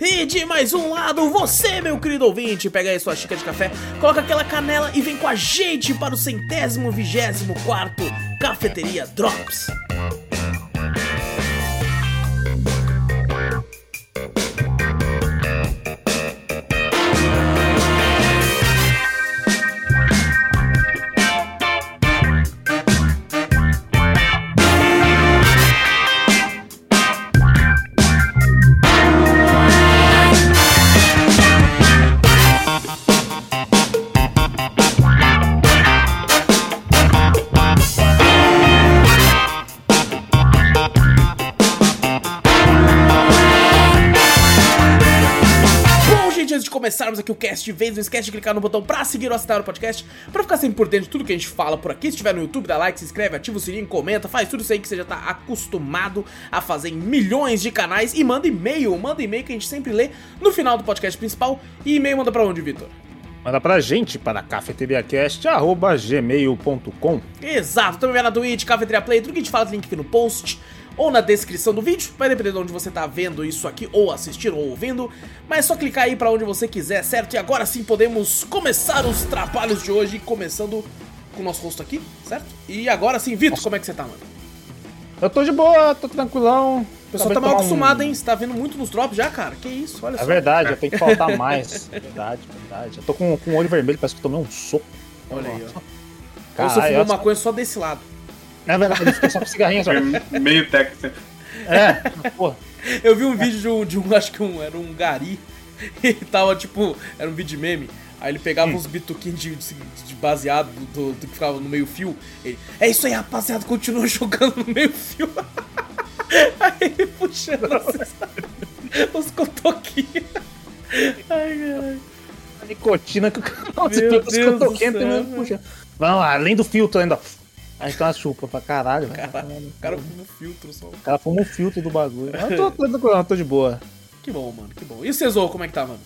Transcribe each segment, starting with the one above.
E de mais um lado, você, meu querido ouvinte, pega aí sua xícara de café, coloca aquela canela e vem com a gente para o centésimo vigésimo quarto Cafeteria Drops. Começarmos aqui o cast de vez, não esquece de clicar no botão pra seguir ou assinar o podcast, pra ficar sempre por dentro de tudo que a gente fala por aqui. Se estiver no YouTube, dá like, se inscreve, ativa o sininho, comenta, faz tudo isso aí que você já tá acostumado a fazer em milhões de canais e manda e-mail, manda e-mail que a gente sempre lê no final do podcast principal. E e-mail manda pra onde, Vitor? Manda pra gente para cafeteriacast.gmail.com Exato, também vai na Twitch, Cafeteria Play, tudo que a gente fala, link aqui no post ou na descrição do vídeo, vai depender de onde você tá vendo isso aqui, ou assistindo ou ouvindo, mas é só clicar aí pra onde você quiser, certo? E agora sim podemos começar os trabalhos de hoje, começando com o nosso rosto aqui, certo? E agora sim, Vitor, como é que você tá, mano? Eu tô de boa, tô tranquilão. O pessoal tá mal acostumado, hein? Você tá vendo muito nos drops já, cara? Que isso, olha É só. verdade, eu tenho que faltar mais. verdade, verdade. Eu tô com, com o olho vermelho, parece que eu tomei um soco. Olha aí, ó. Ou Cara, você fumou eu- maconha só desse lado. É verdade, eu fiquei só com cigarrinho só. Foi meio técnico. É, porra. Eu vi um vídeo de um, de um acho que um, era um gari, e tava tipo, era um vídeo de meme. Aí ele pegava uns bituquinhos de, de- de baseado do, do- do que ficava no meio fio. Ele, é isso aí, rapaziada, continua jogando no meio fio. aí ele puxando esses- os cotoquinhos. Ai, caralho. A nicotina que o cara Meu Deus do céu, tem velho. mesmo, puxa. Vamos lá, além do filtro ainda. A gente tem uma chupa pra caralho, velho. Caralho, o cara fuma um filtro só. O cara fuma o filtro do bagulho. Mas Eu tô, tô, tô de boa. Que bom, mano, que bom. E o Cesor, como é que tá, mano?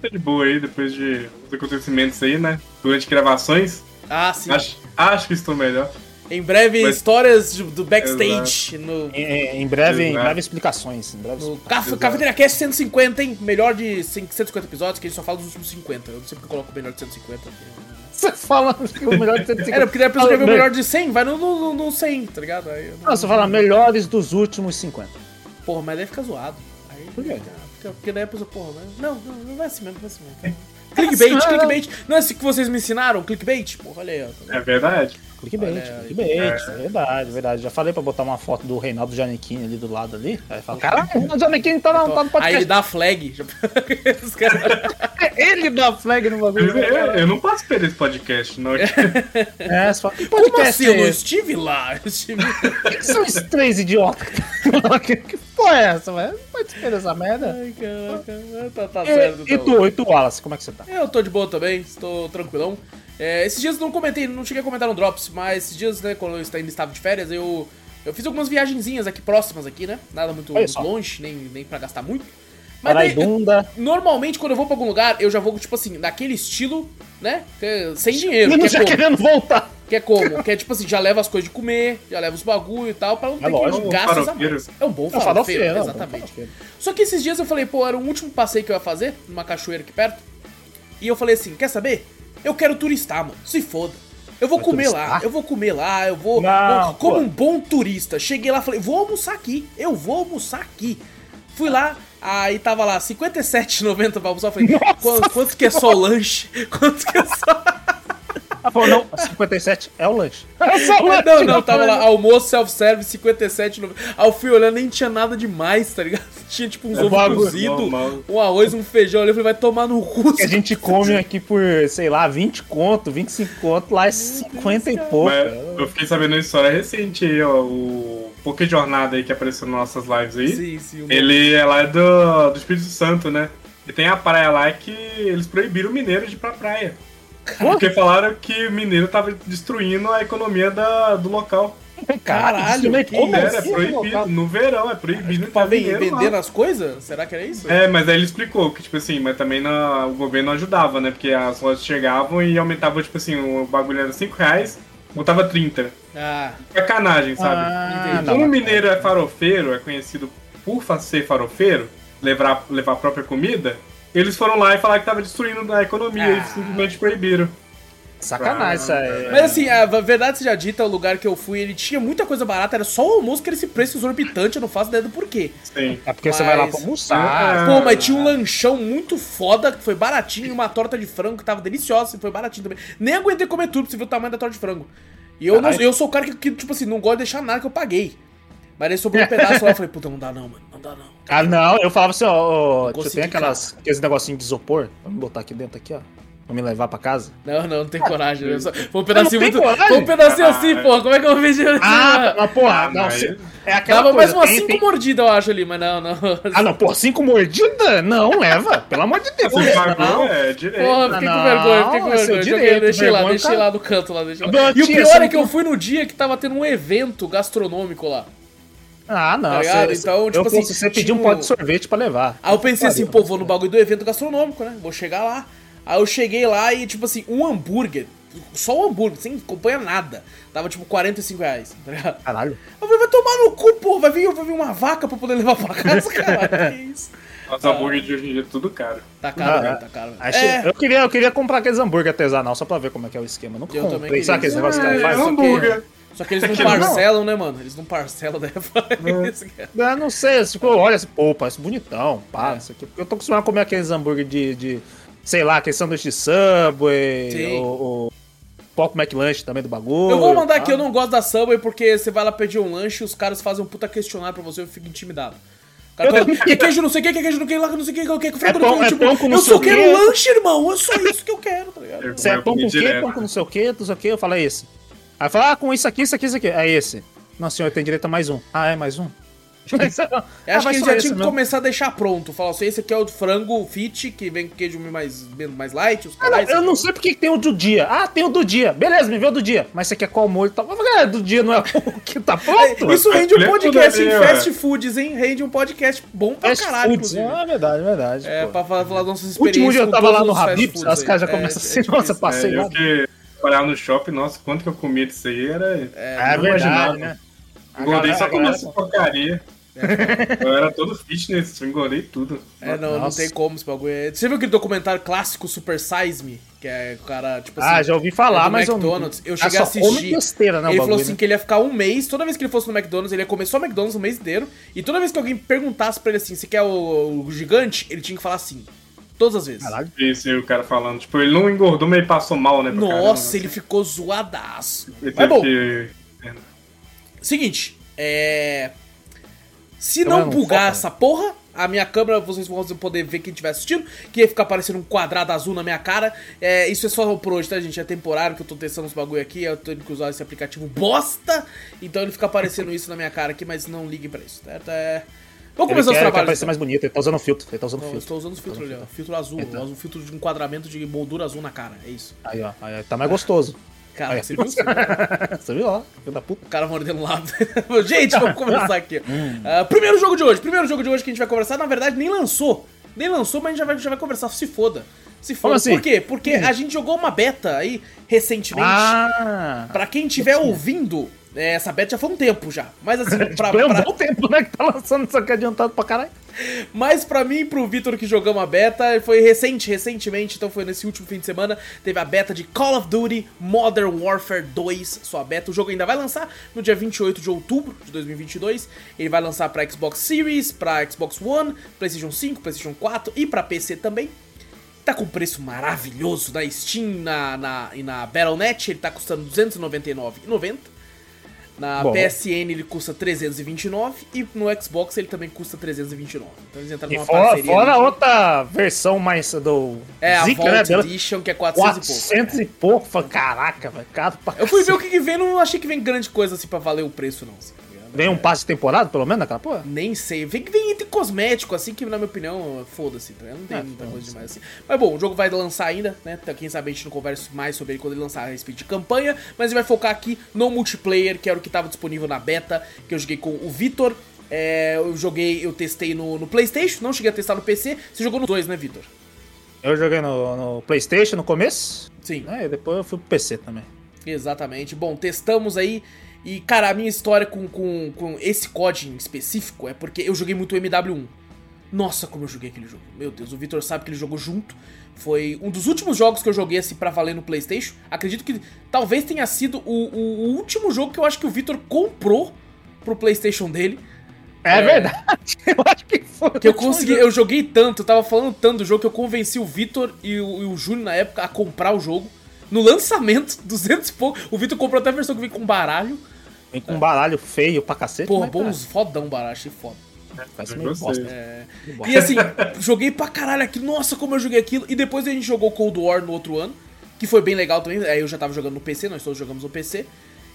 Tá de boa aí, depois de os acontecimentos aí, né? Durante gravações. Ah, sim. Acho, acho que estou melhor. Em breve, Mas- histórias de- do backstage no, Em, em- em breve, em Exato. breve explicações. Em breve No. Caf. Cafeteria Cast 150, hein? Melhor de 100 150 episódios, que a gente só fala dos últimos 50. Eu não sei porque eu coloco o melhor de 150. Você fala que o melhor de 150. Era porque daí a pessoa quer ver o melhor de 100, vai no, no, no 100, tá ligado? Aí, eu não- Não, você fala melhores dos últimos 50. Porra, mas daí fica zoado. Aí, Por quê? Porque, porque daí a pessoa, porra, mas, não, não, não vai assim mesmo, não vai assim mesmo. Clickbait, clickbait. Não é assim que vocês me ensinaram? Clickbait? Porra, olha aí, ó. É verdade. Clickbait, Olha clickbait, É. verdade, verdade. Já falei pra botar uma foto do Reinaldo Janequini ali do lado ali. Aí fala, caralho, o Reinaldo Janequini tá, no- tá no Aí ele podcast. dá a flag. Caras- Ele dá flag no Eu, bagulho. eu- eu não participei desse podcast, não. É, você fala, que Como podcast assim? Eu não é esse? estive lá. Eu estive... Quem são esses três idiotas? que, que porra é essa, velho? Não pode ser dessa merda. Ai, caraca. Tá, tá certo. E, e tá tu, e tu, Wallace, como é que você tá? Eu tô de boa também, estou tranquilão. É, esses dias eu não comentei, não cheguei a comentar no Drops, mas esses dias, né, quando eu ainda estava de férias, eu, eu fiz algumas viagenzinhas aqui próximas aqui, né? Nada muito, longe, nem, nem pra gastar muito. Mas daí, eu- normalmente quando eu vou pra algum lugar, eu já vou, tipo assim, naquele estilo, né? que- Sem dinheiro, que Menino é, já como, querendo voltar. que é como? Que é tipo assim, já leva as coisas de comer, já leva os bagulho e tal, pra não ter que lógico. a Farofeiro. mais. É um bom É um farofeiro, farofeiro, é um exatamente. farofeiro. Só que esses dias eu falei, pô, era o último passeio que eu ia fazer, numa cachoeira aqui perto. E eu falei assim, quer saber? Eu quero turistar, mano. Se foda. Eu vou Vai comer lá, turistar? eu vou comer lá, eu vou. Não, vou- como pô. um bom turista. Cheguei lá falei, vou almoçar aqui. Eu vou almoçar aqui. Fui lá, aí tava lá, R$ 57,90 pra almoçar. Eu falei, quanto, quanto que é só o lanche? Quanto que é só. Ah, falou, não, 57 é o lanche. É o lanche. Não, não, tava lá, almoço self-service, 57,90. Aí eu fui olhando, nem tinha nada demais, tá ligado? Tinha tipo uns É ovos cozidos, um arroz, um feijão. Eu falei, vai tomar no cu. Que a gente come aqui por, sei lá, 20 conto, 25 conto, lá é 50 e pouco. Mas eu fiquei sabendo uma história recente aí, ó. O Poké Jornada aí que apareceu nas nossas lives aí. Sim, sim. o Ele é lá do, do Espírito Santo, né? E tem a praia lá que eles proibiram o mineiro de ir pra praia. Porque falaram que o mineiro tava destruindo a economia da, do local. Caralho, isso que como Era, é assim, proibido. No verão, é proibido Pra vendendo as coisas? Será que era isso? É, mas aí ele explicou que, tipo assim, mas também na- o governo ajudava, né? Porque as lojas chegavam e aumentavam, tipo assim, o bagulho era 5 reais, botava 30. Ah, Sacanagem, sabe? Ah, E Como o mas- mineiro é farofeiro, é conhecido por ser farofeiro, levar, levar a própria comida, eles foram lá e falaram que tava destruindo a economia e Ah. simplesmente proibiram. Sacanagem isso aí. Mas assim, a verdade seja dita, o lugar que eu fui, ele tinha muita coisa barata, era só o almoço que era esse preço exorbitante, eu não faço ideia do porquê. Sim. É porque você vai lá Mas- pra almoçar. Pô, mas tinha um lanchão muito foda, que foi baratinho, e uma torta de frango que tava deliciosa, e foi baratinho também. Nem aguentei comer tudo pra você ver o tamanho da torta de frango. E eu, não, eu sou o cara que, que, tipo assim, não gosta de deixar nada que eu paguei. Mas aí sobrou um pedaço lá, eu falei, puta, não dá não, mano, não dá não. Ah, não, eu falava assim, ó, ó você tem aquelas, aqueles negocinhos de isopor? Vamos botar aqui dentro, aqui, ó. Pra me levar pra casa? Não, não, não tem coragem. eu só- Foi um pedacinho tem muito. coragem? Foi um pedacinho Ah, assim, é. porra. Como é que eu vou pedir assim? Ah, mas porra, Ah, não, se- é aquela Dava mais coisa, umas tem- 5 tem- mordidas, eu acho ali, mas não, não. Ah, não, porra, cinco mordidas? Não, leva, pelo amor de Deus. Você pagou, Não. é direito. Porra, fiquei com não, vergonha, fiquei com é vergonha. Joguei, direito, deixei lá, vergonha, deixei lá no canto lá, deixei lá. E o tio, pior é não que eu fui no dia que tava tendo um evento gastronômico lá. Ah, não, Tá ligado? você, Então, tipo eu, assim, se você pedir um um- pote de sorvete pra levar. Aí eu pensei assim, pô, vou no bagulho do evento gastronômico, né? Vou chegar lá. Aí eu cheguei lá e, tipo assim, um hambúrguer, só um hambúrguer, sem acompanha nada. Tava tipo 45 reais, tá ligado? Caralho. Eu falei, vai tomar no cu, pô, vai vir, vai vir uma vaca pra poder levar pra casa, cara. Que isso? Os hambúrguer de hoje em dia é tudo caro. Tá caro, Ah, velho, tá caro. velho. Achei- É, Eu, queria, eu queria comprar aqueles hambúrguer artesanal só pra ver como é que é o esquema. Nunca Eu também comprei. Sabe aqueles É, negócios que É, faz? só que- hambúrguer. Só que eles não Aquilo não. parcelam, né, mano? Eles não parcelam, daí é isso, cara. Eu não sei, tipo, olha, assim, pô, parece bonitão, pá, É. isso aqui. Porque eu tô acostumado a comer aqueles hambúrguer de, de sei lá, aquele sanduíche de Subway, Sim. o, o Poco McLanche também do bagulho. Eu vou mandar pá. aqui, eu não gosto da Subway porque você vai lá pedir um lanche e os caras fazem um puta questionário pra você e eu fico intimidado. O cara Eu que queijo não sei o que, que queijo não sei o que, lá que não sei o que, que eu quero frango É pão- não é tipo, pão com eu não só o quero lanche, irmão, é só isso que eu quero, tá ligado? Você é pão com o quê? direto. Pão com não sei o quê, não sei o quê. Eu falo, é esse. Aí fala, ah, com isso aqui, isso aqui, isso aqui. É esse. Não, senhor, tem direito a mais um. Ah, é mais um? Eu Ah, acho que eles já esse tinham que começar a deixar pronto. Falar assim, esse aqui é o frango fit, que vem com queijo mais, mais light, os Ah, não, caras. eu não sei porque que tem o do dia. Ah, tem o do dia. Beleza, me vê o do dia. Mas você quer qual molho? Tá... Mas, cara, do dia não é o que tá pronto? Isso rende um podcast em fast foods, hein? Rende um podcast bom pra Fast caralho, foods. Ah, é verdade, é verdade. É, pô. pra falar das nossas O último experiências. dia eu tava lá no Habib's, aí. caras já É, começam é assim, nossa, passei É, eu lá. que trabalhava no shopping, nossa, quanto que eu comia disso aí era. É, não verdade, imaginava. né? Engordei só com essa porcaria. Eu era todo fitness, eu engordei tudo. É, não, não Nossa. tem como esse bagulho. É- Você viu aquele documentário clássico Super Size Me? Que é o cara, tipo assim. Ah, já ouvi falar, é mas eu McDonald's. Eu Ah, cheguei só a assistir. besteira, né, o ele falou assim né? que ele ia ficar um mês, toda vez que ele fosse no McDonald's, ele ia comer só McDonald's o mês inteiro. E toda vez que alguém perguntasse pra ele assim, você quer o, o gigante? Ele tinha que falar assim. Todas as vezes. Caralho. Esse o cara falando. Tipo, ele não engordou, mas ele passou mal, né? Nossa, caramba, assim. ele ficou zoadaço. Ele Mas bom, que. seguinte, é. Se não não bugar foca, essa porra, a minha câmera, vocês vão poder ver quem estiver assistindo, que ia ficar aparecendo um quadrado azul na minha cara. É, isso é só por hoje, tá, gente? É temporário que eu tô testando os bagulho aqui, eu tô tendo que usar esse aplicativo bosta, então ele fica aparecendo isso na minha cara aqui, mas não liguem pra isso, certo? É... Vamos começar os trabalhos. parecer então. mais bonito, ele tá usando filtro, ele tá usando Não, eu filtro. estou usando os filtros ali, ó. Filtro azul, Então. um filtro de enquadramento de moldura azul na cara, é isso. Aí, ó, aí, tá mais gostoso. Cara, Aí. você viu? Você viu lá, filho da puta. O cara mordendo o lábio. gente, vamos começar aqui. Hum. Ah, primeiro jogo de hoje. Primeiro jogo de hoje que a gente vai conversar. Na verdade, nem lançou. Nem lançou, mas a gente já vai, já vai conversar. Se foda. Se foda. Assim? Por quê? Porque a gente jogou uma beta aí recentemente. Ah! Pra quem estiver ouvindo, é, essa beta já foi um tempo já. Mas assim, pra, Foi um pra- bom tempo, né, que tá lançando isso aqui adiantado pra caralho. mas pra mim e pro Vitor que jogamos a beta, foi recente, recentemente, então foi nesse último fim de semana, teve a beta de Call of Duty Modern Warfare 2, sua beta. O jogo ainda vai lançar no dia 28 de outubro de 2022. Ele vai lançar pra Xbox Series, pra Xbox One, PlayStation 5, PlayStation 4 e pra PC também. Tá com preço maravilhoso na Steam na, na, e na Battle.net, ele tá custando R$ 299,90. Na Bom. PSN ele custa 329 e no Xbox ele também custa 329. Então eles entraram E numa fora, parceria. fora ali. outra versão mais do É, a Zika, Vault né. Edition, que é 400 e pouco. 400 e pouco. Caraca, velho, caro pra Eu fui ver o que, que vem, não achei que vem grande coisa assim pra valer o preço, não. Assim, tá? Vem um passe de temporada, pelo menos, naquela porra? Nem sei. Vem que vem item cosmético, assim, que na minha opinião, foda-se, tá? Não tem É, muita coisa demais assim. Mas bom, o jogo vai lançar ainda, né? Então, Quem sabe a gente não conversa mais sobre ele quando ele lançar a respeito de campanha. Mas ele vai focar aqui no multiplayer, que era o que tava disponível na beta, que eu joguei com o Vitor. É, eu joguei, eu testei no, no Playstation, não cheguei a testar no PC. Você jogou no 2, né, Vitor? Eu joguei no, no Playstation no começo, Sim. né? E depois eu fui pro PC também. Exatamente. Bom, testamos aí. E, cara, a minha história com, com, com esse COD em específico é porque eu joguei muito o MW1. Nossa, como eu joguei aquele jogo. Meu Deus, o Victor sabe que ele jogou junto. Foi um dos últimos jogos que eu joguei assim pra valer no PlayStation. Acredito que talvez tenha sido o, o- o último jogo que eu acho que o Victor comprou pro PlayStation dele. É, É. verdade. Eu acho que foi. Que eu consegui, eu joguei tanto, eu tava falando tanto do jogo que eu convenci o Victor e o, e o Júnior na época a comprar o jogo. No lançamento, 200 e pouco. O Victor comprou até a versão que vem com baralho. Vem com um baralho feio pra cacete. Pô, bons fodão baralho, achei foda. Parece meio bosta. É. meio bosta. E assim, joguei pra caralho aquilo. Nossa, como eu joguei aquilo. E depois a gente jogou Cold War no outro ano, que foi bem legal também. Aí eu já tava jogando no PC, nós todos jogamos no PC.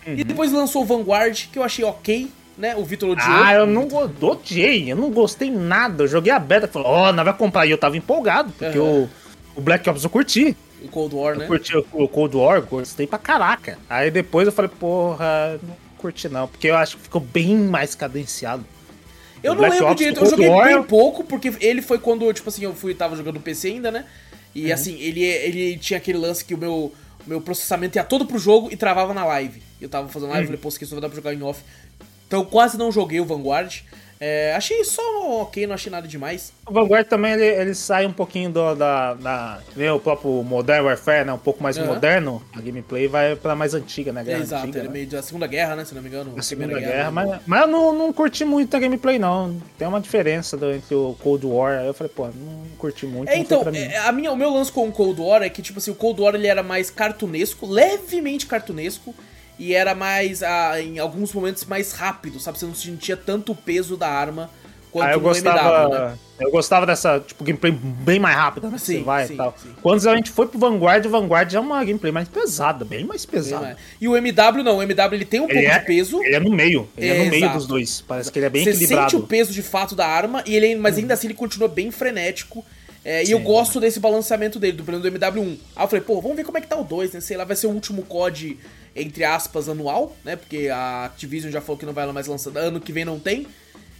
E depois lançou o Vanguard, que eu achei ok, né? O Vitor odiou. Ah, eu não go- odiei, eu não gostei nada. Eu joguei a beta e falei, ó, não vai comprar. E eu tava empolgado, porque Aham. o, o Black Ops eu curti. O Cold War, né? Eu curti o, o Cold War, gostei pra caraca. Aí depois eu falei, porra, não curti não, porque eu acho que ficou bem mais cadenciado. Eu O não Black lembro Ops direito, eu joguei War- bem pouco, porque ele foi quando, tipo assim, eu fui, tava jogando PC ainda, né? E Uhum. assim, ele, ele tinha aquele lance que o meu, meu processamento ia todo pro jogo e travava na live. Eu tava fazendo Uhum. live, falei, pô, isso aqui só vai dar pra jogar em off. Então eu quase não joguei o Vanguard. É, achei só ok, não achei nada demais. O Vanguard também ele, ele sai um pouquinho do, da, da. Vê o próprio Modern Warfare, né? Um pouco mais Aham. moderno. A gameplay vai pra mais antiga, né? Guerra Exato, antiga, ele é né? meio da Segunda Guerra, né? Se não me engano. Primeira Segunda Guerra, né? mas, mas eu não, não curti muito a gameplay, não. Tem uma diferença do- entre o Cold War. Aí eu falei, pô, não curti muito. É, então, é, a minha, o meu lance com o Cold War é que, tipo assim, o Cold War ele era mais cartunesco, levemente cartunesco, e era mais, ah, em alguns momentos, mais rápido, sabe? Você não sentia tanto o peso da arma quanto Ah, eu no gostava, MW, né? eu gostava dessa, tipo, gameplay bem mais rápida, né? Sim, Você vai sim, e tal. sim. Quando a gente foi pro Vanguard, o Vanguard é uma gameplay mais pesada, bem mais pesada. É. E o MW não, o MW ele tem um Ele pouco é, de peso. ele é no meio, ele é, É, no meio dos dois. Parece que ele é bem Você equilibrado. sente o peso de fato da arma, e ele, mas ainda assim ele continua bem frenético. É, e eu gosto desse balanceamento dele, do plano do MW1. Aí eu falei, pô, vamos ver como é que tá o 2, né? Sei lá, vai ser o último COD, entre aspas, anual, né? Porque a Activision já falou que não vai mais lançar. Ano que vem não tem.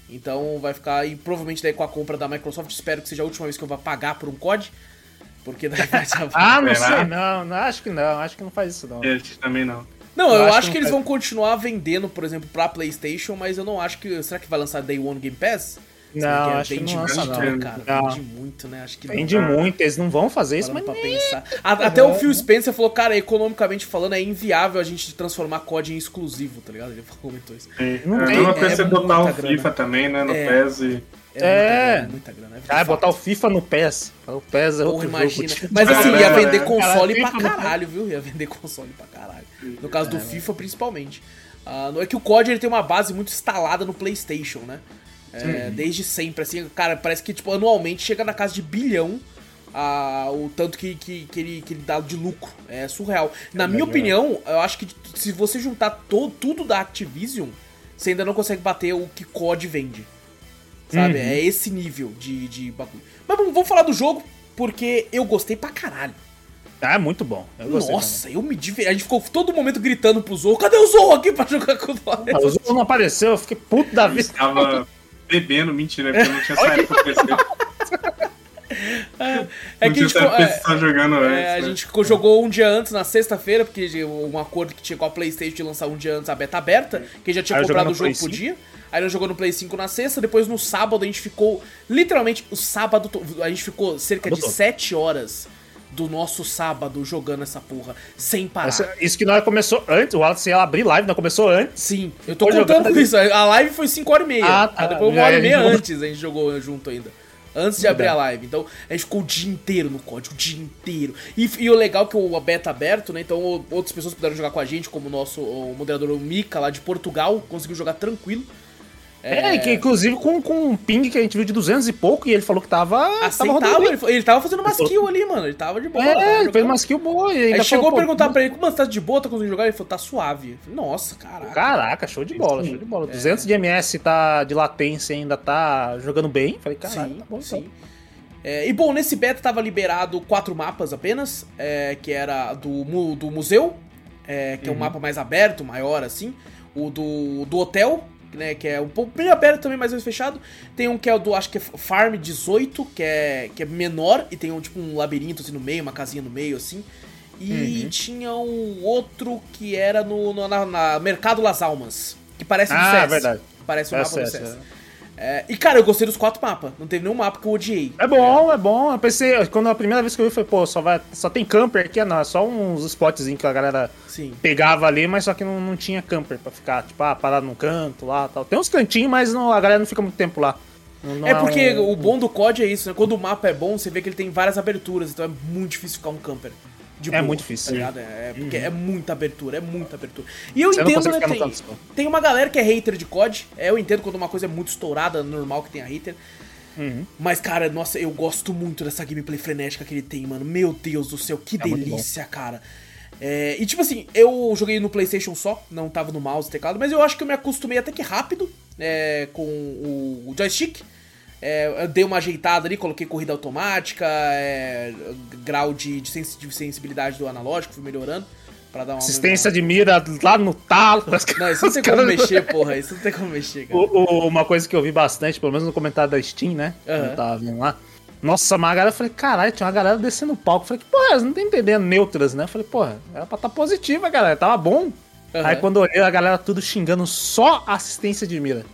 Então vai ficar aí, provavelmente daí com a compra da Microsoft, espero que seja a última vez que eu vá pagar por um COD. Porque daí vai ser. Ah, não sei, não, não, acho que não, acho que não faz isso não. Eu também não. Não, Eu eu, acho acho que eles faz- vão continuar vendendo, por exemplo, pra PlayStation, mas eu não acho que. Será que vai lançar Day One Game Pass? Não, Será acho que vende não lança, muito, não. né, cara? Não. Vende muito, né? Acho que Vende muito, eles não vão fazer isso, mas pra pensar. A- Até o Phil Spencer falou, cara, economicamente falando, é inviável a gente transformar COD em exclusivo, tá ligado? Ele comentou isso. Sim. Não é a tem, mesma é coisa você botar o grana. FIFA também, né? No É. PES e. É. muita grana, é muita grana. Ah, botar o FIFA no PES. O PES é outro Porra, jogo. imagina. tipo. Mas assim, É, ia é, vender é. console Cara, pra caralho, viu? Ia vender console pra caralho. No caso do FIFA, principalmente. Ah, não é que o COD ele tem uma base muito instalada no PlayStation, né? É, desde sempre, assim, cara, parece que tipo, anualmente chega na casa de bilhão ah, o tanto que, que, que, ele, que ele dá de lucro. É surreal. Na minha verdade. opinião, eu acho que se você juntar to, tudo da Activision, você ainda não consegue bater o que COD vende. Sabe? Uhum. É esse nível de, de bagulho. Mas bom, vamos falar do jogo, porque eu gostei pra caralho. Ah, é muito bom. Eu gostei Nossa, eu me diverti. A gente ficou todo momento gritando pro Zorro: cadê o Zorro aqui pra jogar com. Ah, O Zorro não apareceu, eu fiquei puto da vida. Tava bebendo, mentira, porque eu não tinha saído pro PC. É não que a gente, é, jogando é, antes. a né? gente jogou um dia antes, na sexta-feira, porque um acordo que tinha com a PlayStation de lançar um dia antes a beta aberta, que já tinha Aí comprado o jogo no por Play dia. Aí nós jogou no Play 5 na sexta, depois no sábado a gente ficou, literalmente, o sábado, a gente ficou cerca de Sábado todo. 7 horas do nosso sábado jogando essa porra, sem parar. Essa- Isso que nós começou antes, o Wallace ia abrir live, nós começou antes. Sim, eu tô contando com isso. A live foi 5 horas e meia. Ah, tá. Depois uma hora e meia jogou- antes a gente jogou junto ainda. Antes de abrir a live. Então a gente ficou o dia inteiro no código, o dia inteiro. E, e o legal é que o beta aberto, né? Então outras pessoas puderam jogar com a gente, como o nosso o moderador o Mika lá de Portugal, conseguiu jogar tranquilo. É, que inclusive com, com um ping que a gente viu de 200 e pouco, e ele falou que tava. tava Aceitável, bem. ele, ele tava fazendo umas kills ali, mano. Ele tava de boa. tava É, ele fez uma skill boa. E Aí chegou falou, a perguntar pô, pra ele, como você tá de boa, tá conseguindo jogar? Ele falou, tá suave. Falei, Nossa, caraca. Caraca, show de bola, show de bola. 200 de MS tá de latência ainda tá jogando bem. Falei, caralho, Sim, tá bom, sim. então. É, e bom, nesse beta tava liberado quatro mapas apenas, é, que era do, do museu, é, que é um mapa mais aberto, maior assim, o do, do hotel, né, que é um pouco bem aberto também, mais ou menos fechado. Tem um que é o do, acho que é Farm 18, que é, que é menor, e tem um tipo um labirinto assim no meio, uma casinha no meio assim. E tinha um outro que era no, no- na, na Mercado Las Almas, que parece do Ah, CS. verdade. Parece um É mapa do CS, CS. É, e cara, eu gostei dos quatro mapas. Não teve nenhum mapa que eu odiei. É bom, é bom. Eu pensei, quando a primeira vez que eu vi, foi, pô, só, vai, só tem camper aqui, não, é só uns spotzinhos que a galera Sim. pegava ali, mas só que não, não tinha camper pra ficar, tipo, ah, parado num canto lá tal. Tem uns cantinhos, mas não, a galera não fica muito tempo lá. Não- não É porque um- o bom do COD é isso, né? Quando o mapa é bom, você vê que ele tem várias aberturas, então é muito difícil ficar um camper. É muito difícil, Tá sim. ligado? É, porque é muita abertura, é muita abertura. E eu Você entendo, né? Tem, tem uma galera que é hater de COD. É, eu entendo quando uma coisa é muito estourada, normal que tenha hater. Uhum. Mas, cara, nossa, eu gosto muito dessa gameplay frenética que ele tem, mano. Meu Deus do céu, que É muito delícia, cara. É, e tipo assim, eu joguei no PlayStation só, não tava no mouse e teclado, mas eu acho que eu me acostumei até que rápido é, com o joystick. É, eu dei uma ajeitada ali, coloquei corrida automática, é, grau de, de sensi- de sensibilidade do analógico, fui melhorando. Pra dar uma Assistência de mira lá no talo. Não, isso não tem como mexer, porra. Isso não tem como mexer, cara. O- o- uma coisa que eu vi bastante, pelo menos no comentário da Steam, né? Aham. eu tava vendo lá. Nossa, mas a galera, eu falei, caralho, tinha uma galera descendo o palco. Eu falei, porra, elas não tá entendendo neutras, né? Eu falei, porra, era pra estar positiva, galera, tava bom. Aham. Aí quando eu olhei, a galera tudo xingando só assistência de mira.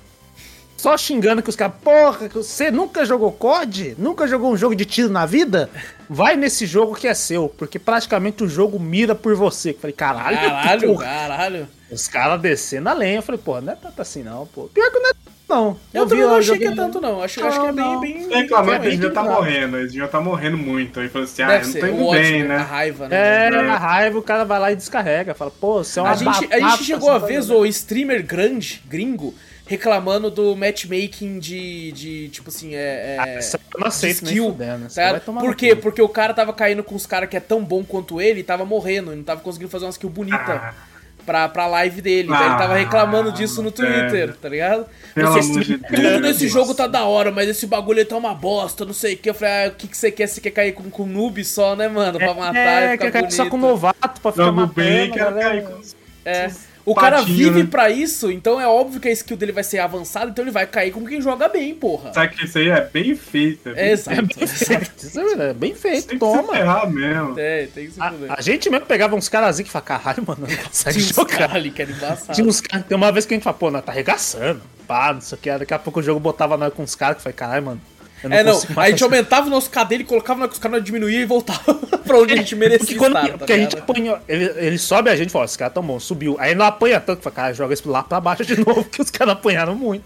Só xingando que os caras, porra, que você nunca jogou COD? Nunca jogou um jogo de tiro na vida? Vai nesse jogo que é seu, porque praticamente o jogo mira por você. Eu falei, caralho, Caralho, porra. caralho. Os caras descendo a lenha. Eu falei, porra, não é tanto assim não, pô. Pior que não é tanto não. Eu, também vi não achei que é tanto, não. Acho, Não, acho que é bem, bem. Tem reclamando que eles bem estar equilibrado. morrendo, eles deviam estar morrendo muito. Aí falou assim, ah, Deve eu não tô o indo ódio, bem, a né? raiva, né? É, É. a raiva, o cara vai lá e descarrega. Fala, pô, você é uma A gente, a gente chegou a ver tá o streamer grande, gringo, reclamando do matchmaking de, de tipo assim, é... Ah, é eu não aceito nem skill, fudendo, tá Por quê? Porque o cara tava caindo com os caras que é tão bom quanto ele e tava morrendo, e não tava conseguindo fazer uma skill bonita Ah. pra, pra live dele. Então ele tava Ah, reclamando disso no Twitter, sério. tá ligado? Pelo Você- amor de tudo Deus. nesse jogo tá da hora, mas esse bagulho aí tá uma bosta, não sei o que. Eu falei, ah, o que, que você quer? Você quer cair com, com noob só, né, mano? Pra matar é, e ficar quer cair só com novato pra ficar Jogo matando. bem, quero galera. cair com É. O cara patinhos, vive né? pra isso, então é óbvio que a skill dele vai ser avançada, então ele vai cair com quem joga bem, porra. Sabe que isso aí é bem feito. É, bem Exato. Bem feito, isso é verdade, bem feito, Tem que se toma. mesmo. É, tem que se A, a gente mesmo pegava uns caras assim que fala, caralho, mano, não consegue Tinha uns jogar. caras ali que era embaçado. Tinha uns caras, tem uma vez que a gente fala, pô, nós tá arregaçando, pá, não sei o que. Daqui a pouco o jogo botava nós com uns caras que foi, caralho, mano. Eu É, não, consigo a gente aumentava o nosso cadê e colocava os caras, diminuía e voltava pra onde a gente merecia Porque, quando, estar, tá porque a gente apanhou, ele, ele sobe a gente e fala, esse cara tão bom, subiu. Aí não apanha tanto, fala, cara, joga isso lá pra baixo de novo, que os caras apanharam muito.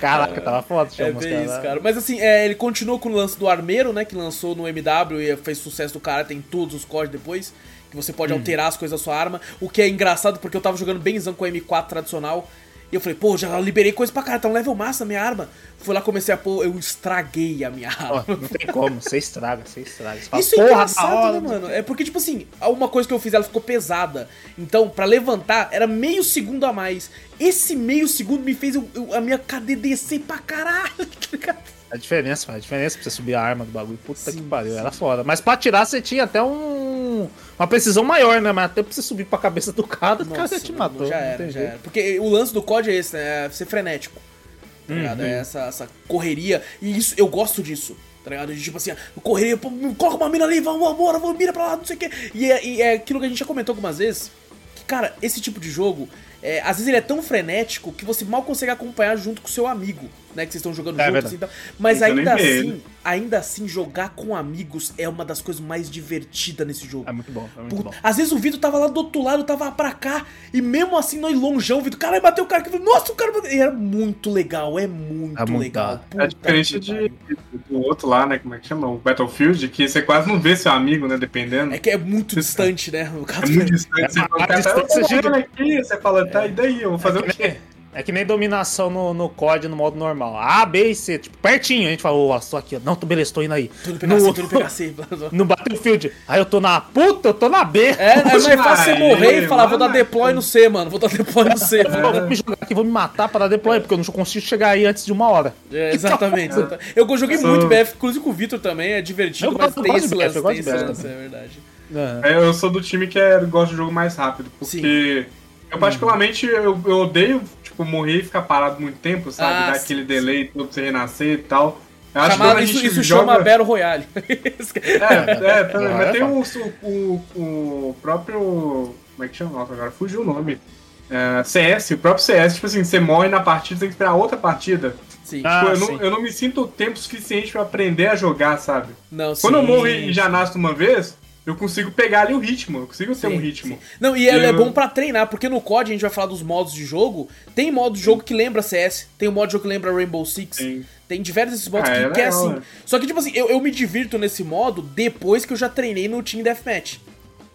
Caraca, tava foda, É bem isso, caras. cara. Mas assim, é, ele continuou com o lance do Armeiro, né? Que lançou no MW e fez sucesso do cara, tem todos os códigos depois. Que você pode alterar as coisas da sua arma. O que é engraçado porque eu tava jogando benzão com a M4 tradicional. E eu falei, pô, já liberei coisa pra cara, tá um level massa a minha arma. Fui lá, comecei a pôr, eu estraguei a minha arma. não tem como, você estraga, você estraga. Você fala, Isso é "Porra, engraçado, hora, né, mano? É porque, tipo assim, uma coisa que eu fiz, ela ficou pesada. Então, pra levantar, era meio segundo a mais. Esse meio segundo me fez eu- eu- a minha KD descer pra caralho, tá? A diferença, faz a diferença pra você subir a arma do bagulho. Puta Sim, que pariu, sim. era foda. Mas pra atirar você tinha até um. Uma precisão maior, né? Mas até pra você subir pra cabeça do cara, o cara já te matou. Já era, já era. Porque o lance do COD é esse, né? É ser frenético. Tá ligado? Uhum. É essa, essa correria. E isso, eu gosto disso. Tá ligado? De, tipo assim, correria, pô, coloca uma mina ali, vamos embora, vamos, mira pra lá, não sei o quê. E é, e é aquilo que a gente já comentou algumas vezes. Que, cara, esse tipo de jogo, é, às vezes ele é tão frenético que você mal consegue acompanhar junto com o seu amigo, né? Que vocês estão jogando É juntos assim, então. Mas Então ainda assim, ainda assim, jogar com amigos é uma das coisas mais divertidas nesse jogo. É muito bom, é muito Puta, bom. Às vezes o Vitor tava lá do outro lado, tava pra cá, e mesmo assim, nós longeão, o Vitor, caralho, bateu o cara que nossa, o cara bateu. E era muito legal, é muito, É muito legal. É diferente de, do outro lá, né? Como é que chama? O Battlefield, que você quase não vê seu amigo, né? Dependendo. É que é muito distante, né? É muito distante. Você É, fala, tá aqui, você fala, tá, e daí? Eu vou fazer o quê? É que nem dominação no, no COD no modo normal. A, B e C, tipo, pertinho. A gente fala, ó, tô aqui, ó. Não, tô beleza, tô indo aí. Tudo pegar C, tudo pegar C. No Battlefield. Aí eu tô na puta, eu tô na B. É, é mais fácil você morrer e falar, vou dar mano. deploy no C, mano. Vou dar deploy no C. Eu vou me jogar aqui, vou me matar pra dar deploy, porque eu não consigo chegar aí antes de uma hora. É, exatamente, exatamente. Eu joguei Sou- muito BF, inclusive com o Vitor também, é divertido, Eu mas tem esse de BF, lance, eu gosto tem de esse BF lance, é verdade. É. É, eu sou do time que é, gosta de jogo mais rápido, porque eu particularmente eu, eu odeio tipo morrer e ficar parado muito tempo, sabe? Ah, Dar sim, aquele delay todo pra você renascer e tal. Eu acho que Chamado- a isso gente isso joga... chama Battle Royale. É, é, também, Ah, mas é, tem o, o, o próprio. Como é que chama? Nossa, agora fugiu o nome. É, CS, o próprio CS, tipo assim, você morre na partida, tem que esperar outra partida. Sim. Ah, Tipo, eu, sim. não, eu não me sinto tempo suficiente pra aprender a jogar, sabe? Não, Quando eu sim, morro e já nasço de uma vez, eu consigo pegar ali o ritmo, eu consigo ter sim, um ritmo. sim. Não, e ele é Eu- bom pra treinar, porque no COD a gente vai falar dos modos de jogo. Tem modo de jogo que lembra CS, tem o modo de jogo que lembra Rainbow Six. Sim. Tem diversos esses modos Ah, que, é que é assim. né? Só que, tipo assim, eu, eu me divirto nesse modo depois que eu já treinei no Team Deathmatch.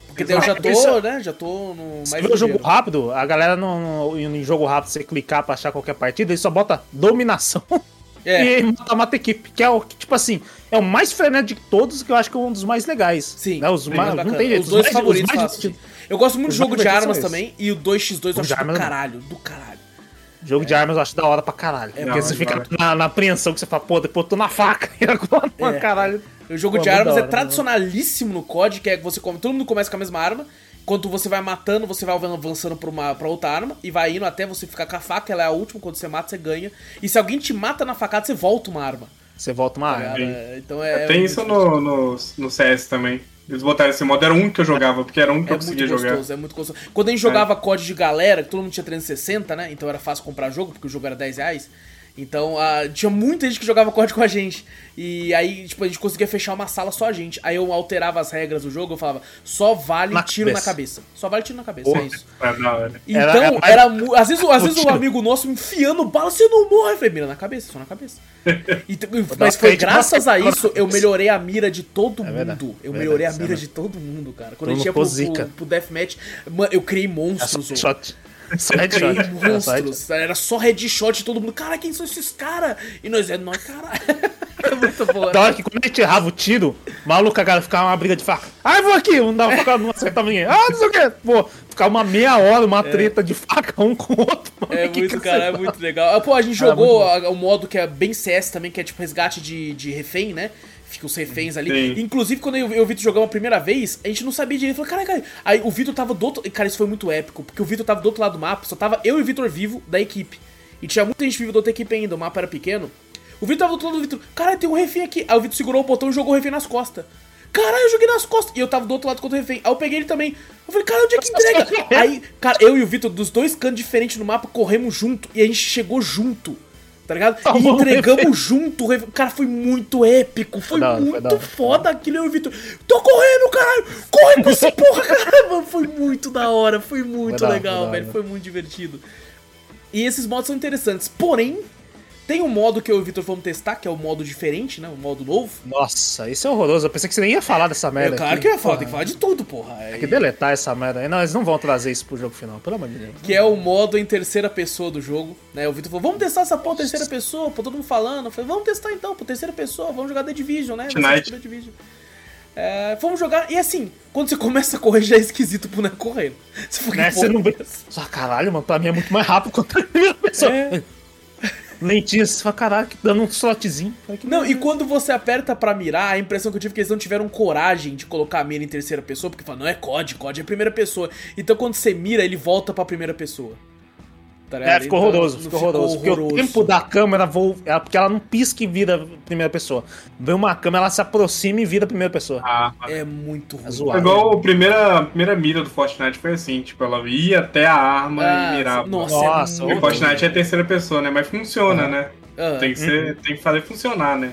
Porque daí eu já tô, Isso- né? Já tô no mais vê o jogo rápido, a galera no, no, em jogo rápido, você clicar pra achar qualquer partida, ele só bota dominação É. e mata, mata equipe, que é o que, tipo assim, é o mais frenético de todos, que eu acho que é um dos mais legais. Sim, né? Os mais, não tem jeito, Os dois mais- favoritos mais fácil. divertidos. Eu gosto muito de Os jogo mais de armas também, e o 2x2 eu acho do é caralho, do caralho. Jogo de armas eu acho da hora pra caralho. É, porque da você fica na, na apreensão que você fala, pô, depois eu tô na faca e agora, É. caralho. O jogo Pô, de muito armas é hora, tradicionalíssimo no COD, que é que você come, todo mundo começa com a mesma arma. Quando você vai matando, você vai avançando pra, uma, pra outra arma e vai indo até você ficar com a faca, ela é a última, quando você mata, você ganha. E se alguém te mata na facada, você volta uma arma. Você volta uma tá arma. É, Então é. Tem é isso no, no, no CS também. Eles botaram esse modo, era um que eu jogava, porque era um que É eu conseguia muito jogar. gostoso, é muito gostoso. Quando a gente jogava COD de galera, que todo mundo tinha 360, né? Então era fácil comprar jogo, porque o jogo era 10 reais. Então ah, tinha muita gente que jogava COD com a gente. E aí, tipo, a gente conseguia fechar uma sala só a gente. Aí eu alterava as regras do jogo, eu falava, só vale Na tiro na cabeça. cabeça. Só vale tiro na cabeça, Porra. é isso. É. Então, Era- era, era- mu- às vezes, às vezes um amigo nosso enfiando bala, você não morre. Eu falei, mira na cabeça, só na cabeça. E t- mas foi graças a isso eu melhorei a mira de todo É verdade. mundo. Eu Verdade, melhorei a é mira de todo mundo, cara. Quando Todo a gente ia pro, pro, pro Deathmatch, eu criei É monstros. só. Só É só headshot. monstros. Era só headshot e todo mundo, cara, quem são esses caras? E nós, é nós, caralho. É muito bom. Da hora que quando a gente errava o tiro, maluco, a galera ficava uma briga de faca. Ai, vou aqui, não dava faca, não acertava ninguém. Ah, não sei o que. Pô, ficava uma meia hora, uma treta de faca um com o outro. mano. É Que muito, que cara, é muito legal. Ah, Pô, a gente Cara, jogou o modo que é bem CS também, que é tipo resgate de, de refém, né? Fica os reféns ali. Sim. Inclusive, quando eu, eu e o Vitor jogamos a primeira vez, a gente não sabia direito. Falei, caraca, aí o Vitor tava do outro. Cara, isso foi muito épico, porque o Vitor tava do outro lado do mapa, só tava eu e o Vitor vivo da equipe. E tinha muita gente viva da outra equipe ainda, o mapa era pequeno. O Vitor tava do outro lado do Vitor, cara, tem um refém aqui. Aí o Vitor segurou o botão e jogou o refém nas costas. Caralho, eu joguei nas costas. E eu tava do outro lado contra o refém. Aí eu peguei ele também. Eu falei, cara, onde é que entrega? Aí, cara, eu e o Vitor, dos dois cantos diferentes no mapa, corremos junto. E a gente chegou junto. Tá ligado? E Salvou o entregamos junto. Cara, foi muito épico. Foi foi muito hora. foda aquilo. Eu e o Vitor, tô correndo, caralho. Corre com essa porra, caralho. Mano, foi muito da hora. Foi muito legal, velho. Foi muito divertido. E esses modos são interessantes. Porém, tem um modo que eu e o Vitor vamos testar, que é o modo diferente, né? O modo novo. Nossa, isso é horroroso. Eu pensei que você nem ia falar dessa merda. É claro aqui. que eu ia falar, Porra, tem que falar de tudo, porra. É- Tem que deletar essa merda aí. Não, eles não vão trazer isso pro jogo final, pelo amor de Deus. que é o modo em terceira pessoa do jogo, né? O Vitor falou, vamos testar essa porra terceira pessoa, pô, todo mundo falando. Eu falei, vamos testar então, pô, terceira pessoa, vamos jogar The Division, né? Tonight. The Division. É, vamos jogar, e assim, quando você começa a correr, já é esquisito pro boneco correndo. Você fica, Né, "Pô, você não vê. Só caralho, mano, pra mim é muito mais rápido quanto a primeira pessoa. É. Lentinho, você fala, que dando um slotzinho. Não, e quando você aperta pra mirar, a impressão que eu tive é que eles não tiveram coragem de colocar a mira em terceira pessoa, porque fala, não é COD, COD é primeira pessoa. Então quando você mira, ele volta pra primeira pessoa. Tá? É, ficou Então, horroroso, ficou horroroso. Porque o tempo da câmera voa. é Porque ela não pisca e vira primeira pessoa. Vem uma câmera, ela se aproxima e vira primeira pessoa. Ah, É muito ruim. É zoado. igual a primeira, a primeira mira do Fortnite foi assim, tipo, ela ia até a arma Ah, e mirava. nossa, Nossa, é muito Fortnite é terceira pessoa, né? Mas funciona, né? Ah, Tem que, ser, tem que fazer funcionar, né?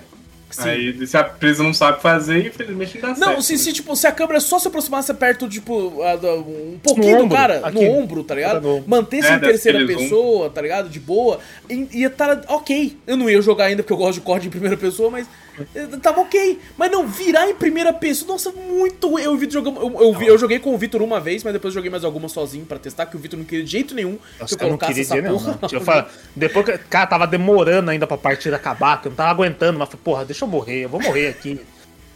Sim. Aí se a empresa não sabe fazer, infelizmente não dá certo. Não, se, né? se, tipo, se a câmera só se aproximasse perto, tipo, a da- um pouquinho No do ombro, cara, aqui. no ombro, tá ligado? Ombro. Mantesse É, em terceira ser zoom. pessoa, tá ligado? De boa, ia estar ok. Eu não ia jogar ainda porque eu gosto de corte em primeira pessoa, mas tava ok. Mas não, virar em primeira pessoa, nossa, muito. Eu, vi, jogando, eu, eu, vi- eu joguei com o Vitor uma vez, mas depois joguei mais alguma sozinho pra testar, que o Vitor não queria de jeito nenhum Nossa, que eu eu não colocasse queria essa não. Eu falo- depois que, cara, tava demorando ainda pra partida acabar, que eu não tava aguentando, mas falei, porra, deixa eu morrer, eu vou morrer aqui.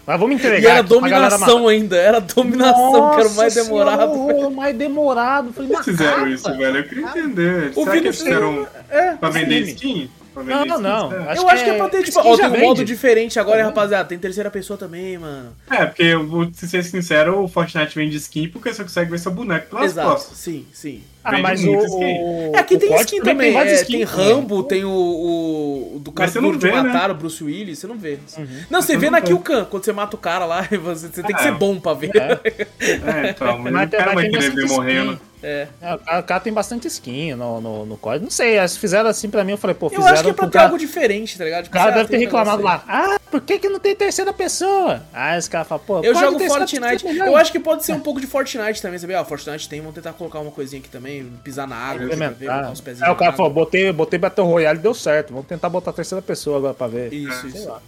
Mas vamos entregar E era dominação ainda, era dominação, que era o mais Nossa demorado. Senhora, o mais demorado. Falei, que fizeram isso, velho? Eu queria entender. O Será que Vini eles fizeram É, pra vender skin? Não, não, não. será? eu acho que é pra ter, tipo, ó, tem um modo vende. diferente agora, Uhum. rapaziada. Tem terceira pessoa também, mano. É, porque, eu vou ser sincero, o Fortnite vende skin porque você consegue ver seu boneco pelas Exato, costas. sim, sim. Ah, Vende mas o, o, É, aqui o tem skin também, várias é, tem skins também. Rambo, tem o, o, o do cara Duro de vê, né? Matar, o Bruce Willis, você não vê. Uhum. Não, você Você vê não na vê. Kill Cam, quando você mata o cara lá, você, você tem que É. ser bom pra ver. É, então, mas, Mas o tem- cara vai tem querer ver bastante morrendo. skin. É. É, o cara, tem bastante skin no, no, no COD. Não sei, eles fizeram assim pra mim, eu falei, pô, Eu fizeram acho que é pra ter cara- algo diferente, tá ligado? O Tipo, cara deve ter tem reclamado lá. Ah, por que, que não tem terceira pessoa? Aí esse cara fala, pô. Eu jogo Fortnite. Eu acho que pode ser um pouco de Fortnite também, sabe? Ah, Fortnite tem, vamos tentar colocar uma coisinha aqui também, pisar na água, pra ver, Aí o cara falou, botei, botei Battle Royale e deu certo. Vamos tentar botar a terceira pessoa agora pra ver. Isso, Sei isso. lá.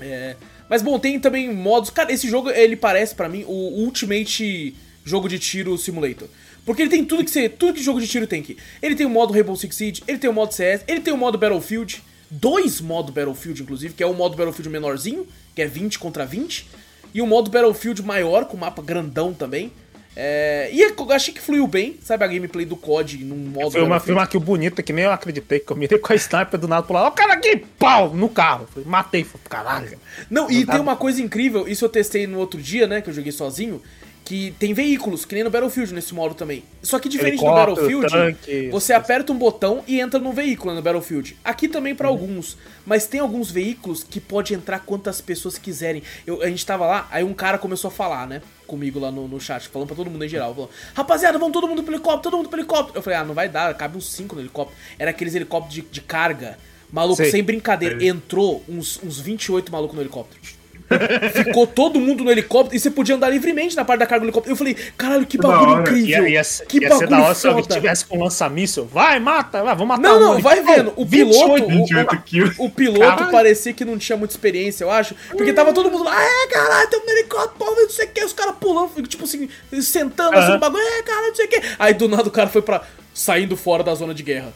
É. Mas bom, tem também modos. Cara, esse jogo ele parece pra mim o Ultimate jogo de tiro simulator. Porque ele tem tudo que você, tudo que jogo de tiro tem aqui. Ele tem o modo Rainbow Six Siege, ele tem o modo CS, ele tem o modo Battlefield, dois modos Battlefield inclusive, que é o modo Battlefield menorzinho, que é 20 contra 20, e o modo Battlefield maior com mapa grandão também. É, e eu achei que fluiu bem, sabe a gameplay do COD num modo Foi uma, foi uma kill bonita que nem eu acreditei, que eu mirei com a sniper do nada pro lado. Ó, o cara aqui, pau, no carro. Falei, matei, falei, caralho. Não, e Não tem dá- uma coisa incrível, isso eu testei no outro dia, né, que eu joguei sozinho, que tem veículos, que nem no Battlefield nesse modo também. Só que diferente do Battlefield, tanque, você aperta um botão e entra num veículo no Battlefield. Aqui também Uhum. pra alguns, mas tem alguns veículos que pode entrar quantas pessoas quiserem. Eu, a gente tava lá, aí um cara começou a falar, né, comigo lá no, no chat, falando pra todo mundo em geral, falou, rapaziada, vamos todo mundo pro helicóptero, todo mundo pro helicóptero. Eu falei, ah, não vai dar, cabe uns 5 no helicóptero. Era aqueles helicópteros de, de carga. Maluco, Sei. sem brincadeira, entrou uns, uns 28 malucos no helicóptero. Ficou todo mundo no helicóptero e você podia andar livremente na parte da carga do helicóptero. Eu falei, caralho, que bagulho incrível. Ia, ia, que ia bagulho ser da hora se alguém tivesse com lança-míssel. Vai, mata, vai, vamos matar Não, um não, ali. vai vendo. O 28, piloto, o- 28 kills. o, piloto Caralho. parecia que não tinha muita experiência, eu acho. Porque tava todo mundo lá, é, caralho, tem um helicóptero, pô, não sei o que, os caras pulando, tipo assim, sentando assim Aham. no bagulho, é, caralho, não sei o que. Aí do nada o cara foi pra. saindo fora da zona de guerra.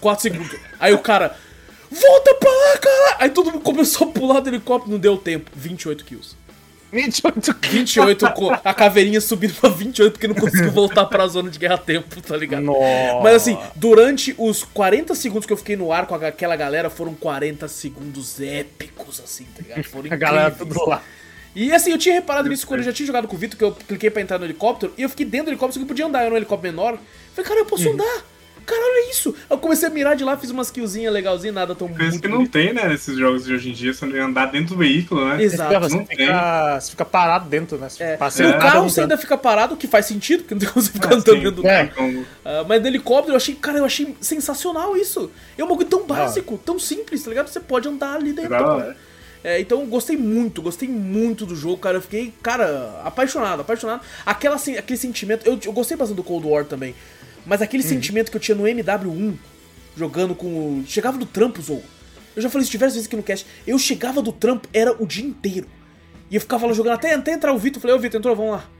4 segundos. Aí o cara. Volta pra lá, cara! Aí todo mundo começou a pular do helicóptero, não deu tempo. 28 kills. 28 28, co- a caveirinha subindo pra 28 porque não conseguiu voltar pra zona de guerra a tempo, tá ligado? Nossa. Mas assim, durante os 40 segundos que eu fiquei no ar com aquela galera, foram 40 segundos épicos, assim, tá ligado? Foram A galera incríveis. tudo lá. E assim, eu tinha reparado nisso quando eu já tinha jogado com o Vitor, que eu cliquei pra entrar no helicóptero, e eu fiquei dentro do helicóptero, só que eu podia andar, era um helicóptero menor. Falei, cara, eu posso Uhum. andar. Caralho, é isso. Eu comecei a mirar de lá, fiz umas killzinhas legalzinhas, nada tão Coisa muito que não bonito. tem, né, nesses jogos de hoje em dia, você andar dentro do veículo, né? Exato. Você não fica, você fica parado dentro, né? Você É. passa No carro você ainda fica parado, o que faz sentido, porque não tem como você ficar Ah, andando sim. dentro do É. carro. Como- Ah, mas no helicóptero eu achei, cara, eu achei sensacional isso. É um bagulho tão básico, tão simples, tá ligado? Você pode andar ali dentro. Da hora. cara. É, então eu gostei muito, gostei muito do jogo, cara. Eu fiquei, cara, apaixonado, apaixonado. Aquela, sen- aquele sentimento. Eu, eu gostei bastante do Cold War também. Mas aquele sentimento que eu tinha no MW1, jogando com. o- Chegava do trampo, Zou. Eu já falei isso diversas vezes aqui no cast. Eu chegava do trampo, era o dia inteiro. E eu ficava lá jogando até, até entrar o Vitor. Falei, ô Vitor, entrou, vamos lá.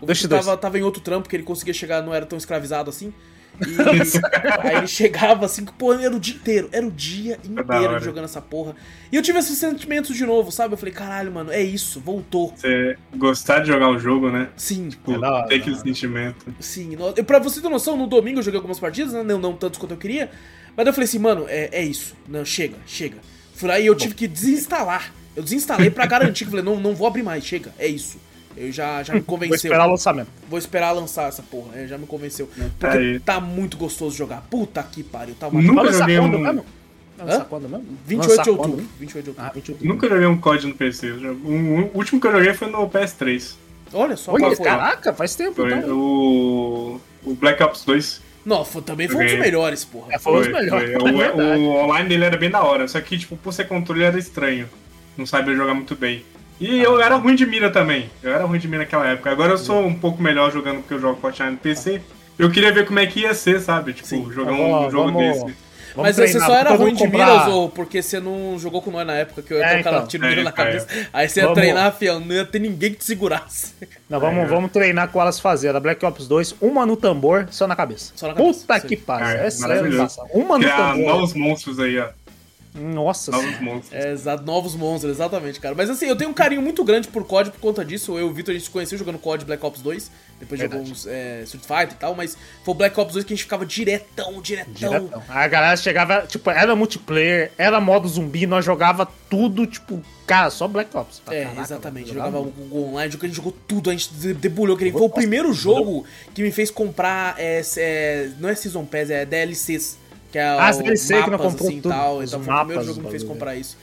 O tava, tava em outro trampo, que ele conseguia chegar, não era tão escravizado assim. E aí ele chegava assim, que, pô, era o dia inteiro, era o dia inteiro jogando essa porra. E eu tive esses sentimentos de novo, sabe? Eu falei, caralho, mano, é isso, voltou. Você gostar de jogar o jogo, né? Sim, Tipo, É hora, ter aquele sentimento. sim. Eu- pra você ter noção, no domingo eu joguei algumas partidas, né? Não, não tantos quanto eu queria. Mas eu falei assim, mano, é, é isso. Não, chega, chega. Fui lá e eu tive que desinstalar. Eu desinstalei pra garantir que eu falei, não, não vou abrir mais, chega, é isso. Eu já, já me Vou convenceu. esperar o lançamento. Vou esperar lançar essa porra, é, já me convenceu. Tá Porque aí. tá muito gostoso jogar. Puta que pariu, tá uma Nunca joguei um- mesmo? Quando mesmo? 28 Lançar de outubro. quando? 28 de outubro. Ah, 28 de Nunca joguei um COD no PC. Eu O último que eu joguei foi no PS3. Olha só Olha, caraca, faz tempo Foi então. o, o Black Ops 2. Não, foi- também foi um dos melhores, porra. É, foi os melhores. foi. é. O, o online dele era bem da hora, só que, tipo, por ser controle era estranho. Não sabia jogar muito bem. E eu era ruim de mira também. Eu era ruim de mira naquela época. Agora eu sou um pouco melhor jogando porque eu jogo Fortnite no PC. Eu queria ver como é que ia ser, sabe? Tipo, Sim. jogar Vamos- um jogo vamos- desse. Vamos Mas você treinar, só era ruim de comprar- miras ou porque você não jogou com nós na época que eu ia É, colocar então. tiro mira É, na cara. cabeça. Aí você ia Vamos- treinar, fião, não ia ter ninguém que te segurasse. Não, vamos, vamos treinar com elas fazer. Da Black Ops 2, uma no tambor, só na cabeça. Só na cabeça, Puta sim. que pariu. É, É, sério, massa. Uma no Criar tambor. novos monstros aí, ó. Nossa Novos monstros. É, exato, novos monstros, exatamente, cara. Mas assim, eu tenho um carinho muito grande por COD por conta disso. Eu e o Victor, a gente se conheceu jogando COD Black Ops 2. Depois Verdade. jogou uns é, Street Fighter e tal, mas foi o Black Ops 2 que a gente ficava diretão, diretão. Diretão. A galera chegava, tipo, era multiplayer, era modo zumbi, nós jogava tudo, tipo, cara, só Black Ops. É, Caraca, exatamente. jogava o online, a gente jogou tudo, a gente de- debulhou. Que nem- foi o primeiro jogo que me fez comprar. É, é, não é Season Pass, é DLCs. Que é Ah, o DLC que não mapas, comprou assim, tudo, tal. Então foi o primeiro mapas, jogo que me fez comprar isso.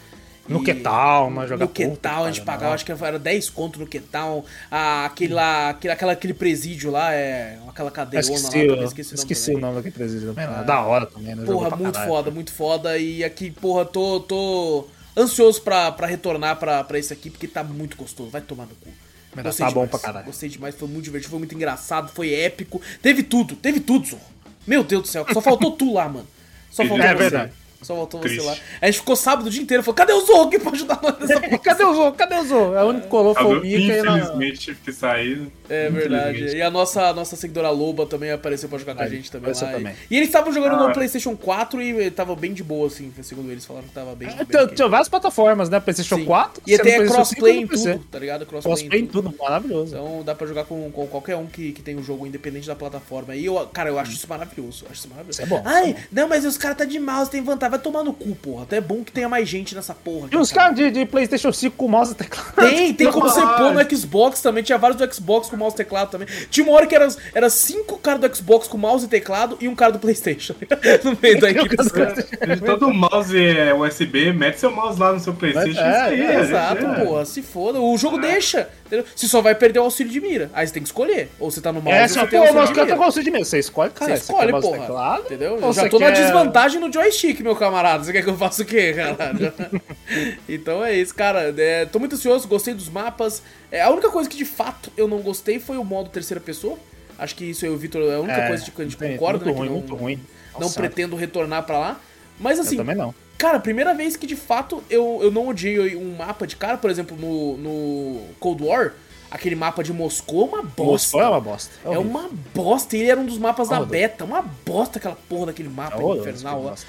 No E- Quetal, nós jogava No Quetal, a gente pagava, acho que era 10 conto no Quetal. Ah, aquele lá, aquele, aquela, aquele presídio lá, é aquela Eu cadeirona lá, esqueci, também, o- esqueci, esqueci, o o nome. daquele presídio também. né? Da hora também, né? Porra, muito caralho. foda, muito foda. E aqui, porra, tô, tô ansioso pra, pra retornar pra, pra esse aqui, porque tá muito gostoso. Vai tomar no cu. Mas tá bom pra caralho. Gostei demais, foi muito divertido, foi muito engraçado, foi épico. Teve tudo, teve tudo, Zorro. Meu Deus do céu, só faltou tu lá, mano. Só faltou É você. verdade. Só faltou Triste. você lá. A gente ficou sábado o dia inteiro, falou, cadê o Zorro aqui pra ajudar nós nessa porra? Cadê o Zou? Cadê o Zou? É o único que colou foi o Mika e na... Infelizmente tive que sair. É verdade. E a nossa, nossa seguidora Loba também apareceu pra jogar com a gente também lá. E- também. E, eles estavam jogando no Ah. PlayStation 4 e tava bem de boa, assim, segundo eles falaram que tava bem. É, bem Tinha, várias plataformas, né? PlayStation Sim. 4. E até PlayStation crossplay 5 em no PC. tudo, tá ligado? Crossplay, Crossplay em tudo, maravilhoso. Então dá pra jogar com, com qualquer um que, que tem o jogo independente da plataforma. E eu, cara, eu acho isso maravilhoso. Acho isso maravilhoso. Isso é bom, isso Ai, é bom. não, mas os caras tá de mouse, tem vantagem. Vai tomar no cu, porra. Até é bom que tenha mais gente nessa porra. E os cara. caras de, de PlayStation 5 com mouse e teclado. Tem, tem como você pôr no Xbox também. Tinha vários do Xbox com mouse e teclado também. Tinha uma hora que era, era cinco caras do Xbox com mouse e teclado e um cara do PlayStation. no meio da equipe dos caras. Todo mouse é USB, mete seu mouse lá no seu Playstation. É, isso aí, é, é, Exato, é. porra. Se foda. O jogo deixa. Entendeu? Você só vai perder o auxílio de mira. Aí você tem que escolher. Ou você tá no mouse É, ou só, você tem pô, auxílio mas de o cara tá mira. gostando de mim. Você escolhe, cara. Você escolhe, e porra. teclado, Entendeu? Eu já você tô na quer- desvantagem no joystick, meu camarada. Você quer que eu faça o quê, caralho? então é isso, cara. É, tô muito ansioso, gostei dos mapas. É, a única coisa que de fato eu não gostei foi o modo terceira pessoa. Acho que isso aí o Vitor é a única É, coisa que a gente é, concorda, muito né? que ruim, não, muito ruim. Não Nossa, pretendo retornar pra lá. Mas assim, Eu também não. Cara, primeira vez que de fato eu, eu não odiei um mapa de cara, por exemplo, no, no Cold War, aquele mapa de Moscou é uma bosta. Moscou é uma bosta. É horrível. uma bosta, e ele era um dos mapas da beta, uma bosta aquela porra daquele mapa É infernal lá. Mas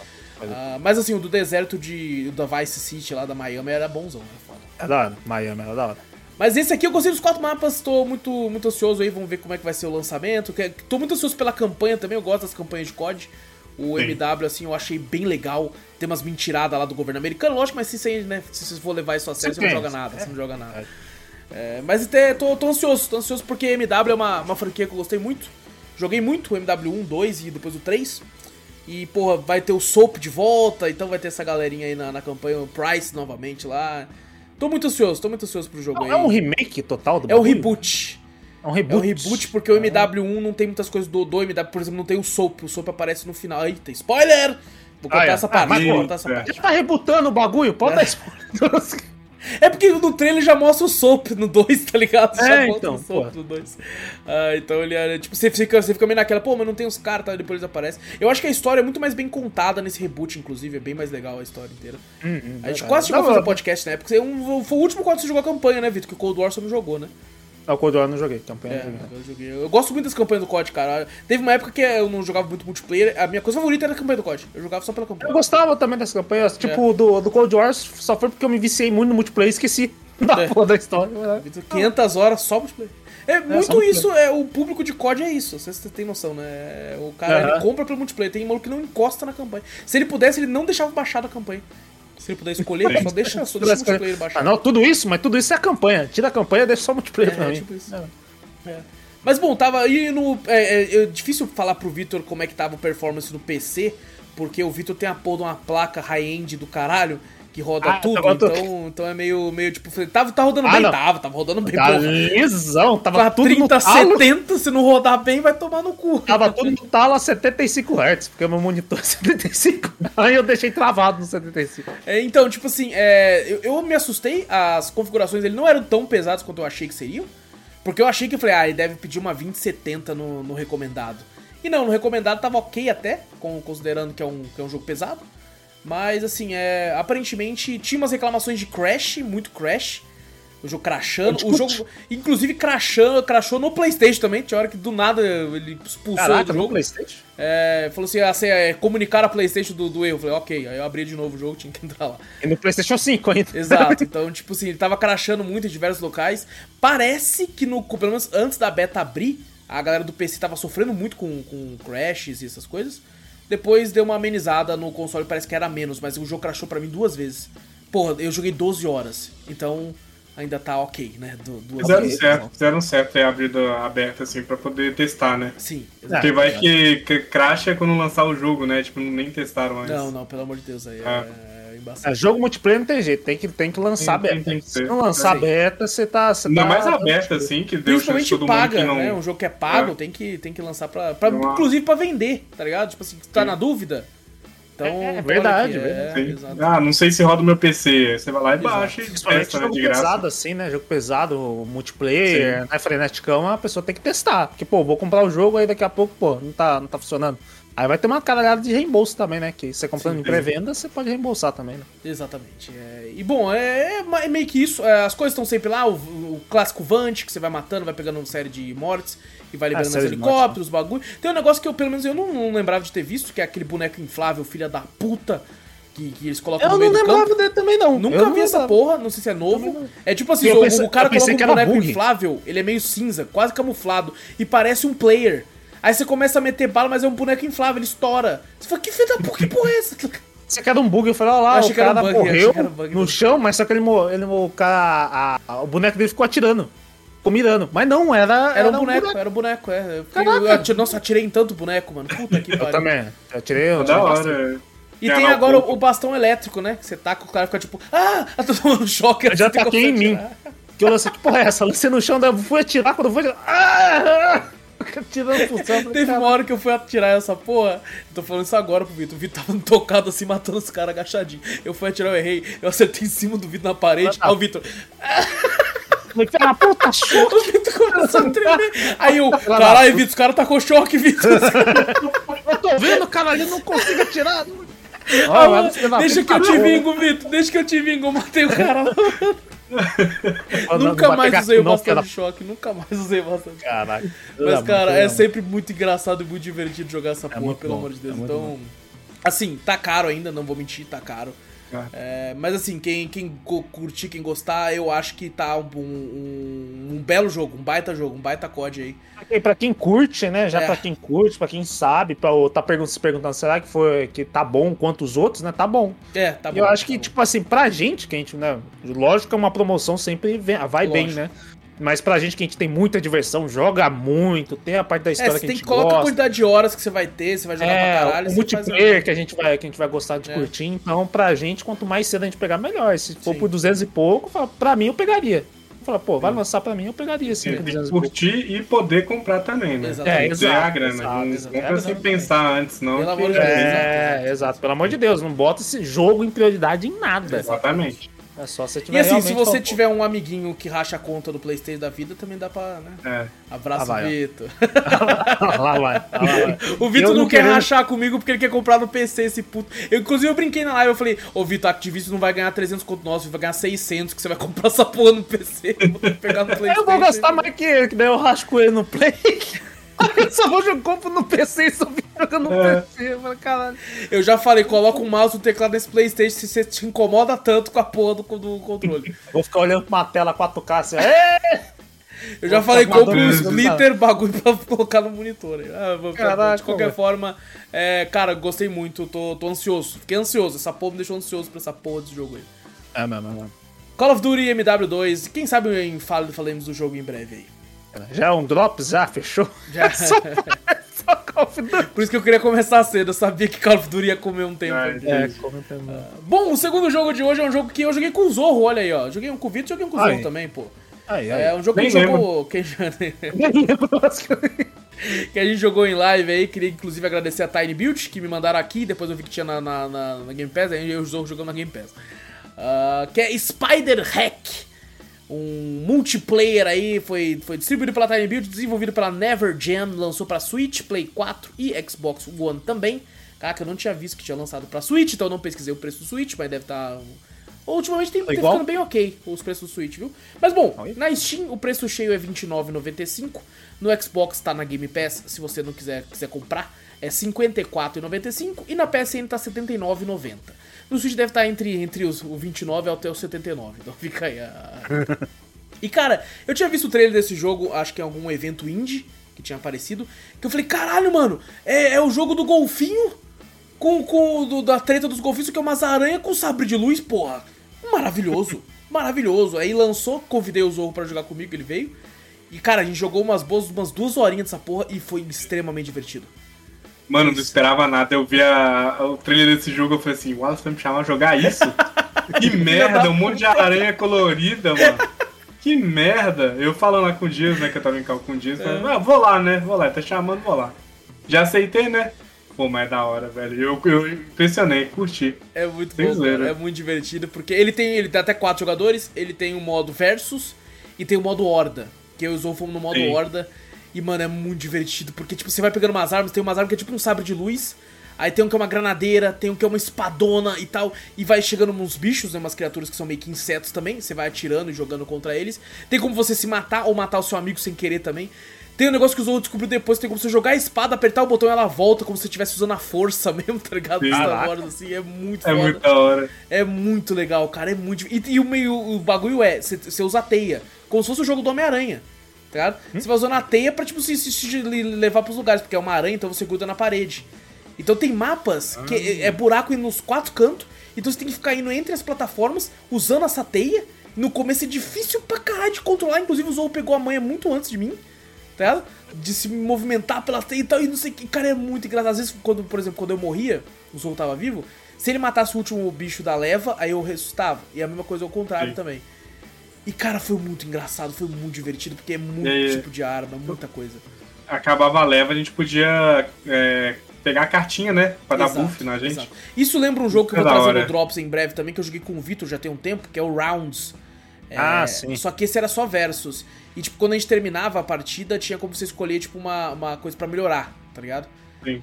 Ah, mas assim, o do deserto de, da Vice City lá da Miami era bonzão, né? Foda. É da hora. Miami é da hora. Mas esse aqui eu gostei dos quatro mapas, tô muito, muito ansioso aí, vamos ver como é que vai ser o lançamento. que- Tô muito ansioso pela campanha também, eu gosto das campanhas de COD. O Sim. MW, assim, eu achei bem legal. Tem umas mentiradas lá do governo americano, lógico, mas se você, né, se você for levar isso a sério, você não joga nada, é. você não joga nada. É, mas até tô, tô ansioso, tô ansioso porque MW é uma, uma franquia que eu gostei muito. Joguei muito o MW1, 2 e depois o 3. E, porra, vai ter o Soap de volta, então vai ter essa galerinha aí na, na campanha, o Price novamente lá. Tô muito ansioso, tô muito ansioso pro jogo aí. É um remake total do É o bagulho? reboot. É um É reboot. um reboot porque o MW1 não tem muitas coisas do, do MW. Por exemplo, não tem o Soap. O Soap aparece no final. Eita, spoiler! Vou cortar Ah, é. essa parte. Ah, mas, vou pô, cortar essa é. parte. Já tá rebutando o bagulho? Pode dar spoiler. É porque no trailer já mostra o Soap no 2, tá ligado? Já É, mostra então, o Soap pô. no 2. Ah, então ele é. Tipo, você fica, você fica meio naquela, pô, mas não tem os caras, tá? Depois eles aparecem. Eu acho que a história é muito mais bem contada nesse reboot, inclusive. É bem mais legal a história inteira. a gente verdade. quase chegou a Não, fazer podcast na época. Foi o último quando você jogou a campanha, né, Vitor? Que o Cold War você não jogou, né? Não, o Cold War eu não joguei. Campanha É, eu não joguei. eu joguei. Eu gosto muito das campanhas do COD, cara. Teve uma época que eu não jogava muito multiplayer. A minha coisa favorita era a campanha do COD. Eu jogava só pela Eu campanha. gostava também dessa campanha. Tipo, do, do Cold War só foi porque eu me viciei muito no multiplayer e esqueci da É. porra da história. né? 500 horas só multiplayer. É muito só multiplayer. isso, é, o público de COD é isso, vocês têm noção, né? O cara ele compra pelo multiplayer, tem maluco que não encosta na campanha. Se ele pudesse, ele não deixava baixado a campanha. Se ele pudesse escolher, só deixa, só deixa o multiplayer Ah, baixado. não, tudo isso, mas tudo isso é a campanha. Tira a campanha e deixa só o multiplayer É, pra é mim. tipo isso. É. É. Mas bom, tava aí no. É, é- é difícil falar pro Vitor como é que tava o performance no PC, porque o Vitor tem a porra de uma placa high-end do caralho que roda Ah, tudo, eu tô- então, então é meio, meio tipo. Tava, tá rodando Ah, bem, não. tava, tava rodando bem, Tá lisão, tava Pra tudo 30, no talo. 70, se não rodar bem, vai tomar no cu. Tava tudo no talo a 75 Hz, porque meu monitor é 75. Aí eu deixei travado no 75. É, então, tipo assim, é, eu, eu me assustei, as configurações dele não eram tão pesadas quanto eu achei que seriam. Porque eu achei que eu falei, ah, ele deve pedir uma 2070 no, no recomendado. E não, no recomendado tava ok até, com- considerando que é um, que é um jogo pesado. Mas assim, é, aparentemente tinha umas reclamações de crash, muito crash. O jogo crashando. O jogo, inclusive, crashando, crashou no Playstation também. Tinha hora que do nada ele expulsou Caraca, do no jogo. Playstation? É, falou assim, você, é, comunicar a Playstation do, do erro. Eu falei, ok. Aí eu abri de novo o jogo, tinha que entrar lá. E no Playstation 5 ainda. Exato, então, tipo assim, ele tava crashando muito em diversos locais. Parece que, no, pelo menos antes da beta abrir, a galera do PC tava sofrendo muito com, com crashes e essas coisas. Depois deu uma amenizada no console, parece que era menos, mas o jogo crashou pra mim duas vezes. Porra, eu joguei 12 horas, então ainda tá ok, né? Du- duas Fizeram vezes. certo, fizeram certo é abrir aberta assim pra poder testar, né? Sim, Ah, Porque vai que, que crash é quando lançar o jogo, né? Tipo, nem testaram antes. Não, não, pelo amor de Deus, aí Ah. é embaçado. É, jogo multiplayer não tem jeito, tem que, tem que lançar Tem- tem- beta. tem que Se não lançar Sim. beta, você tá. Você Ainda tá mais aberta, assim, que deu Principalmente todo mundo paga, que não. né? Um jogo que é pago É. tem, que, tem que lançar pra. pra há- inclusive pra vender, tá ligado? Tipo assim, tá Sim. na dúvida. Então. É, é verdade, é. Ah, não sei se roda o meu PC. Você vai lá e Exato. baixa e testa, né? jogo De graça. pesado, assim, né? Jogo pesado, multiplayer, né? Freneticão, a pessoa tem que testar. Porque, pô, vou comprar o jogo, aí daqui a pouco, pô, não tá, não tá funcionando. Aí vai ter uma caralhada de reembolso também, né? Que você comprando Sim, em pré-venda, você pode reembolsar também, né? Exatamente. é. E bom, é, é meio que isso. é, as coisas estão sempre lá, o, o clássico Vant, que você vai matando, vai pegando uma série de mortes e vai liberando Ah, série os mortes, helicópteros, bagulho. Tem um negócio que eu, pelo menos, eu não, não lembrava de ter visto, que é aquele boneco inflável, filha da puta, que, que eles colocam Eu no não meio do lembrava campo. dele também, não. Nunca Eu vi não essa lembrava. porra, não sei se é novo. não. É tipo assim, Eu o, pensei- o cara eu coloca um boneco bug. inflável, ele é meio cinza, quase camuflado, e parece um player. Aí você começa a meter bala, mas é um boneco inflável, ele estoura. Você fala, que filho da porra, que porra é essa? Você quer um bug, eu falei, ó lá, Eu achei o que era um cara bug, eu morreu era um bug no chão, mas só que ele, ele o cara, a- a- o boneco dele ficou atirando. Ficou mirando. Mas não, era. Era um boneco, era um boneco, é. Eu fiquei- eu atirei- nossa, atirei em tanto boneco, mano. Puta que Eu pariu. também. Eu tirei, eu Da tirei bastante. hora. E É, tem agora o- o bastão elétrico, né? Que você taca, o cara fica tipo, ah, eu tô tomando choque. Eu já tem taquei em mim. Que eu lancei, que porra é essa? Lancei no chão, daí eu fui atirar, quando eu fui atirar. Ah! Tirando eu falei, Teve "Cara, uma hora que eu fui atirar essa porra. Eu tô falando isso agora pro Vitor. O Vitor tava tocado assim, matando os caras agachadinho. Eu fui atirar, eu errei. Eu acertei em cima do Vitor na parede. Ah, Aí o Vitor. Da puta, choque. O Vitor começou a tremer. Aí eu, caralho, Vitor, os caras tá com choque, Vitor. Eu tô vendo, cara, ali não consigo atirar. Ah, filho da deixa que eu te vingo, Vitor. Deixa que eu te vingo. Eu matei o cara Nunca mais usei o bastão de choque. Nunca mais usei o bastão de choque. Caralho. Mas, cara, é sempre muito engraçado e muito divertido jogar essa porra, muito pelo amor de Deus. é então, assim, tá caro ainda, não vou mentir, tá caro. É, mas assim, quem, quem cu- curtir, quem gostar, eu acho que tá um, um, um belo jogo, um baita jogo, um baita COD aí. E pra quem curte, né? Já É. pra quem curte, pra quem sabe, pra tá pergun se perguntando, será que foi que tá bom quanto os outros, né? Tá bom. É, tá bom. eu acho tá que, bom. tipo assim, pra gente, que a gente, né? Lógico que é uma promoção sempre vem- vai bem, Lógico. né? Mas pra gente que a gente tem muita diversão, joga muito, tem a parte da É, história você que a tem gente que colocar a gosta. quantidade de horas que você vai ter, você vai jogar É, pra caralho. o você multiplayer faz- que a gente vai que a gente vai gostar de É. curtir, então pra gente quanto mais cedo a gente pegar melhor. Se for Sim. por 200 e pouco, pra mim eu pegaria. Fala, pô, vai lançar pra mim, eu pegaria sim, Tem por que 200 e pouco. curtir e poder comprar também, né? Exatamente. Tem que ter a exato, grana. exato, não exato. compra É, sem exatamente. pensar antes, não. Pelo amor de Deus. É, exato. exato. Pelo amor de Deus, não bota esse jogo em prioridade em nada. Exatamente. É só se tiver E assim, se você falando, tiver um amiguinho que racha a conta do Playstation da vida, também dá pra, né? É. Abraço, Ah. Vitor. "Pô, lá vai, lá vai. O Vitor não, não quer querendo- rachar comigo porque ele quer comprar no PC esse puto. Eu, inclusive, eu brinquei na live, eu falei, ô Vitor, Activision não vai ganhar 300 conto nosso, vai ganhar 600, que você vai comprar essa porra no PC. Eu vou pegar no Playstation. Eu vou gastar mais que, que daí eu rasco ele no Play. Eu só vou jogar compro no PC e só fico jogando no É. PC. Eu falei, caralho. Eu já falei, coloca o mouse no teclado desse Playstation se você te incomoda tanto com a porra do, do controle. Vou ficar olhando pra uma tela 4K assim, "Ê!" Eu já falei, compra um maduro, splitter bagulho pra colocar no monitor. Ah, vou- Caraca, de qualquer forma, é, cara, gostei muito, tô, tô ansioso. Fiquei ansioso, essa porra me deixou ansioso pra essa porra desse jogo aí. É mesmo, é mesmo. Call of Duty MW2, quem sabe em fale, falemos do jogo em breve aí. Já é um Drops? Já, fechou? Já. só, só Call of Duty. Por isso que eu queria começar cedo, eu sabia que Call of Duty ia comer um tempo. É. É, comentando. Bom, o segundo jogo de hoje é um jogo que eu joguei com o Zorro, olha aí, ó. Joguei um com o Vitor e joguei um com o. Zorro também, pô. Aí, aí. É um jogo que a Nem gente jogou. Que, Nem lembro, que a gente jogou em live aí. Queria inclusive agradecer a Tiny Build, que me mandaram aqui, depois eu vi que tinha na, na, na- na Game Pass, aí eu e o Zorro jogando na Game Pass. Ah, que é Spider Hack. Um multiplayer aí, foi, foi distribuído pela Tiny Build, desenvolvido pela Never Jam, lançou pra Switch, Play 4 e Xbox One também. Caraca, eu não tinha visto que tinha lançado pra Switch, então eu não pesquisei o preço do Switch, mas deve estar... Tá... Ultimamente tem, tem ficando bem ok os preços do Switch, viu? Mas bom, Oi? na Steam o preço cheio é R$29,95. No Xbox tá na Game Pass, se você não quiser, quiser comprar, é R$54,95. E na PSN tá R$79,90. No Switch deve estar tá entre, entre os, o 29 até os 79. Então fica aí a. e cara, eu tinha visto o trailer desse jogo, acho que em algum evento indie que tinha aparecido. Que eu falei, caralho, mano, é, é o jogo do golfinho com, com do, da treta dos golfinhos, que é umas aranhas com sabre de luz, porra. Maravilhoso. maravilhoso. Aí lançou, convidei o Zorro para jogar comigo, ele veio. E cara, a gente jogou umas boas, umas duas horinhas dessa porra e foi extremamente divertido. Mano, não esperava nada. Eu vi a, o trailer desse jogo, eu falei assim, o Wallace vai me chamar a jogar isso? que merda, um monte de aranha colorida, mano. Que merda. Eu falando lá com o Dias, né, que eu tava em cal com o Dias, é. falei, ah, vou lá, né, vou lá, tá chamando, vou lá. Já aceitei, né? Pô, mas é da hora, velho. Eu, eu impressionei, curti. É muito Sem bom. É muito divertido, porque ele tem, ele tem até quatro jogadores, ele tem o modo versus e tem o modo horda, que eu usou fomos no modo Sim. horda. E, mano, é muito divertido, porque, tipo, você vai pegando umas armas, tem umas armas que é tipo um sabre de luz, aí tem um que é uma granadeira, tem um que é uma espadona e tal, e vai chegando uns bichos, né, umas criaturas que são meio que insetos também, você vai atirando e jogando contra eles. Tem como você se matar ou matar o seu amigo sem querer também. Tem um negócio que o Zou descobriu depois, tem como você jogar a espada, apertar o botão e ela volta, como se você estivesse usando a força mesmo, tá ligado? Star Wars, assim, é muito É foda. muito da hora. É muito legal, cara, é muito... E, e o, meio, o bagulho é, você usa a teia, como se fosse o jogo do Homem-Aranha tá ligado? Hum? Você vai usando a teia pra, tipo, se, se, se levar pros lugares, porque é uma aranha, então você gruda na parede. Então tem mapas que é, é buraco nos quatro cantos, então você tem que ficar indo entre as plataformas, usando essa teia. No começo é difícil pra caralho de controlar, inclusive o Zou pegou a manha muito antes de mim, tá ligado? De se movimentar pela teia e tal, e não sei o que. Cara, é muito engraçado. Às vezes, quando, por exemplo, quando eu morria, o Zou tava vivo, se ele matasse o último bicho da leva, aí eu ressuscitava. E a mesma coisa ao contrário Sim. também. E, cara, foi muito engraçado, foi muito divertido, porque é muito e... tipo de arma, muita coisa. Acabava a leva, a gente podia é, pegar a cartinha, né? Pra exato, dar buff na gente. Exato. Isso lembra um jogo que eu vou trazer no Drops em breve também, que eu joguei com o Vitor já tem um tempo, que é o Rounds. É, ah, sim. Só que esse era só versus. E, tipo, quando a gente terminava a partida, tinha como você escolher, tipo, uma, uma coisa para melhorar, tá ligado?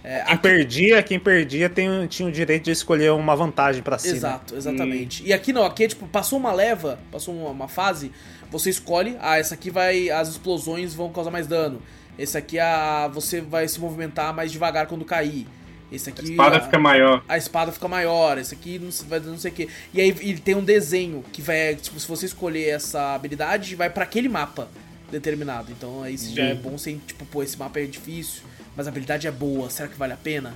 É, quem aqui... perdia, quem perdia tem, tinha o direito de escolher uma vantagem para si. Exato, exatamente. Hum. E aqui não, aqui é tipo, passou uma leva, passou uma, uma, fase, você escolhe, ah, essa aqui vai. As explosões vão causar mais dano. Esse aqui a, você vai se movimentar mais devagar quando cair. Esse aqui. A espada a, fica maior. A espada fica maior. Esse aqui não, vai não sei o que. E aí ele tem um desenho que vai. Tipo, se você escolher essa habilidade, vai para aquele mapa determinado. Então aí já é bom sem, tipo, pô, esse mapa é difícil mas a habilidade é boa, será que vale a pena?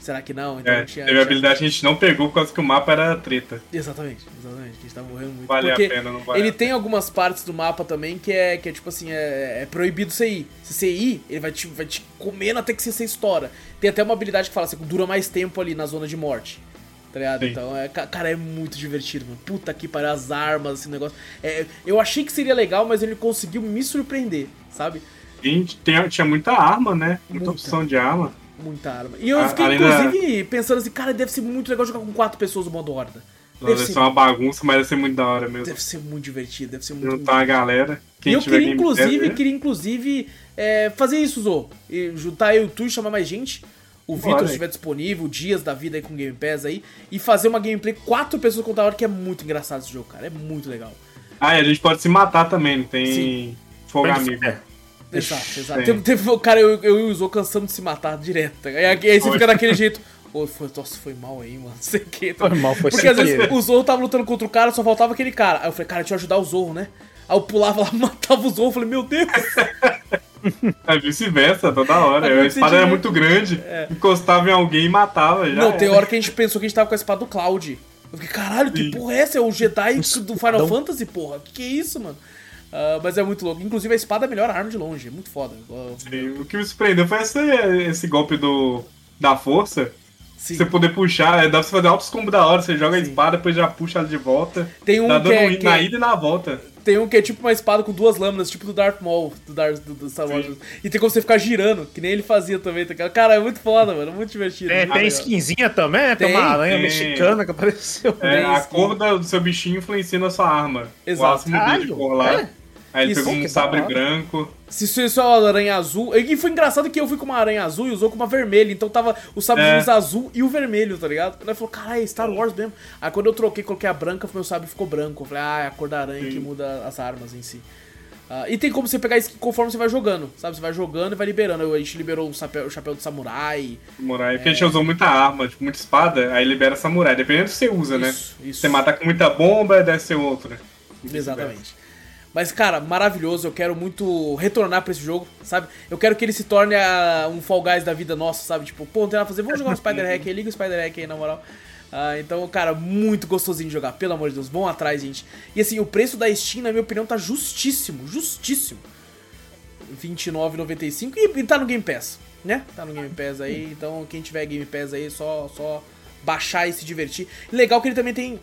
Será que não? Então, é, tinha, teve tinha... habilidade que a gente não pegou por causa que o mapa era treta. Exatamente, exatamente. A gente tava morrendo muito. Vale Porque a pena, não vale Ele tem algumas partes do mapa também que é, que é tipo assim, é, é proibido você ir. Se você ir, ele vai te, vai te comendo até que você, você estoura. Tem até uma habilidade que fala assim, dura mais tempo ali na zona de morte. Tá ligado? Sim. Então, é, cara, é muito divertido, mano. Puta que pariu, as armas, esse negócio. É, eu achei que seria legal, mas ele conseguiu me surpreender, sabe? Gente tinha muita arma, né? Muita, muita opção de arma. Muita arma. E eu fiquei, inclusive, da... pensando assim, cara, deve ser muito legal jogar com quatro pessoas no modo horda. Deve, deve ser... ser uma bagunça, mas deve ser muito da hora mesmo. Deve ser muito divertido, deve ser muito. Juntar a galera. e eu queria inclusive, queria inclusive é, fazer isso, Zo. E juntar eu e tu e chamar mais gente. O Vitor estiver disponível, dias da vida aí com Game Pass aí. E fazer uma gameplay quatro pessoas contra a hora, que é muito engraçado esse jogo, cara. É muito legal. Ah, e a gente pode se matar também, não tem Sim. fogo amigo. É. Exato, exato. Teve, teve, cara, eu, eu usou cansando de se matar direto. Aí, aí você fica daquele jeito. Pô, foi, nossa, foi mal aí, mano. Não sei o que. Foi mal, foi Porque às vezes o Zorro tava lutando contra o cara, só faltava aquele cara. Aí eu falei, cara, deixa eu ajudar o Zorro, né? Aí eu pulava lá, matava o Zorro, falei, meu Deus. É vice-versa, toda hora. A espada era muito grande, é. encostava em alguém e matava já. Não, tem hora que a gente pensou que a gente tava com a espada do Cloud. Eu fiquei, caralho, que Sim. porra é essa? É o Jedi do Final Não. Fantasy, porra? Que que é isso, mano? Uh, mas é muito louco. Inclusive a espada é a melhor arma de longe, é muito foda. Sim, o que me surpreendeu foi esse, esse golpe do, da força. Sim. Você poder puxar, é, dá pra você fazer altos combos da hora, você joga Sim. a espada, depois já puxa ela de volta. Tem um tá dando é, que na ida e na volta. Tem um que é tipo uma espada com duas lâminas, tipo do Darth Maul, do, Darth, do, do Star Wars. Sim. E tem como você ficar girando, que nem ele fazia também. Tá cara, é muito foda, mano, muito divertido. É, tem skinzinha também, né? Tem, tem uma aranha tem. mexicana que apareceu. É, a cor do seu bichinho influencia na sua arma. Exato. O de cor lá. É? Aí ele Isso, pegou um sabre branco. Se isso é uma aranha azul. E foi engraçado que eu fui com uma aranha azul e usou com uma vermelha. Então tava o sabre é. de luz azul e o vermelho, tá ligado? Ele falou, caralho, é Star Wars mesmo. Aí quando eu troquei, coloquei a branca, meu sabre ficou branco. Eu falei, ah, é a cor da aranha Sim. que muda as armas em si. Uh, e tem como você pegar isso conforme você vai jogando, sabe? Você vai jogando e vai liberando. A gente liberou o chapéu, o chapéu do samurai. Samurai, é... porque a gente usou muita arma, tipo, muita espada, aí libera samurai. Dependendo do que você usa, né? isso, né? Isso. Você mata com muita bomba, deve ser outra. Exatamente. Mas, cara, maravilhoso. Eu quero muito retornar pra esse jogo, sabe? Eu quero que ele se torne a, um Fall Guys da vida nossa, sabe? Tipo, pô, não tem nada a fazer, vamos jogar um Spider Hack aí, liga o Spider Hack aí, na moral. Uh, então, cara, muito gostosinho de jogar, pelo amor de Deus. Vão atrás, gente. E assim, o preço da Steam, na minha opinião, tá justíssimo, justíssimo. R$29,95 e, e tá no Game Pass, né? Tá no Game Pass aí, então quem tiver Game Pass aí, só, só baixar e se divertir. Legal que ele também tem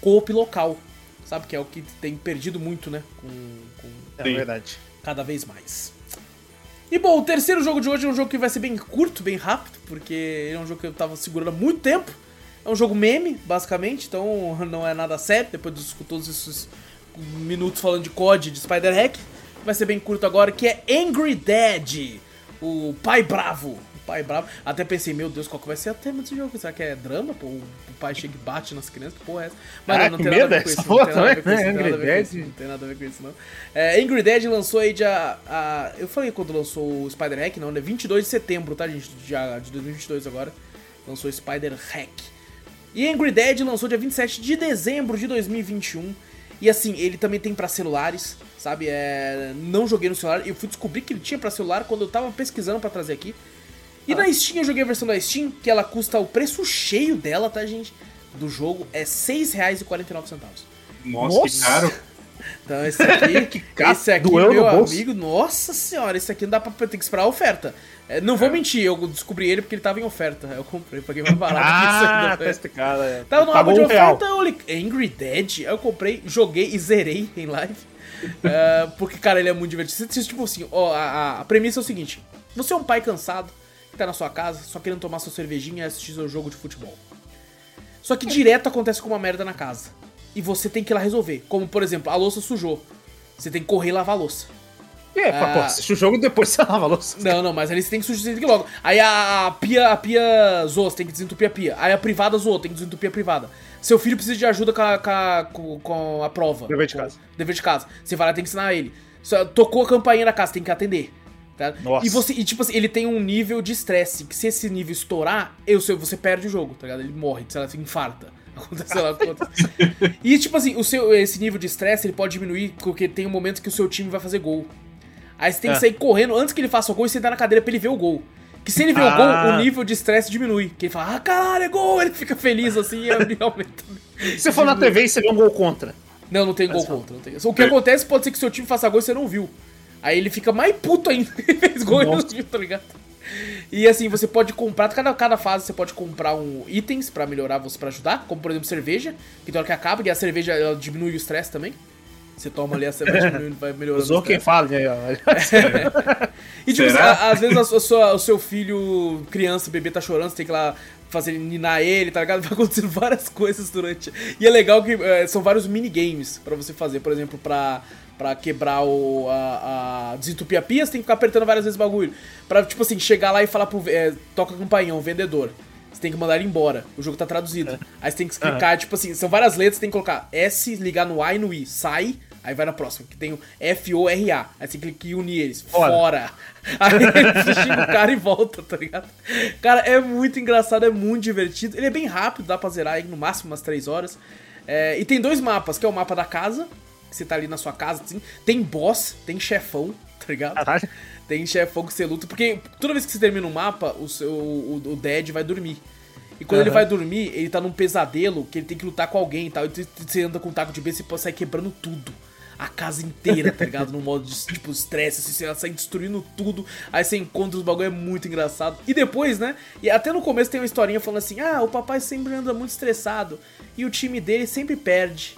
co-op local, sabe? Que é o que tem perdido muito, né? Com, com... É verdade. Cada vez mais. E bom, o terceiro jogo de hoje é um jogo que vai ser bem curto, bem rápido, porque é um jogo que eu tava segurando há muito tempo. É um jogo meme, basicamente, então não é nada sério, depois de todos esses minutos falando de COD, de Spider-Hack. Vai ser bem curto agora, que é Angry Dad, o pai bravo. O pai bravo. Até pensei, meu Deus, qual que vai ser o tema desse jogo? Será que é drama? Pô, pai chega e bate nas crianças? Que porra é essa? Mas ah, não, não tem nada a ver com isso. Não tem nada a ver com isso. Não tem nada a ver com isso, não. É, Angry Dad lançou aí dia... A, eu falei quando lançou o Spider-Hack, não, né? 22 de setembro, tá, gente? Já, de 2022 agora. Lançou Spider-Hack. E Angry Dead lançou dia 27 de dezembro de 2021. E assim, ele também tem para celulares, sabe? É, não joguei no celular. Eu fui descobrir que ele tinha para celular quando eu tava pesquisando para trazer aqui. E ah. na Steam eu joguei a versão da Steam, que ela custa o preço cheio dela, tá, gente? Do jogo é R$ 6,49. Nossa, Nossa, que caro. Então esse aqui, que esse aqui, meu amigo, nossa senhora, esse aqui não dá pra ter que esperar a oferta. É, não vou mentir, eu descobri ele porque ele tava em oferta. Eu comprei, paguei mais barato ah, que isso ainda. Tá é. Tava no aba de oferta, eu olhei, Angry Dead, eu comprei, joguei e zerei em live. uh, porque, cara, ele é muito divertido. Tipo assim, ó, a, a, premissa é o seguinte: você é um pai cansado, tá na sua casa, só querendo tomar sua cervejinha e assistir seu jogo de futebol. Só que direto acontece com uma merda na casa. E você tem que ir lá resolver. Como, por exemplo, a louça sujou. Você tem que correr e lavar a louça. É, ah, pô, assiste o jogo e depois você lava a louça. Não, não, mas ali você tem que sujar logo. Aí a, pia, a pia zoou, você tem que desentupir a pia. Aí a privada zoou, tem que desentupir a privada. Seu filho precisa de ajuda com a, com, com a prova. Dever de casa. Dever de casa. Você vai lá, tem que ensinar ele. Tocou a campainha na casa, tem que atender. Tá? Nossa. E você, e tipo assim, ele tem um nível de estresse, que se esse nível estourar, eu, você perde o jogo, tá ligado? Ele morre, sei lá, se infarta. Aconteceu lá E tipo assim, o seu, esse nível de estresse ele pode diminuir porque tem um momento que o seu time vai fazer gol. Aí você tem que é. sair correndo antes que ele faça o gol e sentar na cadeira pra ele ver o gol. Que se ele ver ah. o gol, o nível de estresse diminui. Que ele fala, ah, caralho, é gol! Ele fica feliz assim e aumenta. se você for na TV e você vê um gol contra. Não, não tem gol contra. Não tem. O que acontece pode ser que seu time faça gol e você não viu. Aí ele fica mais puto ainda. Ele fez gol Nossa. e não tá ligado? E assim, você pode comprar, cada, cada fase você pode comprar um itens para melhorar você para ajudar, como por exemplo cerveja, que tem hora que acaba, e a cerveja ela diminui o estresse também. Você toma ali a cerveja e vai melhorando. Usou quem fala, aí, ó. e tipo, a, às vezes a, a sua, o seu filho, criança, bebê tá chorando, você tem que ir lá fazer ninar ele, tá ligado? Vai acontecendo várias coisas durante. E é legal que é, são vários minigames para você fazer, por exemplo, pra Pra quebrar o. a, a desentupir a pia, você tem que ficar apertando várias vezes o bagulho. Pra, tipo assim, chegar lá e falar pro. É, toca campainhão, vendedor. Você tem que mandar ele embora. O jogo tá traduzido. É. Aí você tem que clicar, tipo assim, são várias letras, você tem que colocar S, ligar no A e no I. Sai, aí vai na próxima, que tem o F-O-R-A. Aí você clica e unir eles. Fora. Fora. Aí você xinga o cara e volta, tá ligado? Cara, é muito engraçado, é muito divertido. Ele é bem rápido, dá pra zerar aí no máximo umas 3 horas. É, e tem dois mapas, que é o mapa da casa, você tá ali na sua casa, assim. Tem boss, tem chefão, tá ligado? Caralho. Tem chefão que você luta. Porque toda vez que você termina um mapa, o, seu, o, o Dead vai dormir. E quando uhum. ele vai dormir, ele tá num pesadelo que ele tem que lutar com alguém e tal. E você anda com um taco de beijo e sair quebrando tudo. a casa inteira, tá ligado? No modo de, tipo, estresse, assim, você sai destruindo tudo, aí você encontra os bagulho, é muito engraçado. E depois, né, e até no começo tem uma historinha falando assim, ah, o papai sempre anda muito estressado, e o time dele sempre perde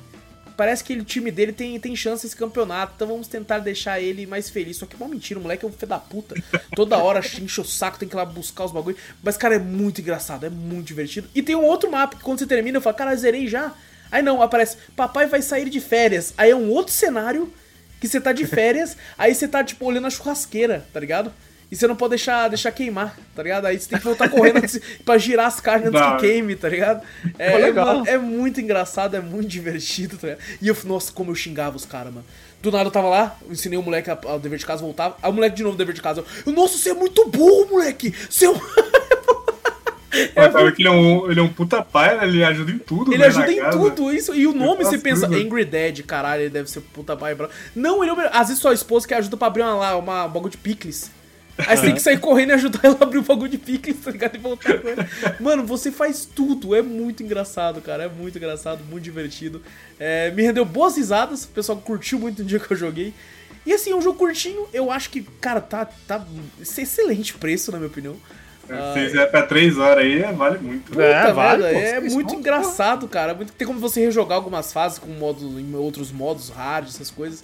parece que o time dele tem, tem chance nesse campeonato, então vamos tentar deixar ele mais feliz. Só que é uma mentira, o moleque é um filho da puta. Toda hora enche o saco, tem que ir lá buscar os bagulhos. Mas, cara, é muito engraçado, é muito divertido. E tem um outro mapa que quando você termina, eu falo, cara, zerei já. Aí não, aparece, papai vai sair de férias. Aí é um outro cenário que você tá de férias, aí você tá, tipo, olhando a churrasqueira, tá ligado? E você não pode deixar, deixar queimar, tá ligado? Aí você tem que voltar correndo pra girar as carnes antes que queime, tá ligado? É, legal. É, é, muito engraçado, é muito divertido, tá ligado? E eu, nossa, como eu xingava os caras, mano. Do nada eu tava lá, eu ensinei o moleque ao dever de casa, voltava. Aí o moleque de novo dever de casa. Eu, nossa, você é muito burro, moleque! Você é um... É, sabe que ele é, um, ele é um puta pai, né? Ele ajuda em tudo, Ele né, ajuda em tudo, isso. E o nome, você pensa, tudo. Angry Dad, caralho, ele deve ser puta pai. Não, ele é, às vezes sua esposa que ajuda pra abrir uma, uma, um bagulho de picles. Aí você tem que sair correndo e ajudar ela a abrir o bagulho de pique, tá ligado? E voltar com ele. Mano, você faz tudo. É muito engraçado, cara. É muito engraçado, muito divertido. É, me rendeu boas risadas. O pessoal curtiu muito no dia que eu joguei. E assim, é um jogo curtinho. Eu acho que, cara, tá, tá excelente preço, na minha opinião. Se fizer pra 3 horas aí, vale muito. Puta, é, vale, pô, é muito engraçado, cara. Tem como você rejogar algumas fases com modo, em outros modos, hard, essas coisas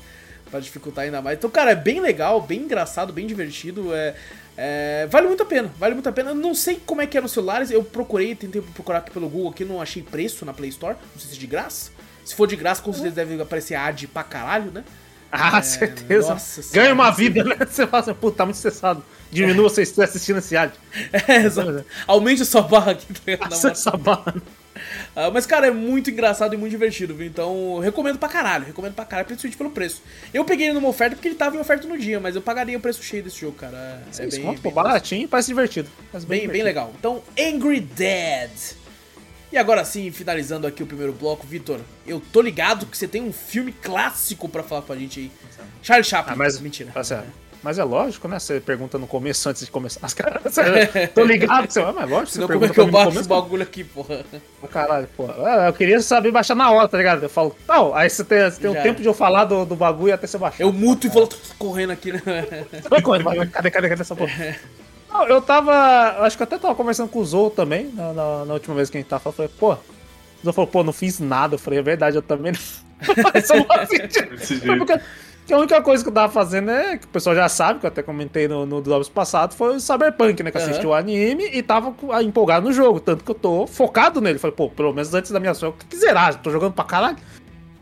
para dificultar ainda mais. Então, cara, é bem legal, bem engraçado, bem divertido. É, é, vale muito a pena, vale muito a pena. Eu não sei como é que é nos celulares, eu procurei, tentei procurar aqui pelo Google, aqui não achei preço na Play Store, não sei se é de graça. Se for de graça, com certeza deve aparecer ad pra caralho, né? Ah, é, certeza. Nossa, Ganha uma vida, né? Você fala assim, puta, tá muito estressado. Diminua você assistindo esse ad. É, exato. Aumente a sua barra aqui. Tá essa barra. Uh, mas, cara, é muito engraçado e muito divertido, viu? Então, recomendo pra caralho, recomendo pra caralho, principalmente pelo preço. Eu peguei ele numa oferta porque ele tava em oferta no dia, mas eu pagaria o preço cheio desse jogo, cara. É, é bem, conto, bem baratinho, parece divertido. Parece bem, bem, bem legal. Então, Angry Dead. E agora sim, finalizando aqui o primeiro bloco, Vitor, eu tô ligado que você tem um filme clássico para falar pra gente aí. Charlie Chaplin. Ah, mas mentira. Tá certo. Mas é lógico, né? Você pergunta no começo antes de começar. As caras. Tô ligado, você, mas é lógico. Senão como é que eu baixo esse bagulho aqui, porra? Caralho, porra. É, eu queria saber baixar na hora, tá ligado? Eu falo, não, aí você tem, você tem um tempo de eu falar do, do bagulho até você baixar. Eu muto e falo, tô correndo aqui, né? Tô correndo, mas cadê, cadê, cadê essa porra? Não, eu tava. Acho que eu até tava conversando com o Zou também, na, na, na última vez que a gente tava. Eu falei, pô. O Zou falou, pô, não fiz nada. Eu falei, é verdade, eu também não. Mas eu não porque que a única coisa que eu tava fazendo é, que o pessoal já sabe, que eu até comentei no, no Drops passado, foi o Cyberpunk, né? Que eu assisti uhum. o anime e tava empolgado no jogo. Tanto que eu tô focado nele. Falei, pô, pelo menos antes da minha ação, eu que zerar, tô jogando pra caralho.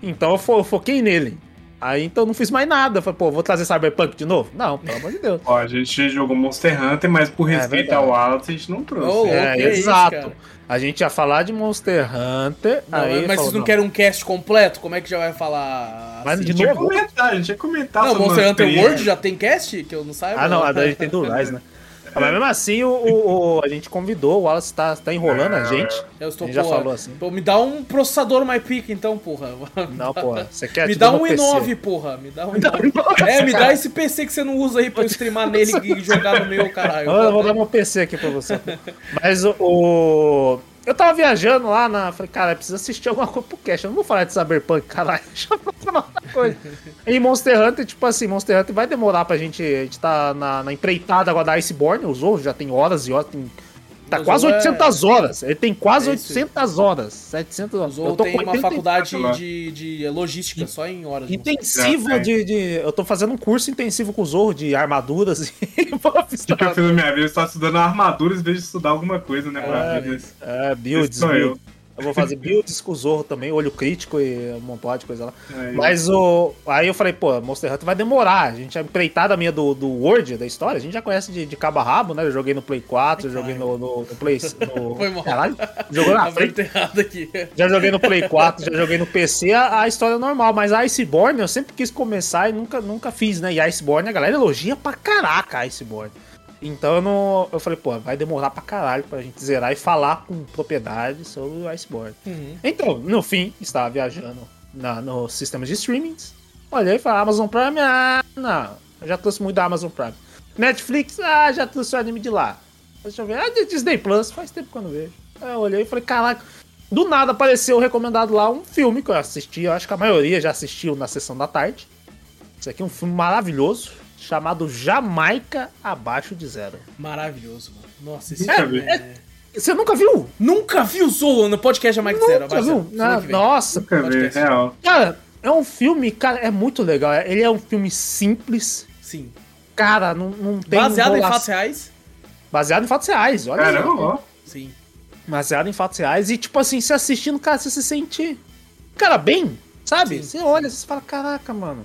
Então eu, fo eu foquei nele. Aí então não fiz mais nada. Falei, pô, vou trazer Cyberpunk de novo? Não, pelo amor de Deus. Ó, a gente jogou Monster Hunter, mas por é respeito é ao Wallace, a gente não trouxe. Oh, é, é, exato. Isso, a gente ia falar de Monster Hunter. Não, aí mas falou, vocês não, não, querem um cast completo? Como é que já vai falar? Mas assim, de novo? Comentar, a gente ia comentar. Não, Monster Hunter World já tem cast? Que eu não saiba. Ah, não, a gente tem do Rise, né? Mas mesmo assim, o, o, o, a gente convidou, o Wallace tá, tá enrolando a é. gente. Eu estou, a gente já falou assim. Pô, me dá um processador mais pica então, porra. Não, porra. Você quer Me dá um i9, porra. Me dá um i9. É, me dá esse PC que você não usa aí pra eu streamar nele e jogar no meu, caralho. Eu vou dar meu PC aqui pra você. Mas o eu tava viajando lá na. Falei, cara, precisa assistir alguma coisa pro cast. Eu não vou falar de Cyberpunk, caralho. Deixa eu falar outra coisa. e Monster Hunter, tipo assim, Monster Hunter vai demorar pra gente. A gente tá na, na empreitada agora da Iceborne, usou, já tem horas e horas, tem Tá quase 800 é... horas. Ele tem quase é 800 horas. 700 horas. Eu tô tem uma faculdade de, de logística só em horas. Intensiva de, de, Eu tô fazendo um curso intensivo com o Zorro de armaduras e O que eu fiz na minha vida? Eu estava estudando armaduras em vez de estudar alguma coisa, né? É, é builds. builds. Eu vou fazer builds com o Zorro também, olho crítico e um montão de coisa lá. Aí. Mas o. Aí eu falei, pô, Monster Hunter vai demorar. A gente, a empreitada minha do, do Word, da história, a gente já conhece de, de cabo a rabo, né? Eu joguei no Play 4, eu joguei no, no, no Play. No... Foi mal. Caralho, jogou na frente. errado aqui. Já joguei no Play 4, já joguei no PC, a, a, história é normal. Mas a Iceborne eu sempre quis começar e nunca, nunca fiz, né? E a Iceborne, a galera elogia pra caraca a Iceborne. Então eu não. Eu falei, pô, vai demorar pra caralho pra gente zerar e falar com propriedade sobre o Iceborne. Uhum. Então, no fim, estava viajando na, no sistema de streamings. Olhei e falei, Amazon Prime, ah, não. Eu já trouxe muito da Amazon Prime. Netflix, ah, já trouxe o anime de lá. Deixa eu ver. Ah, Disney Plus, faz tempo que eu não vejo. Aí eu olhei e falei, caraca, Do nada apareceu recomendado lá um filme que eu assisti, eu acho que a maioria já assistiu na sessão da tarde. Isso aqui é um filme maravilhoso, chamado Jamaica Abaixo de Zero. Maravilhoso, mano. Nossa, esse É, filme é- é... Você nunca viu? Nunca viu Solo no podcast Jamaica Zero. Nunca viu? Vem. nossa, Nunca vi, real. cara, é um filme, cara, é muito legal. Ele é um filme simples, Sim. cara, não, não tem Baseado em enrolação. fatos reais? Baseado em fatos reais, olha. Caramba, ó. Sim. Baseado em fatos reais. E, tipo assim, se assistindo, cara, você se sente, cara, bem, sabe? Sim. Você olha, você fala, caraca, mano.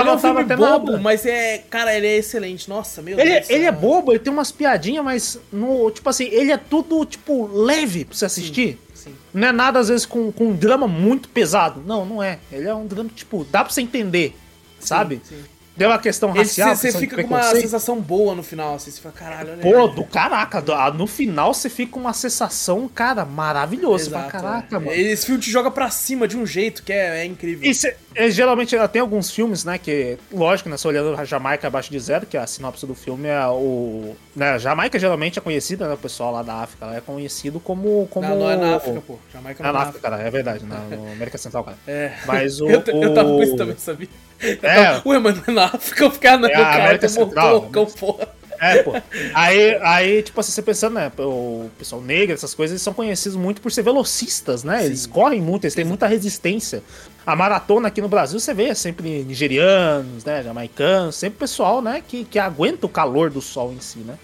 Ele é um filme bobo, mas é... Cara, ele é excelente. Nossa, meu Ele, Deus do ele é bobo, ele tem umas piadinhas, mas, no, tipo assim, ele é tudo, tipo, leve pra você assistir. Sim. Não é nada, às vezes, com, com um drama muito pesado. Não, não é. Ele é um drama, tipo, dá pra você entender, sabe? Sim. Deu uma questão racial, Você fica com uma sensação boa no final, assim. Você fala, caralho, olha Pô, aí. do caraca, ah, no final você fica com uma sensação, cara, maravilhosa. Exato, caraca, é. mano. Esse filme te joga pra cima de um jeito que é, é incrível. E cê- é, geralmente ela tem alguns filmes, né, que, lógico, né, você olhando a Jamaica abaixo de zero, que a sinopse do filme é o... Né, Jamaica geralmente é conhecida, né, o pessoal lá da África, ela é conhecido como... como... Não, não é na África, pô. Jamaica É não na África, cara, é verdade, na, no América Central, cara. É. Mas o... eu, eu tava com isso também, sabia? É. Ué, mano, na África eu ficava na É cara, América Central, loucão, porra. É, pô. Aí, aí, tipo assim, você pensando, né? O pessoal negro, essas coisas, eles são conhecidos muito por ser velocistas, né? Eles Sim. correm muito, eles têm muita resistência. A maratona aqui no Brasil, você vê é sempre nigerianos, né? Jamaicanos, sempre pessoal, né? Que, que aguenta o calor do sol em si, né?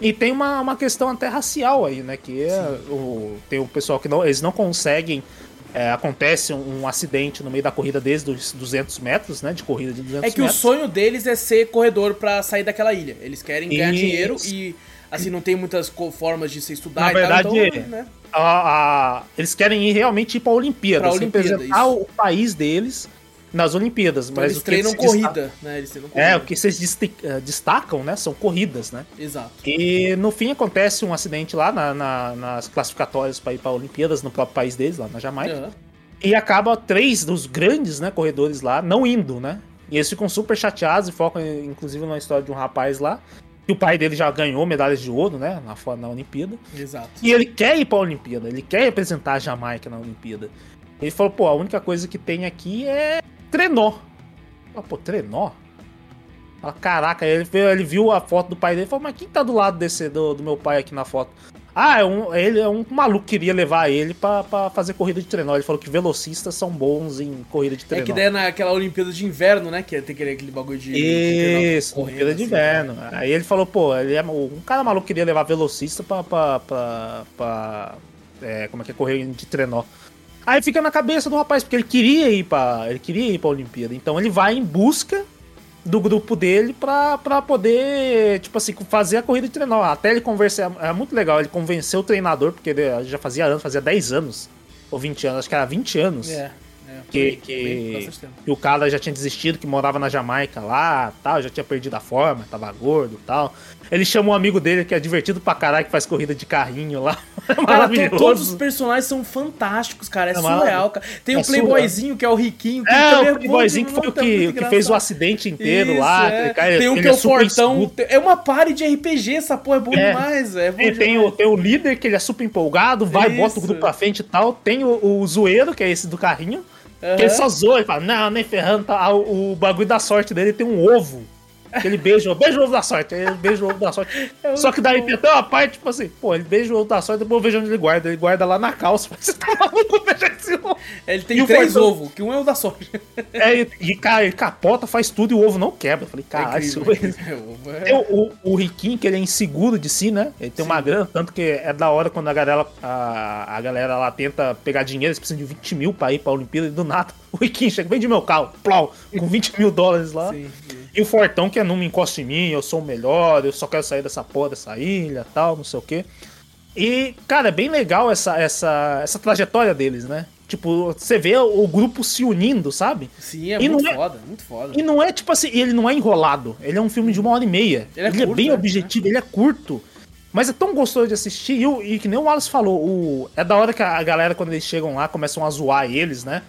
E tem uma, uma questão até racial aí, né? Que é o, tem o pessoal que não, eles não conseguem. É, acontece um, um acidente no meio da corrida desde os 200 metros, né? De corrida de 200 É que o metros. sonho deles é ser corredor pra sair daquela ilha. Eles querem ganhar Isso. dinheiro e, assim, não tem muitas formas de se estudar Na e tal, verdade, então, né? a- a- eles querem ir realmente ir pra Olimpíada, Pra assim, Olimpíada, representar isso. o país deles nas Olimpíadas. Então mas eles o que treinam corrida, né? Eles treinam destaca- corrida. É, o que vocês eh, destacam, né, são corridas, né? Exato. E no fim acontece um acidente lá na- na- nas classificatórias para ir para Olimpíadas no próprio país deles, lá na Jamaica. Aham. E acaba três dos grandes né, corredores lá não indo, né? E eles ficam super chateados e focam, inclusive, na história de um rapaz lá. Que o pai dele já ganhou medalhas de ouro, né? Na, na Olimpíada. Exato. E ele quer ir pra Olimpíada, ele quer representar a Jamaica na Olimpíada. Ele falou, pô, a única coisa que tem aqui é trenó. Ah, pô, trenó? Fala, caraca, ele, viu- ele viu a foto do pai dele e falou, mas quem tá do lado desse do, do meu pai aqui na foto? Ah, é um, ele é um maluco que queria levar ele pra, pra fazer corrida de trenó. Ele falou que velocistas são bons em corrida de É trenó. que daí é naquela Olimpíada de Inverno, né? Que tem aquele, aquele bagulho de. Isso, de Olimpíada de assim. Inverno. Aí ele falou, pô, ele é, um cara maluco queria levar velocista pra, pra, pra, pra é, como é que é, correr de trenó. Aí fica na cabeça do rapaz, porque ele queria ir pra, ele queria ir pra Olimpíada. Então ele vai em busca do grupo dele pra, pra poder, tipo assim, fazer a corrida de trenó. Até ele conversar, é muito legal, ele convenceu o treinador, porque ele já fazia anos, fazia 10 anos, ou 20 anos, acho que era 20 anos. É. é Que- que- que o cara já tinha desistido, que morava na Jamaica lá, tal, já tinha perdido a forma, tava gordo e tal. Ele chama um amigo dele que é divertido pra caralho, que faz corrida de carrinho lá. É Cara, maravilhoso. todos os personagens são fantásticos, cara. É, É surreal, cara. Tem É o Playboyzinho, que é o riquinho. Que É, o playboyzinho que foi o que, que fez o acidente inteiro Isso, lá. é. cara, tem um ele que é o super fortão. escudo. É uma party de RPG, essa porra é boa É. demais, é bom E tem o, tem o líder, que ele é super empolgado, vai, Isso. bota o grupo pra frente e tal. Tem o, o zoeiro, que é esse do carrinho, que ele Aham. só zoa, ele fala, não, nem ferrando. Tá. Ah, O, o bagulho da sorte dele tem um ovo. Ele beija, beija o ovo da sorte. Ele beija o ovo da sorte. É Só que daí tem até uma parte, tipo assim, pô, ele beija o ovo da sorte, depois eu vejo onde ele guarda. Ele guarda lá na calça. Você tá maluco, beija esse ovo? Ele tem E três ovos, que um é o da sorte. É, e, e, cara, ele capota, faz tudo e o ovo não quebra. Eu falei, É caralho, esse ovo é é ovo é- o, o, o Riquinho, que ele é inseguro de si, né? Ele tem uma grana, tanto que é da hora quando a galera, a, a galera lá tenta pegar dinheiro, eles precisam de 20 mil pra ir pra Olimpíada e do nada. O Riquinho chega, vende meu carro, plau, com 20 mil dólares lá. Sim, sim. E o Fortão, que é não me encosta em mim, eu sou o melhor, eu só quero sair dessa porra dessa ilha tal, não sei o quê. E, cara, é bem legal essa, essa, essa trajetória deles, né? Tipo, você vê o grupo se unindo, sabe? Sim, é E muito não é- foda, muito foda. E não é tipo assim, ele não é enrolado. Ele é um filme de uma hora e meia. Ele Ele é é, curto, bem né? objetivo, ele é curto. Mas é tão gostoso de assistir. E, e que nem o Wallace falou, o, é da hora que a galera, quando eles chegam lá, começam a zoar eles, né?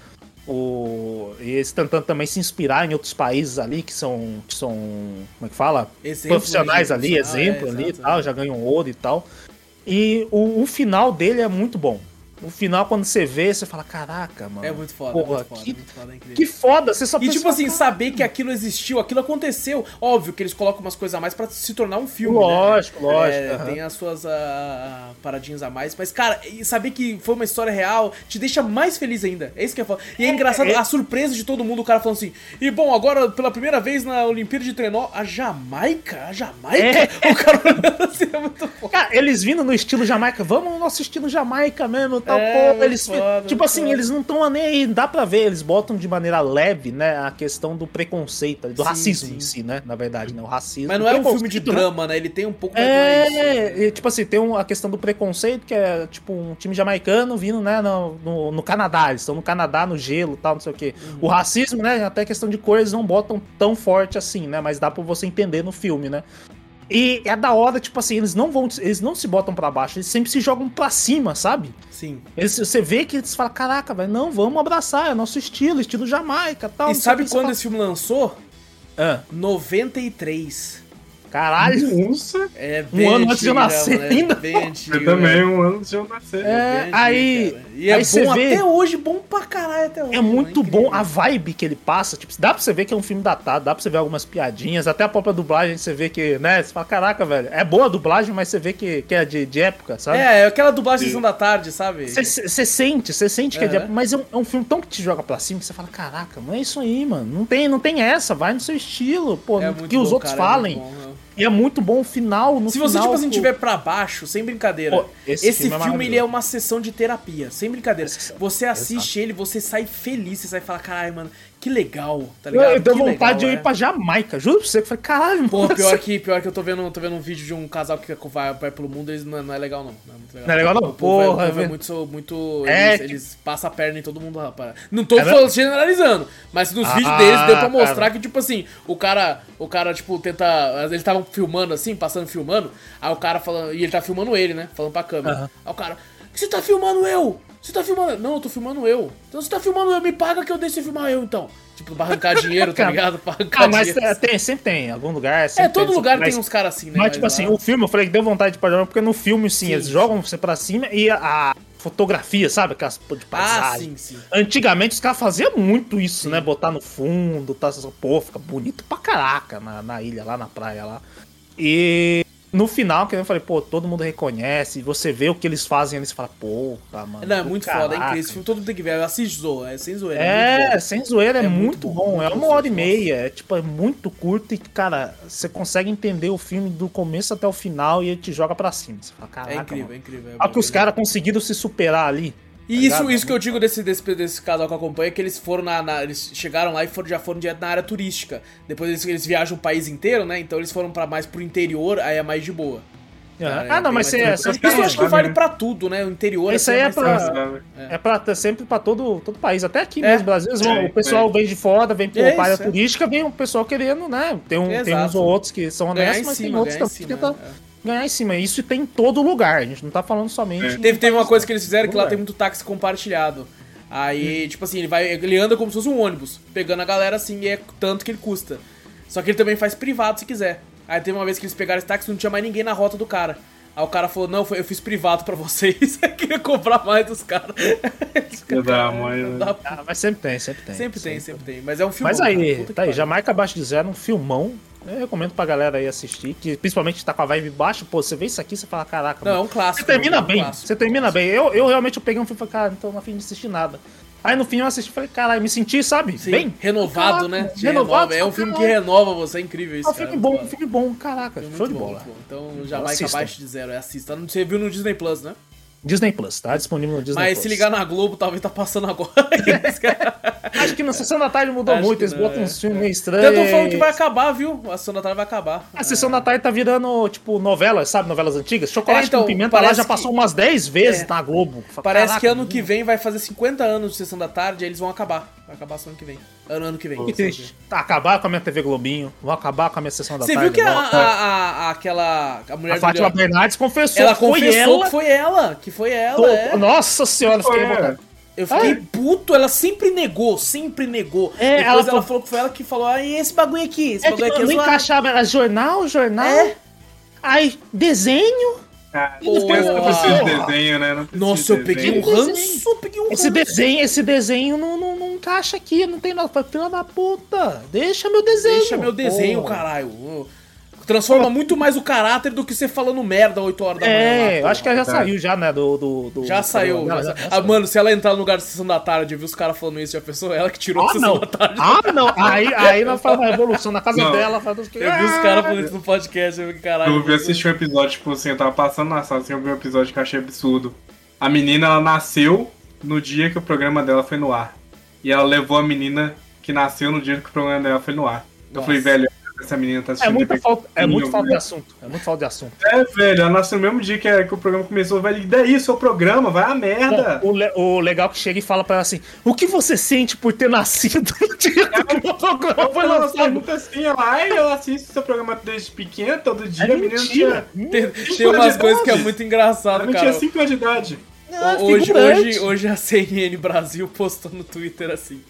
O, e eles tentando também se inspirar em outros países ali, que são. Que são como é que fala? Exemplo, Profissionais né, ali, profissional, exemplo é, ali e tal, já ganham ouro e tal. E o, o final dele é muito bom. O final, quando você vê, você fala, caraca, mano. É muito foda, Porra, muito foda, que, muito foda, é incrível. que foda, você só E tipo assim, "Cara, saber que aquilo existiu, aquilo aconteceu. Óbvio que eles colocam umas coisas a mais pra se tornar um filme. Lógico, né? lógico, É, aham. Tem as suas ah, paradinhas a mais. Mas, cara, e saber que foi uma história real te deixa mais feliz ainda. É isso que é foda. E é engraçado é- a surpresa de todo mundo, o cara falando assim. E bom, agora pela primeira vez na Olimpíada de Trenó, a Jamaica? A Jamaica? O cara olhando assim é muito foda. Cara, eles vindo no estilo Jamaica, vamos no nosso estilo Jamaica mesmo, tal, É, pô, eles, foda, tipo assim, foda. eles não estão nem aí, dá pra ver, eles botam de maneira leve, né, a questão do preconceito, do Sim, racismo sim. em si, né, na verdade, né, o racismo. Mas não é um filme de né? drama, né? Ele tem um pouco mais mais- É, e, tipo assim, tem um- a questão do preconceito, que é tipo um time jamaicano vindo, né, no, no, no Canadá. Eles estão no Canadá, no gelo tal, não sei o quê. O racismo, né, até questão de cor, eles não botam tão forte assim, né, mas dá pra você entender no filme, né. E é da hora, tipo assim, eles não vão, eles não se botam pra baixo, eles sempre se jogam pra cima, sabe? Sim. Eles, você vê que eles falam, caraca, velho, não, vamos abraçar, é nosso estilo, estilo Jamaica tal. E sabe quando fala, esse filme lançou? "Ah, 93. Caralho. Nossa, É Um ano antes de eu nascer né? ainda. Bem antigo. eu também, né? um ano antes de eu nascer. É, aí- antigo. E é aí você bom vê- até hoje, bom pra caralho até hoje. É muito incrível. bom a vibe que ele passa. Tipo, dá pra você ver que é um filme datado, dá pra você ver algumas piadinhas, até a própria dublagem você vê que, né? Você fala, caraca, velho, é boa a dublagem, mas você vê que, que é de, de época, sabe? É, é aquela dublagem Sim. Da Tarde, sabe? Você sente, você sente que é de Aham. época, mas é um, é um filme tão que te joga pra cima que você fala, caraca, não é isso aí, mano. Não tem, não tem essa, vai no seu estilo, pô, É que muito os bom, outros cara, é falem. bom, né? E é muito bom o final. No Se você, final, tipo assim, tiver pra baixo, sem brincadeira, Pô, esse, esse filme, filme é ele é uma sessão de terapia, sem brincadeira. Você assiste ele, você sai feliz, você sai e fala, caralho, mano, que legal, tá ligado? eu Que vontade legal, de eu é. ir pra Jamaica, juro pra você, que falei, caralho, Pô, pior que, pior que eu tô vendo, tô vendo um vídeo de um casal que vai, vai pelo mundo, eles não, não é legal não. Não é, muito legal. Não é legal não? O é- Porra, é, velho. muito, muito É, eles, eles passam a perna em todo mundo, rapaz. Não tô É falando- generalizando, mas nos Ah, vídeos deles deu pra mostrar cara. que, tipo assim, o cara, o cara, tipo, tenta, eles estavam filmando assim, passando filmando, aí o cara falando, e ele tá filmando ele, né, falando pra câmera. Aí o cara, você tá filmando eu? Você tá filmando? Não, eu tô filmando eu. Então você tá filmando eu, me paga que eu deixo você filmar eu, então. Tipo, pra arrancar dinheiro, tá ligado? Pra arrancar Ah, mas dinheiro. tem, sempre tem, em algum lugar. É, todo tem, lugar mas- tem uns caras assim, né? Mas, tipo assim, lá- o filme, eu falei que deu vontade de parar, porque no filme, sim, Sim, eles sim. jogam você pra cima e a, fotografia, sabe? Aquelas de Ah, paisagem. sim, sim. Antigamente os caras faziam muito isso, né? Botar no fundo, tá, pô, fica bonito pra caraca na, na ilha, lá na praia lá. E no final, que eu falei, pô, todo mundo reconhece, você vê o que eles fazem, eles falam, pô, mano. Não, é muito foda, é caraca. incrível. Esse filme todo mundo tem que ver. Assiste Zoa, é sem zoeira. é É, sem zoeira, é, É muito, muito bom. bom, é uma hora e meia. É tipo, é muito curto e, cara, você consegue entender o filme do começo até o final e ele te joga pra cima. Você fala, caraca. É incrível, mano. é incrível. é Olha que os é caras conseguiram se superar ali. E tá isso, isso que eu digo desse, desse, desse casal que eu acompanho é que eles foram na. na- eles chegaram lá e foram, já foram direto na área turística. Depois eles, eles viajam o país inteiro, né? Então eles foram pra mais pro interior, aí é mais de boa. Cara, ah, é não, mas você, você Isso eu acho que vale né? pra tudo, né? O interior Isso assim, aí é mais pra-. Sabe? É pra sempre pra todo, todo país, até aqui É. mesmo, Brasil. vão- É, o pessoal é. vem de fora, vem por É área isso, é. turística, vem o pessoal querendo, né? Tem, um, tem uns ou outros que são honestos, mas tem cima, outros ganhar em que tentam é. Ganhar em cima. Isso tem em todo lugar, a gente não tá falando somente. É. Teve, teve uma coisa que eles fizeram que lá tem muito táxi compartilhado. Aí, tipo assim, ele vai. Ele anda como se fosse um ônibus, pegando a galera assim, e é tanto que ele custa. Só que ele também faz privado se quiser. Aí teve uma vez que eles pegaram esse táxi e não tinha mais ninguém na rota do cara. Aí o cara falou, não, foi- eu fiz privado pra vocês. Eu queria cobrar mais dos caras. Da cara, mãe, né? da- Ah, mas sempre tem, sempre tem. Sempre tem, sempre tem. Mas é um filme. Mas aí, cara. Tá aí. Jamaica Abaixo de Zero, um filmão. Eu recomendo pra galera aí assistir, que principalmente tá com a vibe baixa, pô, você vê isso aqui, você fala, caraca, Não, é mano. um clássico. Você termina é um bem, clássico. você termina bem. Eu, eu realmente eu peguei um filme e falei, cara, não tô na fim de assistir nada. Aí no fim eu assisti e falei, caralho, me senti, sabe? Sim, bem. renovado, Caraca, né? Renovado, renova. É um filme que renova você, é incrível É isso. um filme cara, bom, muito um filme bom, caraca, Muito show de bom, bola. muito bom. Então, Assista. abaixo de zero, é assista. Você viu no Disney Plus, né? Disney Plus, tá disponível no Disney Mas Plus. se ligar na Globo, talvez tá passando agora. Acho que na sessão da tarde mudou Acho muito, que eles botam é. uns filmes meio estranhos. Tanto falando que vai acabar, viu? A Sessão da Tarde vai acabar. A sessão da tarde tá virando, tipo, novelas, sabe? Novelas antigas. Chocolate É, então, com pimenta lá já que- passou umas 10 vezes É. na Globo. Parece caraca, que ano que vem vai fazer 50 anos de Sessão da Tarde e eles vão acabar. Vai acabar só ano que vem. Ano, ano que vem. Que triste. Tá, acabar com a minha TV Globinho, vão acabar com a minha sessão da Você tarde. viu que a, a, a- aquela. A mulher A Fátima Bernardes confessou Ela que foi confessou ela. que foi ela. Que foi ela. Tô- é. Nossa senhora, fiquei É. Eu fiquei Ah. puto, ela sempre negou, sempre negou. É, Depois ela ela, falou- que foi ela que falou, ah, e esse bagulho aqui, esse É bagulho que aqui é não encaixava, era jornal, jornal. É. Aí, desenho. Ah, não precisa não precisa de desenho, né? Não Nossa, eu peguei um ranço, eu peguei um ranço. Esse desenho, esse desenho não, não, não encaixa aqui, não tem nada. Filha da puta, deixa meu desenho. Deixa meu desenho, Pô. caralho. Transforma muito mais o caráter do que você falando merda 8 horas da manhã. lá, É, eu pô. acho que ela já Tá. saiu já, né, do... do, do Já do saiu. já ah, mano, se ela entrar no lugar da sessão da tarde e ver os caras falando isso, já pensou? Ela que tirou a Ah, sessão não. da tarde. Ah, não. Aí, aí nós fazemos uma revolução na casa Não. dela. Faz... Eu vi os caras falando isso no podcast, eu fiquei, caralho. Eu vi assistir um episódio, tipo assim, eu tava passando na sala, assim, eu vi um episódio que eu achei absurdo. A menina, ela nasceu no dia que o programa dela foi no ar. E ela levou a menina que nasceu no dia que o programa dela foi no ar. Eu Nossa. falei, velho, essa menina tá É assistindo muita TV falta, é muito falta de assunto. É muito falta de assunto. É, velho, ela nasceu no mesmo dia que, que o programa começou, velho. E daí, seu programa, vai a merda. O, le- o legal é que chega e fala pra ela assim: O que você sente por ter nascido no dia que o programa foi Ela lançado? muito assim, ela, ai, eu assisto seu programa desde pequena, todo dia, É a menina tinha. Tem, Cinco tem umas coisas que é muito Ela engraçado, não cara. tinha 5 anos de idade. Ah, hoje, hoje, hoje a CNN Brasil postou no Twitter assim.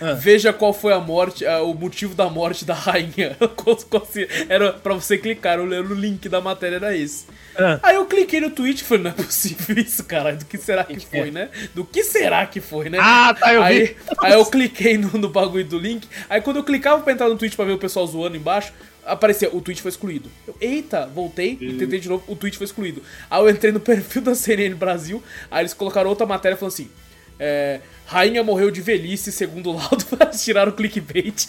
Ah. Veja qual foi a morte, ah, o motivo da morte da rainha. Era pra você clicar, eu lendo o link da matéria era esse. Ah. Aí eu cliquei no tweet e falei, não é possível isso, caralho. Do que será que que é? foi, né? Do que será que foi, né? Ah, tá, eu aí, vi. aí eu cliquei no, no bagulho do link. Aí quando eu clicava pra entrar no tweet pra ver o pessoal zoando embaixo, aparecia, o tweet foi excluído. Eu, eita, voltei e tentei de novo, o tweet foi excluído. Aí eu entrei no perfil da CNN Brasil, aí eles colocaram outra matéria falando assim. É, Rainha morreu de velhice, segundo o laudo, eles tiraram o clickbait.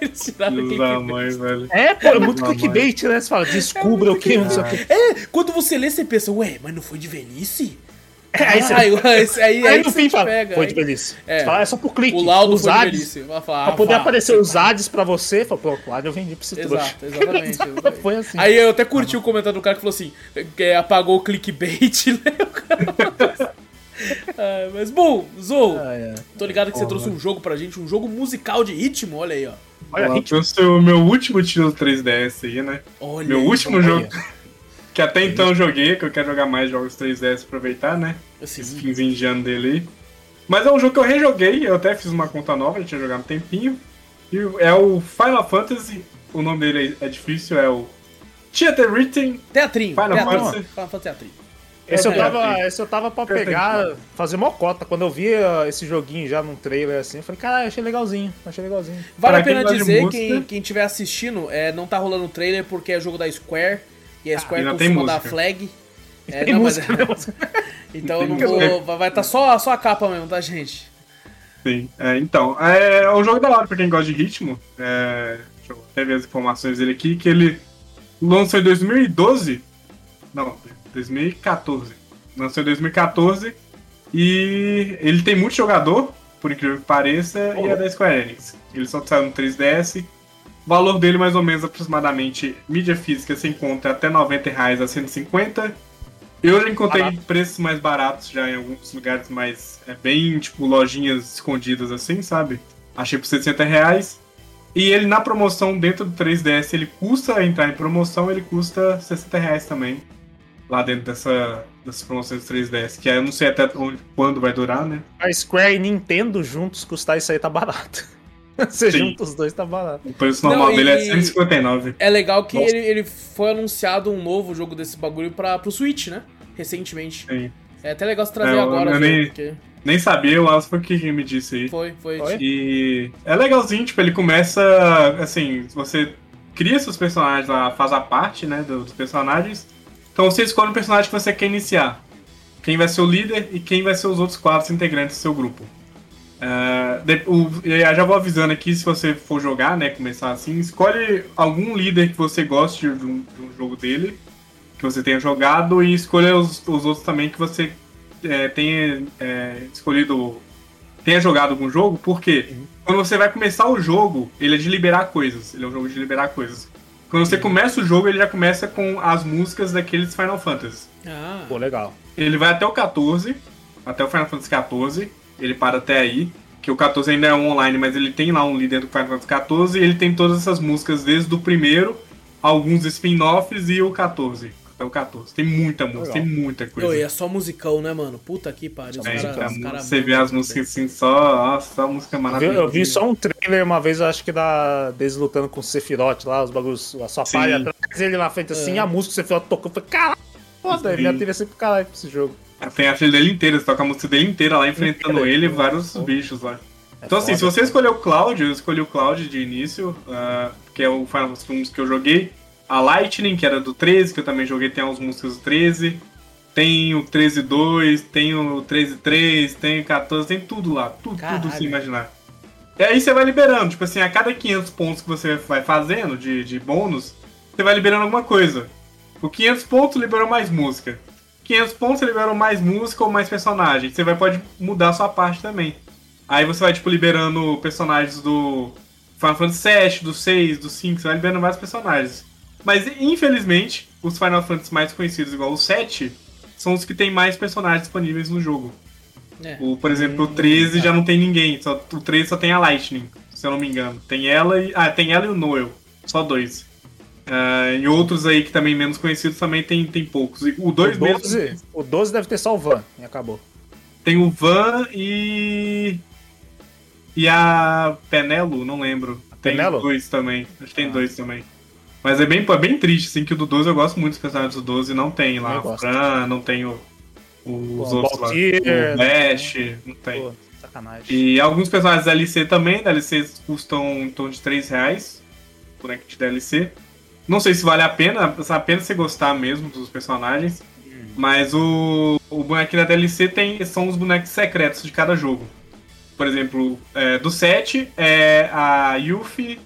eles tiraram o Deus clickbait. mãe, velho. É, pô, é muito clickbait, né? Você fala, descubra o que, não sei o que. É, quando você lê, você pensa, ué, mas não foi de velhice? Aí você- Aí, aí, aí, Aí que no você fim fala, pega, foi de velhice. É. Você fala, é só por clique. O laudo os foi de velhice. Falar, Pra ah, poder vá. aparecer os ads pra você, fala, pô, claro, eu vendi pra esse trouxa. Exato, exatamente. exatamente. Foi assim. Aí eu até curti o comentário do cara que falou assim: que apagou o clickbait, né? O cara- Ah, mas bom, Zou, Ah, é. tô ligado que você trouxe um jogo pra gente, um jogo musical de ritmo, olha aí, ó. Olha, Ela ritmo. trouxe o meu último tiro 3DS aí, né? Olha Meu aí, último olha. jogo. Que até então eu joguei, que eu quero jogar mais jogos 3DS aproveitar, né? Esse finzinho de ano dele aí. Mas é um jogo que eu rejoguei, eu até fiz uma conta nova, já tinha jogado um tempinho. E é o Final Fantasy, o nome dele é difícil, é o Theater Written. Teatrinho, Final teatrinho. Fantasy. Final Fantasy teatrinho. Esse eu, É, tava, é. esse eu tava pra pegar, fazer mocota. Quando eu vi uh, esse joguinho já num trailer assim, eu falei, caralho, achei legalzinho, achei legalzinho. Vale Pra a pena dizer, música- quem, quem estiver assistindo, é, não tá rolando o trailer porque é jogo da Square. E a Square e não tem costuma dar flag. É, Tem não, mas- música, né? música. então eu não vou. Vai estar só, só a capa mesmo, tá, gente? Sim, é, então, é um jogo da hora pra quem gosta de ritmo. É, deixa eu até ver as informações dele aqui, que ele lançou em 2012. Não, 2014. Lançou em 2014 e ele tem muito jogador, por incrível que pareça, e é da Square Enix. Ele só saiu no 3DS. O valor dele, mais ou menos, aproximadamente, mídia física se encontra até 90 reais a 150 Eu já encontrei Barato. preços mais baratos já em alguns lugares mais. É bem, tipo, lojinhas escondidas assim, sabe? Achei por 60 reais. E ele na promoção dentro do 3DS, ele custa entrar em promoção, ele custa 60 reais também. Lá dentro dessa, dessas promoções do 3DS. Que aí eu não sei até onde, quando vai durar, né? A Square e Nintendo juntos custar isso aí tá barato. Você Sim. junta os dois tá barato. O preço normal Não, e- dele é 159. É legal que ele, ele foi anunciado um novo jogo desse bagulho pra, pro Switch, né? Recentemente. Sim. É até legal se trazer É, eu- agora, eu viu? nem- Porque Nem sabia, o Alice foi quem me disse aí. foi, foi. Foi? E é legalzinho, tipo, ele começa assim, você cria seus personagens lá, faz a parte, né, do- dos personagens. Então você escolhe o personagem que você quer iniciar. Quem vai ser o líder e quem vai ser os outros quatro integrantes do seu grupo. É, de- o- eu já vou avisando aqui, se você for jogar, né, começar assim, escolhe algum líder que você goste de um, de um jogo dele, que você tenha jogado, e escolha os, os outros também que você é, tenha é, escolhido tenha jogado algum jogo, porque quando você vai começar o jogo, ele é de liberar coisas. Ele é um jogo de liberar coisas. Quando você começa o jogo, ele já começa com as músicas daqueles Final Fantasy. Ah, Pô, legal. Ele vai até o 14, até o Final Fantasy 14, ele para até aí, que o 14 ainda é um online, mas ele tem lá um líder do Final Fantasy 14 e ele tem todas essas músicas desde o primeiro, alguns spin-offs e o 14. Até o 14. Tem muita música, Legal. tem muita coisa. E é só musicão, né, mano? Puta que pariu. Os É, cara, então, os cara você vê as músicas assim, só, nossa, só música Eu vi, maravilhosa. eu vi só um trailer uma vez, eu acho que da deles lutando com o Sephiroth lá, os bagulhos, a sua palha atrás, ele na frente assim, É. a música do Sephiroth tocando, eu falei, caralho, Foda, minha trilha é sempre caralho pra esse jogo. Tem a trilha dele inteira, você toca a música dele inteira lá enfrentando ele e vários bichos lá. É Então, assim, foda. se você escolher o Cloud, eu escolhi o Cloud de início, ah, que é o Final Fantasy 1 que eu joguei. A Lightning, que era do 13, que eu também joguei, tem algumas músicas do 13. Tem o 13.2, tem o 13.3, tem o 14, tem tudo lá. Tudo, Caralho. tudo se imaginar. E aí você vai liberando, tipo assim, a cada 500 pontos que você vai fazendo de, de bônus, você vai liberando alguma coisa. O 500 pontos liberou mais música. 500 pontos você liberou mais música ou mais personagem. Você vai, pode mudar a sua parte também. Aí você vai, tipo, liberando personagens do Final Fantasy VII, do 6, do 5, você vai liberando vários personagens. Mas, infelizmente, os Final Fantasy mais conhecidos, igual o 7, são os que tem mais personagens disponíveis no jogo. É. O, por exemplo, o 13 já não tem ninguém, só, o 13 só tem a Lightning, se eu não me engano. Tem ela e. Ah, tem ela e o Noel. Só dois. E outros aí que também menos conhecidos também tem, tem poucos. O 2 o, mesmo 12, o 12 deve ter só o Van e acabou. tem o Van e. E a Penelo, não lembro. Tem Penelo? dois também. Acho que tem Ah. dois também. Mas é bem, é bem triste, assim, que o do 12 eu gosto muito dos personagens do 12 não tem lá. O. Fran, não tem o, os O outros lá. Baltier, O Bash, não tem. Pô, sacanagem. E alguns personagens DLC também, DLCs custam em torno de 3 reais. Boneco de DLC. Não sei se vale a pena, a pena você gostar mesmo dos personagens. Mas o, o bonequinho da DLC tem, são os bonecos secretos de cada jogo. Por exemplo, é, do 7 é a Yuffie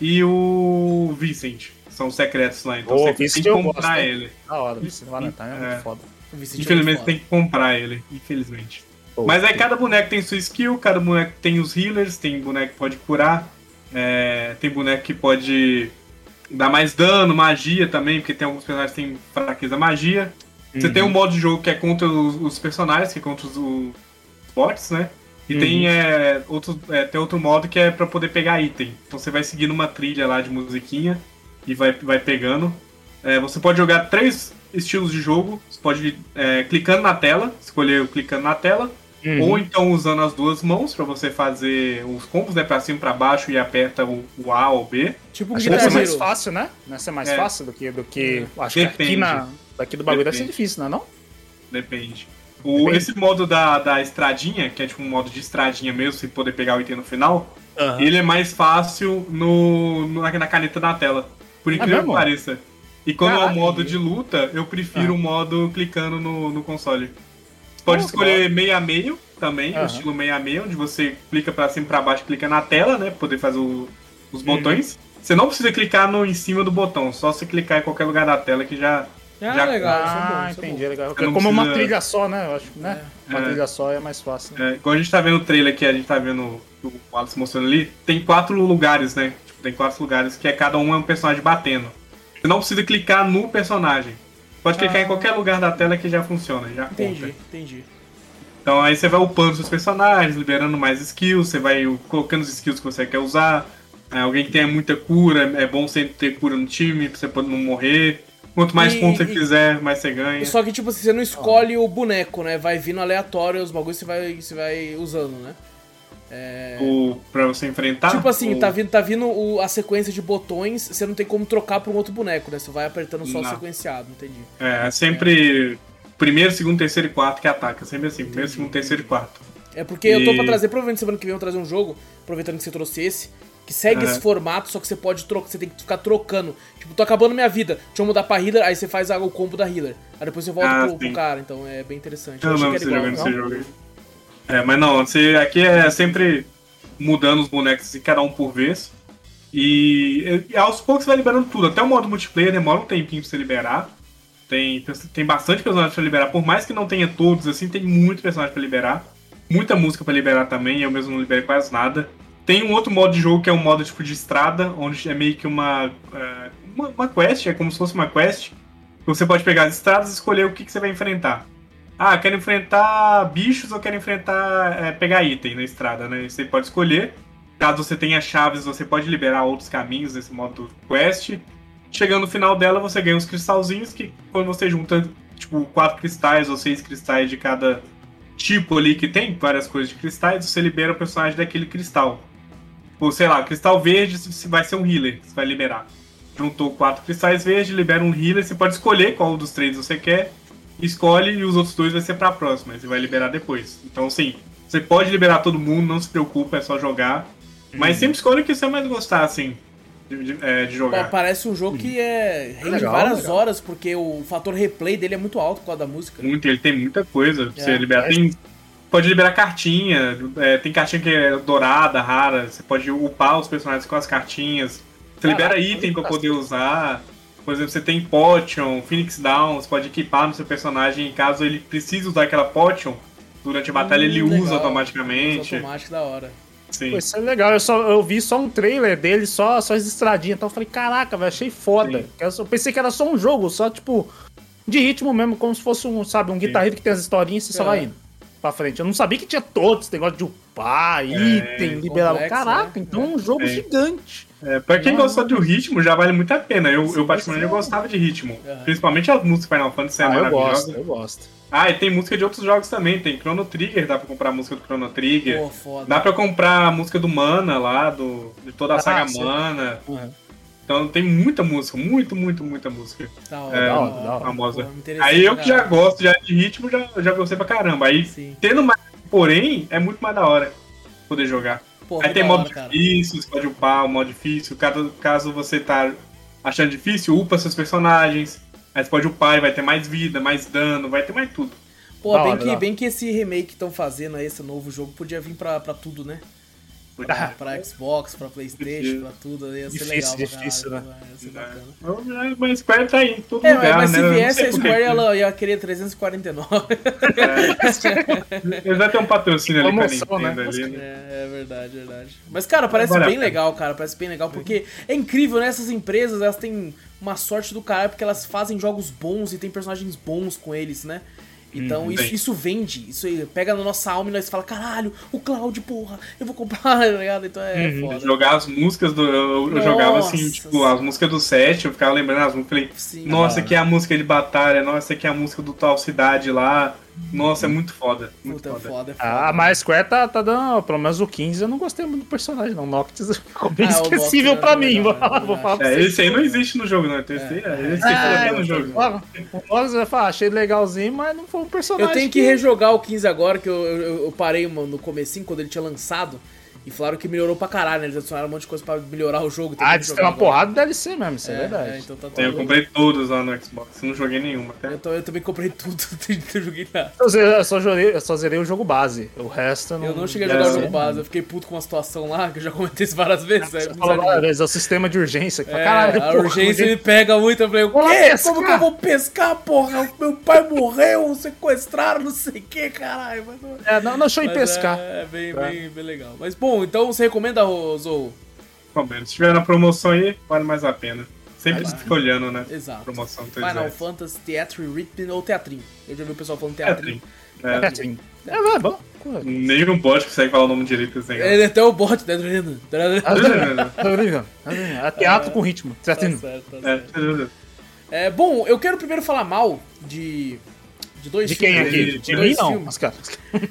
e o Vincent. São os secretos lá, então Ô, você Vincent tem que comprar gosto, ele. Da hora, Vicente Valentine é É. muito foda. O Vicente é Infelizmente muito tem foda. que comprar ele, infelizmente. Pô, Mas aí cada boneco tem sua skill, cada boneco tem os healers, tem boneco que pode curar, é, tem boneco que pode dar mais dano, magia também, porque tem alguns personagens que têm fraqueza magia. Você Uhum. tem um modo de jogo que é contra os, os personagens, que é contra os, os bots, né? E tem, é, outro, é, tem outro modo que é pra poder pegar item. Então você vai seguindo uma trilha lá de musiquinha e vai, vai pegando. É, você pode jogar três estilos de jogo. Você pode ir é, clicando na tela, escolher o clicando na tela, Uhum. ou então usando as duas mãos pra você fazer os combos, né? Pra cima e pra baixo e aperta o, o A ou o B. Tipo Acho que deve ser Guitar mais fácil, né? Deve ser mais É. fácil do que. Do que acho que aqui, Depende. na, daqui do bagulho deve ser Depende. difícil, não é? Não? Depende. O, Depende. Esse modo da, da estradinha, que é tipo um modo de estradinha mesmo, sem poder pegar o item no final, ele é mais fácil no, no- na, caneta da tela. Por incrível que mesmo? pareça. E quando é o Caralho. modo de luta, eu prefiro Ah. o modo clicando no, no console. Você pode Oh, que escolher meio a meio também, o Aham. estilo meio a meio, onde você clica pra cima e pra baixo, clica na tela, né? Pra poder fazer o- os botões. Você não precisa clicar no, em cima do botão, só você clicar em qualquer lugar da tela que já. Ah, Já- legal, isso é bom, Ah, é entendi, bom. legal. Não Como uma precisa- trilha só, né? Eu acho, né? Uma É. trilha só é mais fácil. É, igual a gente tá vendo o trailer que a gente tá vendo o Wallace mostrando ali, tem quatro lugares, né? Tipo, tem quatro lugares que é cada um é um personagem batendo. Você não precisa clicar no personagem. Pode clicar Ah. em qualquer lugar da tela que já funciona, já Entendi, conta. entendi. Então aí você vai upando seus personagens, liberando mais skills, você vai colocando os skills que você quer usar. É, alguém que tenha muita cura, é bom sempre ter cura no time, pra você poder não morrer. Quanto mais E- pontos você e- fizer, mais você ganha. Só que, tipo assim, você não escolhe o boneco, né? Vai vindo aleatório os bagulhos você vai, você vai usando, né? É... O, pra você enfrentar. Tipo assim, o- tá vindo, tá vindo o- a sequência de botões, você não tem como trocar pra um outro boneco, né? Você vai apertando só o Não. sequenciado, entendi. É, é sempre primeiro, segundo, terceiro e quarto que ataca. Sempre assim, primeiro, segundo, terceiro e quarto. É porque eu tô E- pra trazer, provavelmente semana que vem eu vou trazer um jogo, aproveitando que você trouxe esse, que segue É. esse formato, só que você pode trocar, você tem que ficar trocando. Tipo, tô acabando minha vida, deixa eu mudar pra healer, aí você faz o combo da healer. Aí depois você volta Ah, pro, pro cara, então é bem interessante. Eu achei não sei era jogando igual. esse jogo. É, mas não, você, aqui é sempre mudando os bonecos e cada um por vez. E, e aos poucos você vai liberando tudo. Até o modo multiplayer demora um tempinho pra você liberar. Tem, tem bastante personagem pra liberar. Por mais que não tenha todos, assim, tem muito personagem pra liberar. Muita música pra liberar também, eu mesmo não liberei quase nada. Tem um outro modo de jogo que é um modo tipo de estrada, onde é meio que uma, é, uma, uma quest, é como se fosse uma quest. Você pode pegar as estradas e escolher o que, que você vai enfrentar. Ah, quero enfrentar bichos ou quero enfrentar. é, pegar item na estrada, né? Você pode escolher. Caso você tenha chaves, você pode liberar outros caminhos nesse modo quest. Chegando no final dela, você ganha uns cristalzinhos que quando você junta, tipo, quatro cristais ou seis cristais de cada tipo ali que tem, várias coisas de cristais, você libera o personagem daquele cristal. Ou sei lá, cristal verde vai ser um healer que você vai liberar. juntou quatro cristais verdes, libera um healer, você pode escolher qual dos três você quer, escolhe e os outros dois vai ser pra próxima, você vai liberar depois. Então, sim, você pode liberar todo mundo, não se preocupa, é só jogar. Mas sempre escolhe o que você mais gostar, assim, de, de, é, de Pô, jogar. parece um jogo que é rende Legal, várias legal. horas, porque o fator replay dele é muito alto por causa da música. Muito, ele tem muita coisa você É, liberar. é. Tem, pode liberar cartinha, é, tem cartinha que é dourada, rara, você pode upar os personagens com as cartinhas. Você Caraca, libera item pra muito poder usar. Por exemplo, você tem Potion, Phoenix Down, você pode equipar no seu personagem caso ele precise usar aquela Potion. Durante a batalha ele Hum, usa legal. automaticamente. Automático da hora. Sim. Pô, isso é legal. Eu, só, eu vi só um trailer dele, só, só as estradinhas. Então eu falei, caraca, velho, achei foda. Sim. Eu só- pensei que era só um jogo, só tipo, de ritmo mesmo, como se fosse um, sabe, um guitarrista que tem as historinhas e você só É. vai indo pra frente. Eu não sabia que tinha todos esse negócio de upar, item, liberar. complexo, Caraca, né? então é um jogo É. gigante. É, pra quem gostou do ritmo, já vale muito a pena. Eu, Sim, eu particularmente, gostava de ritmo. Aham. Principalmente as músicas Final Fantasy é Ah, eu gosto, eu gosto. Ah, e tem música de outros jogos também. Tem Chrono Trigger, dá pra comprar a música do Chrono Trigger. Pô, foda. Dá pra comprar a música do Mana lá, do, de toda a Ah, saga sim. Mana. Uhum. Então tem muita música, muito, muito, muita música Da hora, É, da da hora. hora, famosa. Pô, Aí eu que já gosto já de ritmo, já, já gostei pra caramba. Aí Sim. tendo mais, porém, é muito mais da hora poder jogar. Pô, Aí tem modo hora, cara. difícil, você pode upar o modo difícil. Caso, caso você tá achando difícil, upa seus personagens. Aí você pode upar e vai ter mais vida, mais dano, vai ter mais tudo. Pô, Da bem, hora, que, hora. bem que esse remake que estão fazendo aí, esse novo jogo, podia vir pra, pra tudo, né? Pra, pra Xbox, pra Playstation, pra tudo, ia ser Difícil, legal pra difícil, né? Ia ser bacana. É, Mas a Square tá aí em todo É, lugar, mas né? se não viesse a quê. Square, ela ia querer 349. Eles vão ter um patrocínio ali com a Promoção, né? Ali, né? É, é verdade, é verdade. Mas, cara, parece bem legal, cara. Parece bem legal, porque é incrível, né? Essas empresas, elas têm uma sorte do caralho, porque elas fazem jogos bons e tem personagens bons com eles, né? Então Uhum, isso, isso vende, isso pega na nossa alma e nós fala, caralho, o Cloud, porra, eu vou comprar, tá ligado? Então é Uhum. foda. Jogar as músicas do. Eu, eu jogava assim, tipo, as músicas do set, eu ficava lembrando as músicas, falei, Sim, nossa, cara. aqui é a música de batalha, nossa, aqui é a música do tal cidade lá. Nossa, é muito foda. Muito Puta, é foda. foda, é foda. Ah, mas Square tá, tá dando, pelo menos o 15, eu não gostei muito do personagem, não. O Noctis ficou bem Ah, esquecível Noctis pra é mim, vou falar, vou falar É, vocês. esse aí não existe no jogo, não. Então, esse aí, é, esse aí Ah, tá no jogo. O Noctis vai falar, achei legalzinho, mas não foi um personagem. Eu tenho que rejogar o 15 agora, que eu, eu, eu parei mano, no comecinho, quando ele tinha lançado, e falaram que melhorou pra caralho, né? Eles adicionaram um monte de coisa pra melhorar o jogo. Ah, que jogar tem uma porrada de DLC mesmo, isso é, É, verdade. é, então tá Eu comprei todos lá no Xbox, não joguei nenhuma. Até. Então eu também comprei tudo, não joguei nada. Eu, zerei- eu só zerei, eu só zerei o jogo base. O resto eu não. Eu não cheguei a É, jogar o sim. jogo base, eu fiquei puto com uma situação lá, que eu já comentei isso várias vezes. aí eu Você falou, desanimei. "Ah, esse é o sistema de urgência. que fala, É, Caralho, a porra, urgência me pega muito, eu falei, o quê? Como que eu vou pescar, porra? Meu pai morreu, sequestraram, não sei o que, caralho. Mas, não- É, não, não, deixa eu ir mas pescar. É, é bem, Tá. bem, bem legal. Mas bom, então você recomenda, Zou? Recomendo. Se tiver na promoção aí, vale mais a pena. Sempre Vai fica olhando, né? Exato. Promoção Final 3DS. Fantasy Theatre Rhythm ou Teatrinho. Eu já vi o pessoal falando Teatrinho. É, É, sim. É, é bom. nenhum bot consegue falar o nome direito desse negócio. Ele é até o bot, né? É teatro com ritmo. Tá certo, tá certo. É, É, bom, eu quero primeiro falar mal de. De dois De quem filmes. aqui? de De dois mim não. filmes. Mas, cara,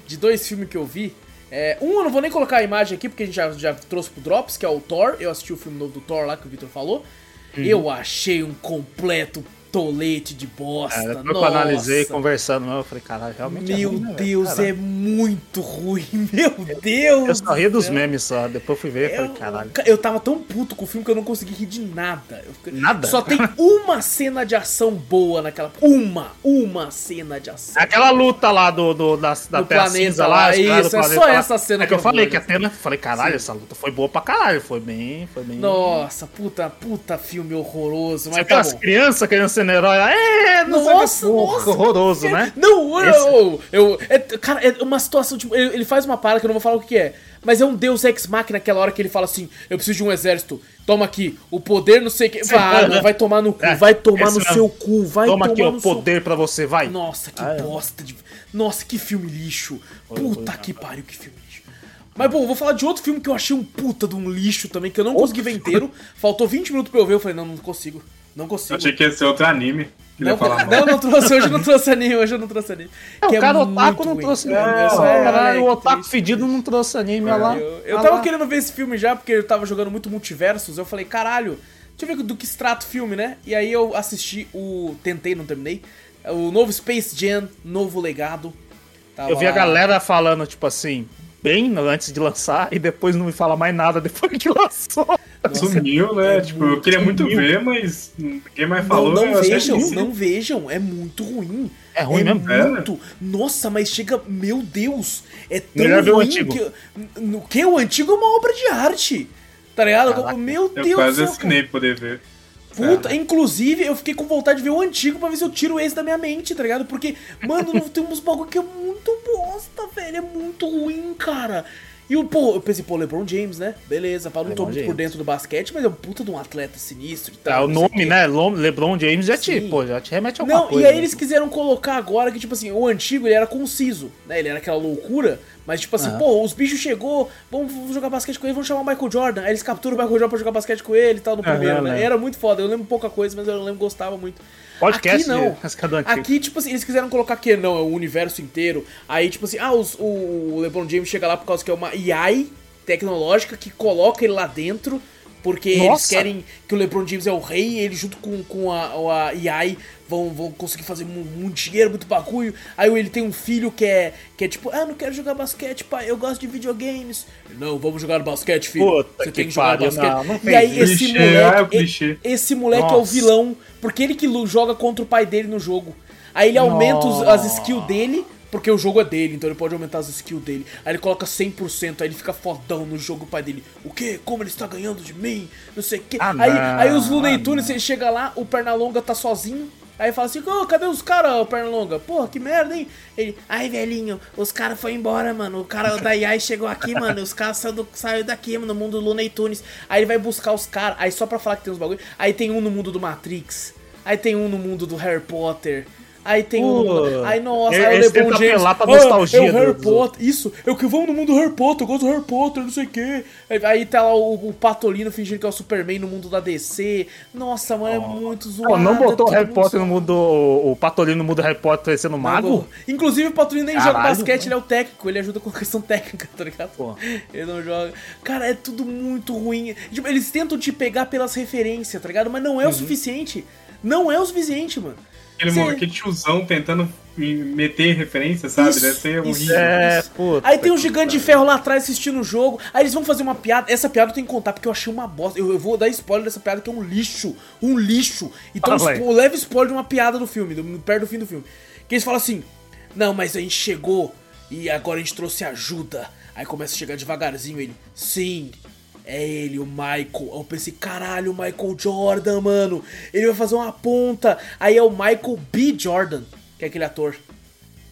de dois filmes que eu vi. É, um eu não vou nem colocar a imagem aqui, porque a gente já, já trouxe pro Drops, que é o Thor. Eu assisti o filme novo do Thor lá que o Victor falou. Uhum. Eu achei um completo tolete de bosta. cara, Nossa. eu analisei conversando, eu falei, caralho, realmente é Meu ruim, né? Deus, é muito ruim. Meu Deus. Eu só ria dos memes só. Depois fui ver e falei, caralho. eu tava tão puto com o filme que eu não consegui rir de nada. Eu Nada? Só tem uma cena de ação boa naquela. Uma! Uma cena de ação. Aquela luta lá do, do, da, da Do Terra planeta Cinza lá, lá, isso, é só lá. essa cena É que eu falei que a? Tena, falei, caralho, essa luta foi boa pra caralho, foi bem, foi bem. Nossa, puta, puta filme horroroso. Mas Você tá bom. crianças querendo ser herói, é, não Nossa, o porra, nossa, horroroso, né? Não, eu, eu, é, cara, é uma situação, tipo, ele, faz uma parada que eu não vou falar o que é, mas é um deus ex-máquina naquela hora que ele fala assim, eu preciso de um exército, toma aqui, o poder não sei o que, ah, não, vai tomar no cu, É, vai tomar no seu cu, vai Toma tomar aqui, no seu poder pra você, vai. Nossa, que Ah, é. bosta de. Nossa, que filme lixo. Puta que pariu, que filme lixo. Mas bom, vou falar de outro filme que eu achei um puta de um lixo também, que eu não consegui ver inteiro. Faltou 20 minutos pra eu ver, eu falei, não, não consigo. Não consigo. Eu achei que ia ser outro anime. Que ele ia Não, falar não, não trouxe, hoje eu não trouxe anime, hoje eu não trouxe anime. É, Que o cara muito otaku não ruim. trouxe É, anime. É, é, caralho, o otaku triste. fedido não trouxe anime, olha lá. Eu, eu tava lá. querendo ver esse filme já, porque eu tava jogando muito multiversos. Eu falei, caralho, deixa eu ver do que se trata o filme, né? E aí eu assisti o. Tentei, não terminei. O novo Space Jam, novo legado. Tava eu vi lá... a galera falando, tipo assim, bem antes de lançar e depois não me fala mais nada depois que lançou. Sumiu, né? É tipo, eu queria muito ver, mas ninguém mais falou. Não, não vejam, não vejam, é muito ruim. É ruim é mesmo? Muito. É. Nossa, mas chega, meu Deus, é tão Melhor ruim o antigo. que no que o antigo é uma obra de arte. Tá ligado? Caraca. Meu Deus. Eu quase assinei poder ver. Puta, é. inclusive eu fiquei com vontade de ver o antigo pra ver se eu tiro esse da minha mente, tá ligado? Porque, mano, tem uns bagulho que é muito bosta, velho. É muito ruim, cara. E o, pô, eu pensei, pô, LeBron James, né? Beleza, pá, não tô muito por dentro do basquete, mas é um puta de um atleta sinistro e tal. É, o nome, né? LeBron James já te, pô, já te remete a alguma não, coisa. E aí né? eles quiseram colocar agora que, tipo assim, o antigo ele era conciso, né? Ele era aquela loucura, mas tipo assim, uhum. pô, os bichos chegou, vamos jogar basquete com ele, vamos chamar o Michael Jordan. Aí eles capturam o Michael Jordan pra jogar basquete com ele e tal no primeiro, uhum, né? Era muito foda, eu lembro pouca coisa, mas eu lembro gostava muito. Podcast aqui não. Aqui, tipo assim, eles quiseram colocar que não, é o universo inteiro. Aí, tipo assim, ah, os, o LeBron James chega lá por causa que é uma AI tecnológica que coloca ele lá dentro. Porque Nossa. eles querem que o LeBron James é o rei e ele junto com, com a, a AI vão, vão conseguir fazer muito dinheiro, muito bagulho. Aí ele tem um filho que é, que é tipo, ah, não quero jogar basquete, pai, eu gosto de videogames. Não, vamos jogar basquete, filho. Puta Você que tem que jogar pariu, basquete. Não, não e aí esse clichê, moleque, é esse moleque é o vilão, porque ele que joga contra o pai dele no jogo. Aí ele aumenta os, as skills dele porque o jogo é dele, então ele pode aumentar as skills dele. Aí ele coloca 100%, aí ele fica fodão no jogo, o pai dele. O quê? Como ele está ganhando de mim? Não sei o quê. Ah, aí, aí os Looney Tunes, ah, ele chega lá, o Pernalonga tá sozinho. Aí fala assim, oh, cadê os caras, Pernalonga? Porra, que merda, hein? Ele, ai, velhinho, os caras foram embora, mano. O cara da AI chegou aqui, mano. Os caras saíram saiu daqui, mano, no mundo do Looney Tunes. Aí ele vai buscar os caras. Aí só pra falar que tem uns bagulho. Aí tem um no mundo do Matrix. Aí tem um no mundo do Harry Potter. Aí tem uh, um. Aí, nossa, aí o LeBron James. Lá pra nostalgia ah, é o Harry Potter. Isso, eu que vou no mundo do Harry Potter, eu gosto do Harry Potter, não sei o quê. Aí tá lá o, o Patolino fingindo que é o Superman no mundo da DC. Nossa, mano, é muito zoado. não botou o Harry Potter no mundo. O Patolino no mundo do Harry Potter sendo mago? Inclusive, o Patolino nem Caralho, joga basquete, mano. ele é o técnico, ele ajuda com a questão técnica, tá ligado? Pô. Ele não joga. Cara, é tudo muito ruim. Tipo, eles tentam te pegar pelas referências, tá ligado? Mas não é uhum. o suficiente. Não é o suficiente, mano. Aquele, Sim. aquele tiozão tentando meter referência, sabe? Isso, Deve ser horrível. É, puta, aí tem um gigante de ferro lá atrás assistindo o jogo. Aí eles vão fazer uma piada. Essa piada eu tenho que contar porque eu achei uma bosta. Eu, eu vou dar spoiler dessa piada que é um lixo. Um lixo. Então, ah, tipo, leve spoiler de uma piada do filme, do, perto do fim do filme. Que eles falam assim: Não, mas a gente chegou e agora a gente trouxe ajuda. Aí começa a chegar devagarzinho ele. Sim, é ele, o Michael. Eu pensei, caralho, o Michael Jordan, mano. Ele vai fazer uma ponta. Aí é o Michael B. Jordan, que é aquele ator.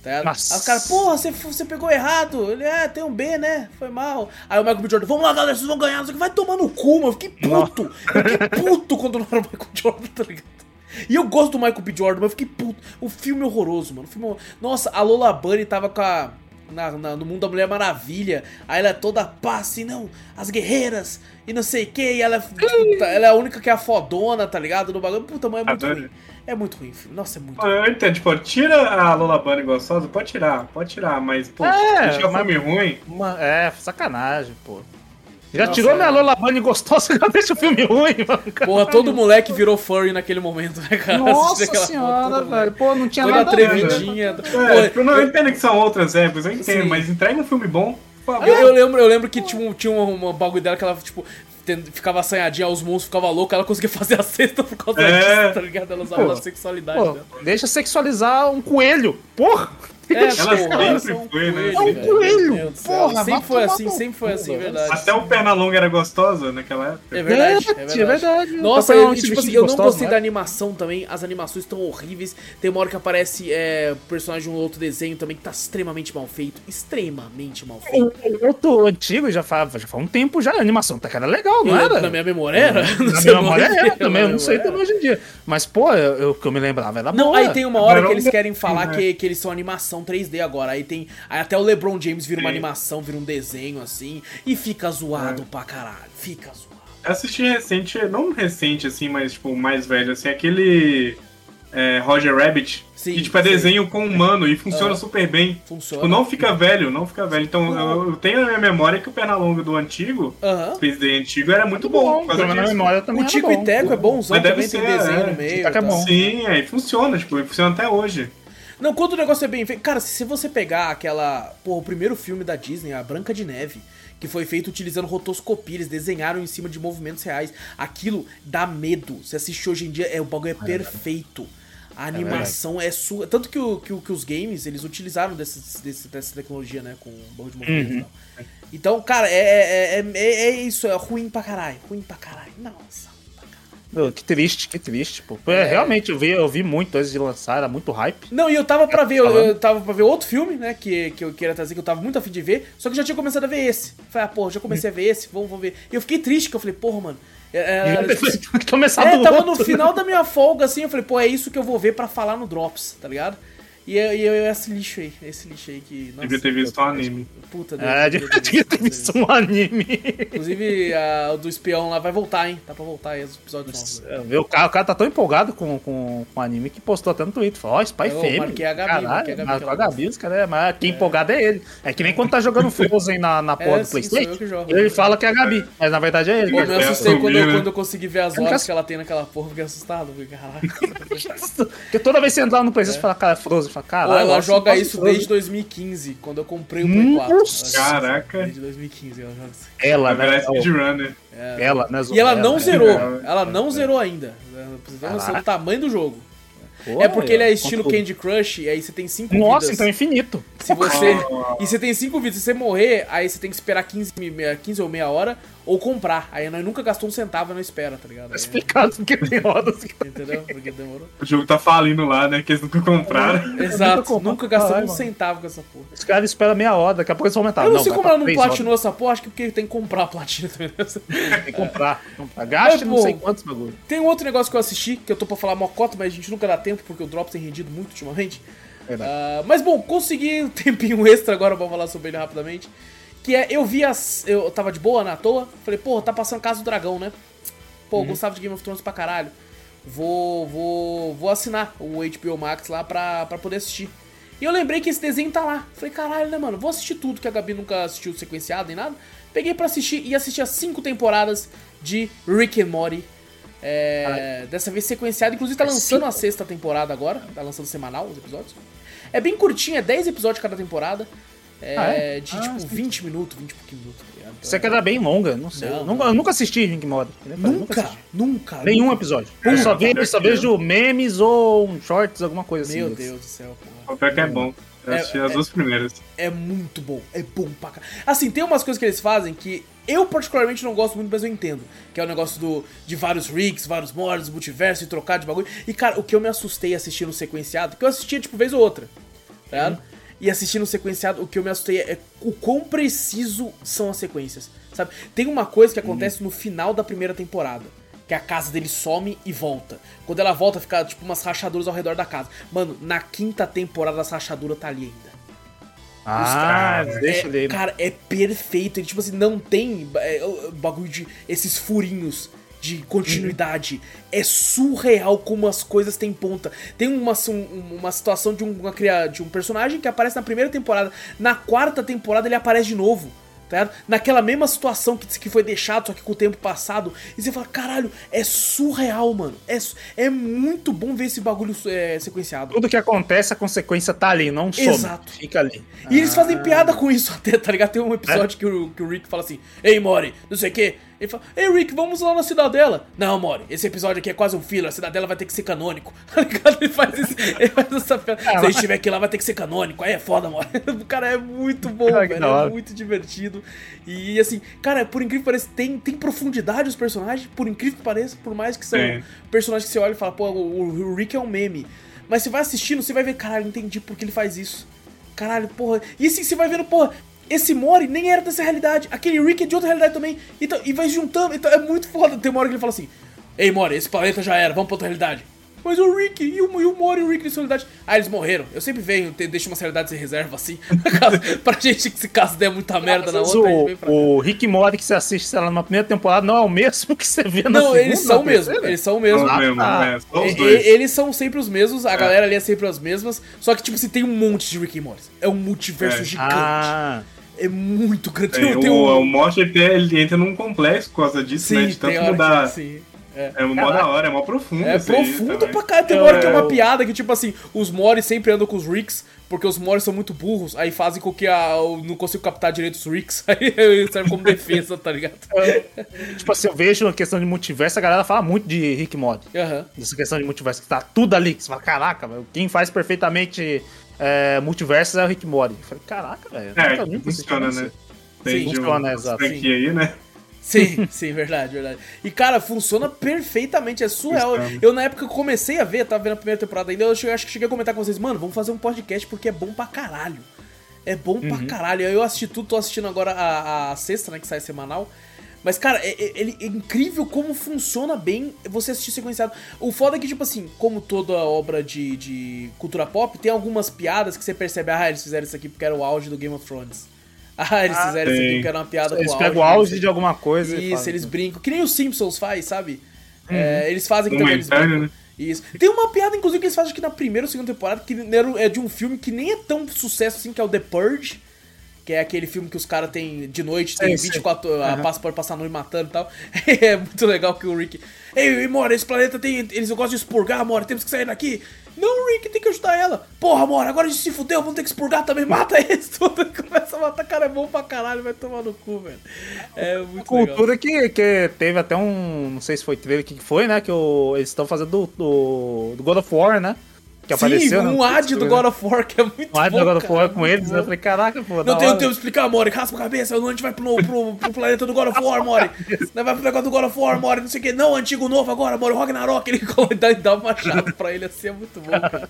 Tá Nossa. Aí os caras, porra, você, você pegou errado. Ele, é, tem um B, né? Foi mal. Aí o Michael B. Jordan, vamos lá, galera, vocês vão ganhar. Vai tomar no cu, mano. Eu fiquei puto. Eu fiquei puto quando não era o Michael Jordan, tá ligado? E eu gosto do Michael B. Jordan, mas eu fiquei puto. O filme é horroroso, mano. O filme... É Nossa, a Lola Bunny tava com a na, na, no mundo da Mulher Maravilha. Aí ela é toda pá, assim, não, as guerreiras e não sei o que. E ela, puta, ela é a única que é a fodona, tá ligado? No bagulho. Puta, mas é muito Adoro. ruim. É muito ruim, filho. Nossa, é muito Eu entendo, tipo, tira a Lola Bunny gostosa, pode tirar, pode tirar, mas, pô, é, deixar o filme ruim. Uma, é, sacanagem, pô. Já Nossa, tirou minha Lola Bunny gostosa, já deixa o filme ruim, mano. Porra, todo moleque virou furry naquele momento, né, cara? Nossa senhora, velho. Pô, não tinha Toda nada trevidinha. É, Pô, não, eu entendo que são outras épocas, eu entendo, Sim. mas entrega um filme bom. Eu, eu, lembro, eu lembro que tinha, um, tinha uma, uma bagulho dela que ela, tipo, ficava assanhadinha, os monstros ficavam loucos, ela conseguia fazer a cesta por causa é. disso, tá ligado? Ela usava pô, a sexualidade pô, dela. Deixa sexualizar um coelho, porra! É, ela sempre foi, né? É um coelho! Porra, sempre foi assim, sempre foi assim, verdade. Até o Pernalonga era gostosa naquela época. É verdade, é verdade. É verdade. Nossa, eu, tipo assim, eu não gostei da animação também, as animações estão horríveis. Tem uma hora que aparece é, personagem de um outro desenho também que tá extremamente mal feito. Extremamente mal feito. Eu tô antigo, já faz, já faz um tempo já, a animação tá cara legal, não era? Na minha memória era. Na minha memória era também, eu não sei também hoje em dia. Mas, pô, o que eu me lembrava era Não, aí tem uma hora que eles querem falar que, que eles são animação 3D agora. Aí tem. Aí até o LeBron James vira uma animação, vira um desenho assim. E fica zoado é. pra caralho. Fica zoado. Eu assisti recente, não recente assim, mas tipo, mais velho, assim, aquele. é, Roger Rabbit. Sim, e tipo, é sim. desenho com humano e funciona Ah. super bem. Funciona. Tipo, não fica velho, não fica velho. Então eu, eu tenho na minha memória que o Pernalonga do antigo, o desenho antigo, era muito bom. causa Pelo menos na memória também O era Tico bom. e Teco é bonzão, Mas deve também ser, tem desenho é. no meio. É tá? bom. Sim, aí funciona, tipo, funciona até hoje. Não, quando o negócio é bem feito. Cara, se você pegar aquela. Pô, o primeiro filme da Disney, A Branca de Neve, que foi feito utilizando rotoscopia, eles desenharam em cima de movimentos reais. Aquilo dá medo. Se assistir hoje em dia, é, o bagulho é perfeito. A animação é, sua. Tanto que, o, que, que os games, eles utilizaram desses, desse- dessa tecnologia, né? Com o bagulho de movimento e tal. Então, cara, é, é, é, é- é isso, é ruim pra caralho. Ruim pra caralho. Nossa. Meu, que triste, que triste, pô. É, Realmente, eu vi, eu vi muito antes de lançar, era muito hype. Não, e eu tava pra ver, eu, eu tava pra ver outro filme, né, que, que eu queria trazer, que eu tava muito afim de ver, só que eu já tinha começado a ver esse. Falei, ah, porra, já comecei a ver esse, vamos, vamos ver. E eu fiquei triste, que eu falei, porra, mano. É, é, é, do tava no final da minha folga, assim, eu falei, pô, é isso que eu vou ver pra falar no Drops, tá ligado? E eu, e eu esse lixo aí, esse lixo aí que. Nossa, Devia ter visto um anime. Puta É, Deus, devia devia ter visto um anime. Inclusive, a, o do espião lá vai voltar, hein? Tá pra voltar aí os episódios novos. né? É, O cara, o cara tá tão empolgado com, com, com o anime que postou até no Twitter. Falou, ó, Spy Eu Family. marquei a Gabi, Caralho, marquei a Gabi, marcou que a Gabi, os caras, é, mas quem empolgado é ele. É que nem quando tá jogando Frozen na, na porra É, do sim, sou Playstation. eu que jogo. Ele fala que é a Gabi, mas na verdade é ele. Pô, eu me É, assustei quando eu, né? quando eu consegui ver as horas que ela tem naquela porra, fiquei assustado. Fiquei, caraca. Porque toda vez que você entrar no Playstation, você fala, cara, é Frozen. Fala, Pô, caralho. ela nossa, joga nossa, isso desde 2015, quando eu comprei o Play 4. Nossa. Ela- Caraca. Desde 2015 ela joga isso. Ela, né? speedrunner. Ela, né? E ela não né? zerou, É. ela não zerou ainda. Pra você ter noção do Caraca. tamanho do jogo. Pô, É porque ele é estilo quanto- Candy Crush, e aí você tem 5 Nossa, vidas. então é infinito. Se você. Oh. E você tem 5 vidas. Se você morrer, aí você tem que esperar 15, mi- 15 ou meia hora ou comprar. Aí nós nunca gastou um centavo na espera, tá ligado? Tá Aí, explicado porque tem rodas que tá entendeu? Porque demorou. O jogo tá falindo lá, né? Que eles nunca compraram. Exato, comprou. nunca gastou um mano. centavo com essa porra. Os caras esperam meia hora, daqui a pouco eles vão aumentar. Eu não, sei vai como ela não platinou essa porra, acho que porque tem que comprar a platina também. horas. Tem que comprar. Gaste É, não sei quantos bagulho. Tem um outro negócio que eu assisti, que eu tô pra falar mocota, mas a gente nunca dá tempo, porque o Drops tem rendido muito ultimamente. Verdade. Ah, mas bom, consegui um tempinho extra agora pra falar sobre ele rapidamente. Que é, eu vi as. Eu tava de boa na toa, falei, pô, tá passando Casa do Dragão, né? Pô, eu gostava de Game of Thrones pra caralho. Vou, vou, vou assinar o HBO Max lá pra, pra poder assistir. E eu lembrei que esse desenho tá lá. Falei, caralho, né, mano? Vou assistir tudo, que a Gabi nunca assistiu sequenciado nem nada. Peguei pra assistir e assisti as cinco temporadas de Rick and Morty. É, dessa vez sequenciado, inclusive tá lançando a sexta temporada agora, tá lançando semanal os episódios. É bem curtinho, é 10 episódios cada temporada. É, Ah, é? de Ah, tipo sim. 20 minutos, 20 e pouquinho minutos? Então, Isso aqui era bem longa, não sei. Não, Eu nunca, não. eu nunca assisti Rick Mori. Nunca, assisti. nunca. Nenhum nunca. episódio. Eu só, vi, eu só vejo memes ou um shorts, alguma coisa assim. Meu. Deus do céu, porra. O pior que é bom. Eu É, assisti as duas primeiras. É muito bom, é bom pra caralho. Assim, tem umas coisas que eles fazem que eu particularmente não gosto muito, mas eu entendo. Que é o negócio do, de vários rigs, vários mods, multiverso e trocar de bagulho. E, cara, o que eu me assustei assistindo sequenciado, que eu assistia, tipo, vez ou outra, tá ligado? E assistindo sequenciado, o que eu me assustei é o quão preciso são as sequências, sabe? Tem uma coisa que acontece no final da primeira temporada. Que a casa dele some e volta. Quando ela volta, fica tipo umas rachaduras ao redor da casa. Mano, na quinta temporada essa rachadura tá ali ainda. Ah, deixa é, ele. Cara, é perfeito. Ele, tipo assim, não tem é, o- o bagulho de. esses furinhos de continuidade. É surreal como as coisas têm ponta. Tem uma, um- uma situação de um, uma, de um personagem que aparece na primeira temporada. Na quarta temporada ele aparece de novo. Tá? Naquela mesma situação que, que foi deixado, só que com o tempo passado. E você fala, caralho, é surreal, mano. É, é muito bom ver esse bagulho é, sequenciado. Tudo que acontece, a consequência tá ali, não some. Exato. Fica ali. E eles fazem Ah. piada com isso até, tá ligado? Tem um episódio que, o, que o Rick fala assim, Ei, Mori, não sei o quê. Ele fala, Ei, Rick, vamos lá na Cidadela. Não, Mori, esse episódio aqui é quase um filler, a Cidadela vai ter que ser canônico. Tá? Ele faz, isso, ele faz essa piada. Se a gente estiver aqui lá, vai ter que ser canônico. Aí é foda, Mori. O cara é muito bom, que velho. É muito divertido. E assim, cara, por incrível que pareça, tem, tem profundidade os personagens, por incrível que pareça, por mais que são personagens que você olha e fala, pô, o, o Rick é um meme. Mas você vai assistindo, você vai ver, caralho, entendi por que ele faz isso. Caralho, porra. E assim, você vai vendo, porra, esse Mori nem era dessa realidade. Aquele Rick é de outra realidade também. Então, e vai juntando. Então é muito foda. Tem uma hora que ele fala assim: Ei, Mori, esse planeta já era, vamos pra outra realidade. mas o Rick e o, e o Mori e o Rick de solidariedade. Ah, eles morreram. Eu sempre venho, te- deixo uma realidade de reserva assim, caso- pra gente que se caso der muita merda na outra, a vezes gente vem pra o, o Rick Mori que você assiste, sei lá, numa primeira temporada não é o mesmo que você vê na Não, segunda, eles são na mesmo, eles são mesmo. Não mesmo, tá. né? Só os E- dois. e- Eles são sempre os mesmos, a galera ali é sempre as mesmas. Só que, tipo, você tem um monte de Rick e Morty. É um multiverso É. gigante. Ah, É muito grande. Tem, Tem- o, tem um- o Morte ele, entra num complexo por causa disso, né? Sim, De tem tanto mudar. que, sim. É mó da hora, é mó profundo. É profundo pra caralho. Tem uma hora que é uma piada que, tipo assim, os Mori sempre andam com os Ricks, porque os Mori são muito burros, aí fazem com que a, eu não consigo captar direito os Ricks, aí serve como defesa, tá ligado? tipo assim, eu vejo a questão de multiverso, a galera fala muito de Rick Mori. Aham. Dessa questão de multiverso, que tá tudo ali. Que você fala, caraca, quem faz perfeitamente é, multiverso é o Rick Mori. Eu falei, caraca, velho. É, nunca funciona, né? Tem de funciona, um, exato. franquia aí, né? Sim, sim, verdade, verdade. E, cara, funciona perfeitamente, é surreal. Funciona. Eu, na época que eu comecei a ver, tava vendo a primeira temporada ainda, eu cheguei- acho que cheguei a comentar com vocês, mano, vamos fazer um podcast porque é bom pra caralho. É bom Uhum. pra caralho. Eu assisti tudo, tô assistindo agora a, a sexta, né, que sai semanal. Mas, cara, é, é- ele- é incrível como funciona bem você assistir sequenciado. O foda é que, tipo assim, como toda obra de, de cultura pop, tem algumas piadas que você percebe, ah, eles fizeram isso aqui porque era o auge do Game of Thrones. Ah, eles Ah, fizeram isso aqui porque era uma piada Eles com pegam o auge auge de alguma coisa isso, fazem. eles brincam. Que nem os Simpsons faz, sabe? É, eles fazem que também eles brincam. né? Isso. Tem uma piada, inclusive, que eles fazem aqui na primeira ou segunda temporada, que é de um filme que nem é tão sucesso assim, que é o The Purge. Que é aquele filme que os caras têm de noite, tem sei. 24 a passa, pode passar a noite matando e tal. é muito legal que o Rick. Ei, Mora, esse planeta tem. Eles gostam de expurgar, Mora, temos que sair daqui. Não, Rick, tem que ajudar ela. Porra, Mora, agora a gente se fudeu, vamos ter que expurgar também. Mata eles tudo. Começa a matar, cara, é bom pra caralho, vai tomar no cu, velho. É muito legal. Cultura que, que teve até um. Não sei se foi trailer que foi, né? Que o, eles estão fazendo do, do, do God of War, né? Que Sim, apareceu. né? um ad do God of War que é muito Um ad bom, do God of War com eles, né? bom. Eu falei, caraca, pô. Não tenho hora. tempo de explicar, Mori. Raspa a cabeça, a gente vai pro, pro, pro planeta do God of War, Mori. Nós vai pro negócio do God of War, Mori, não sei o que. Não, antigo novo agora, Mori. Ragnarok. Ele dá, dá um machado pra ele assim, é muito bom, cara.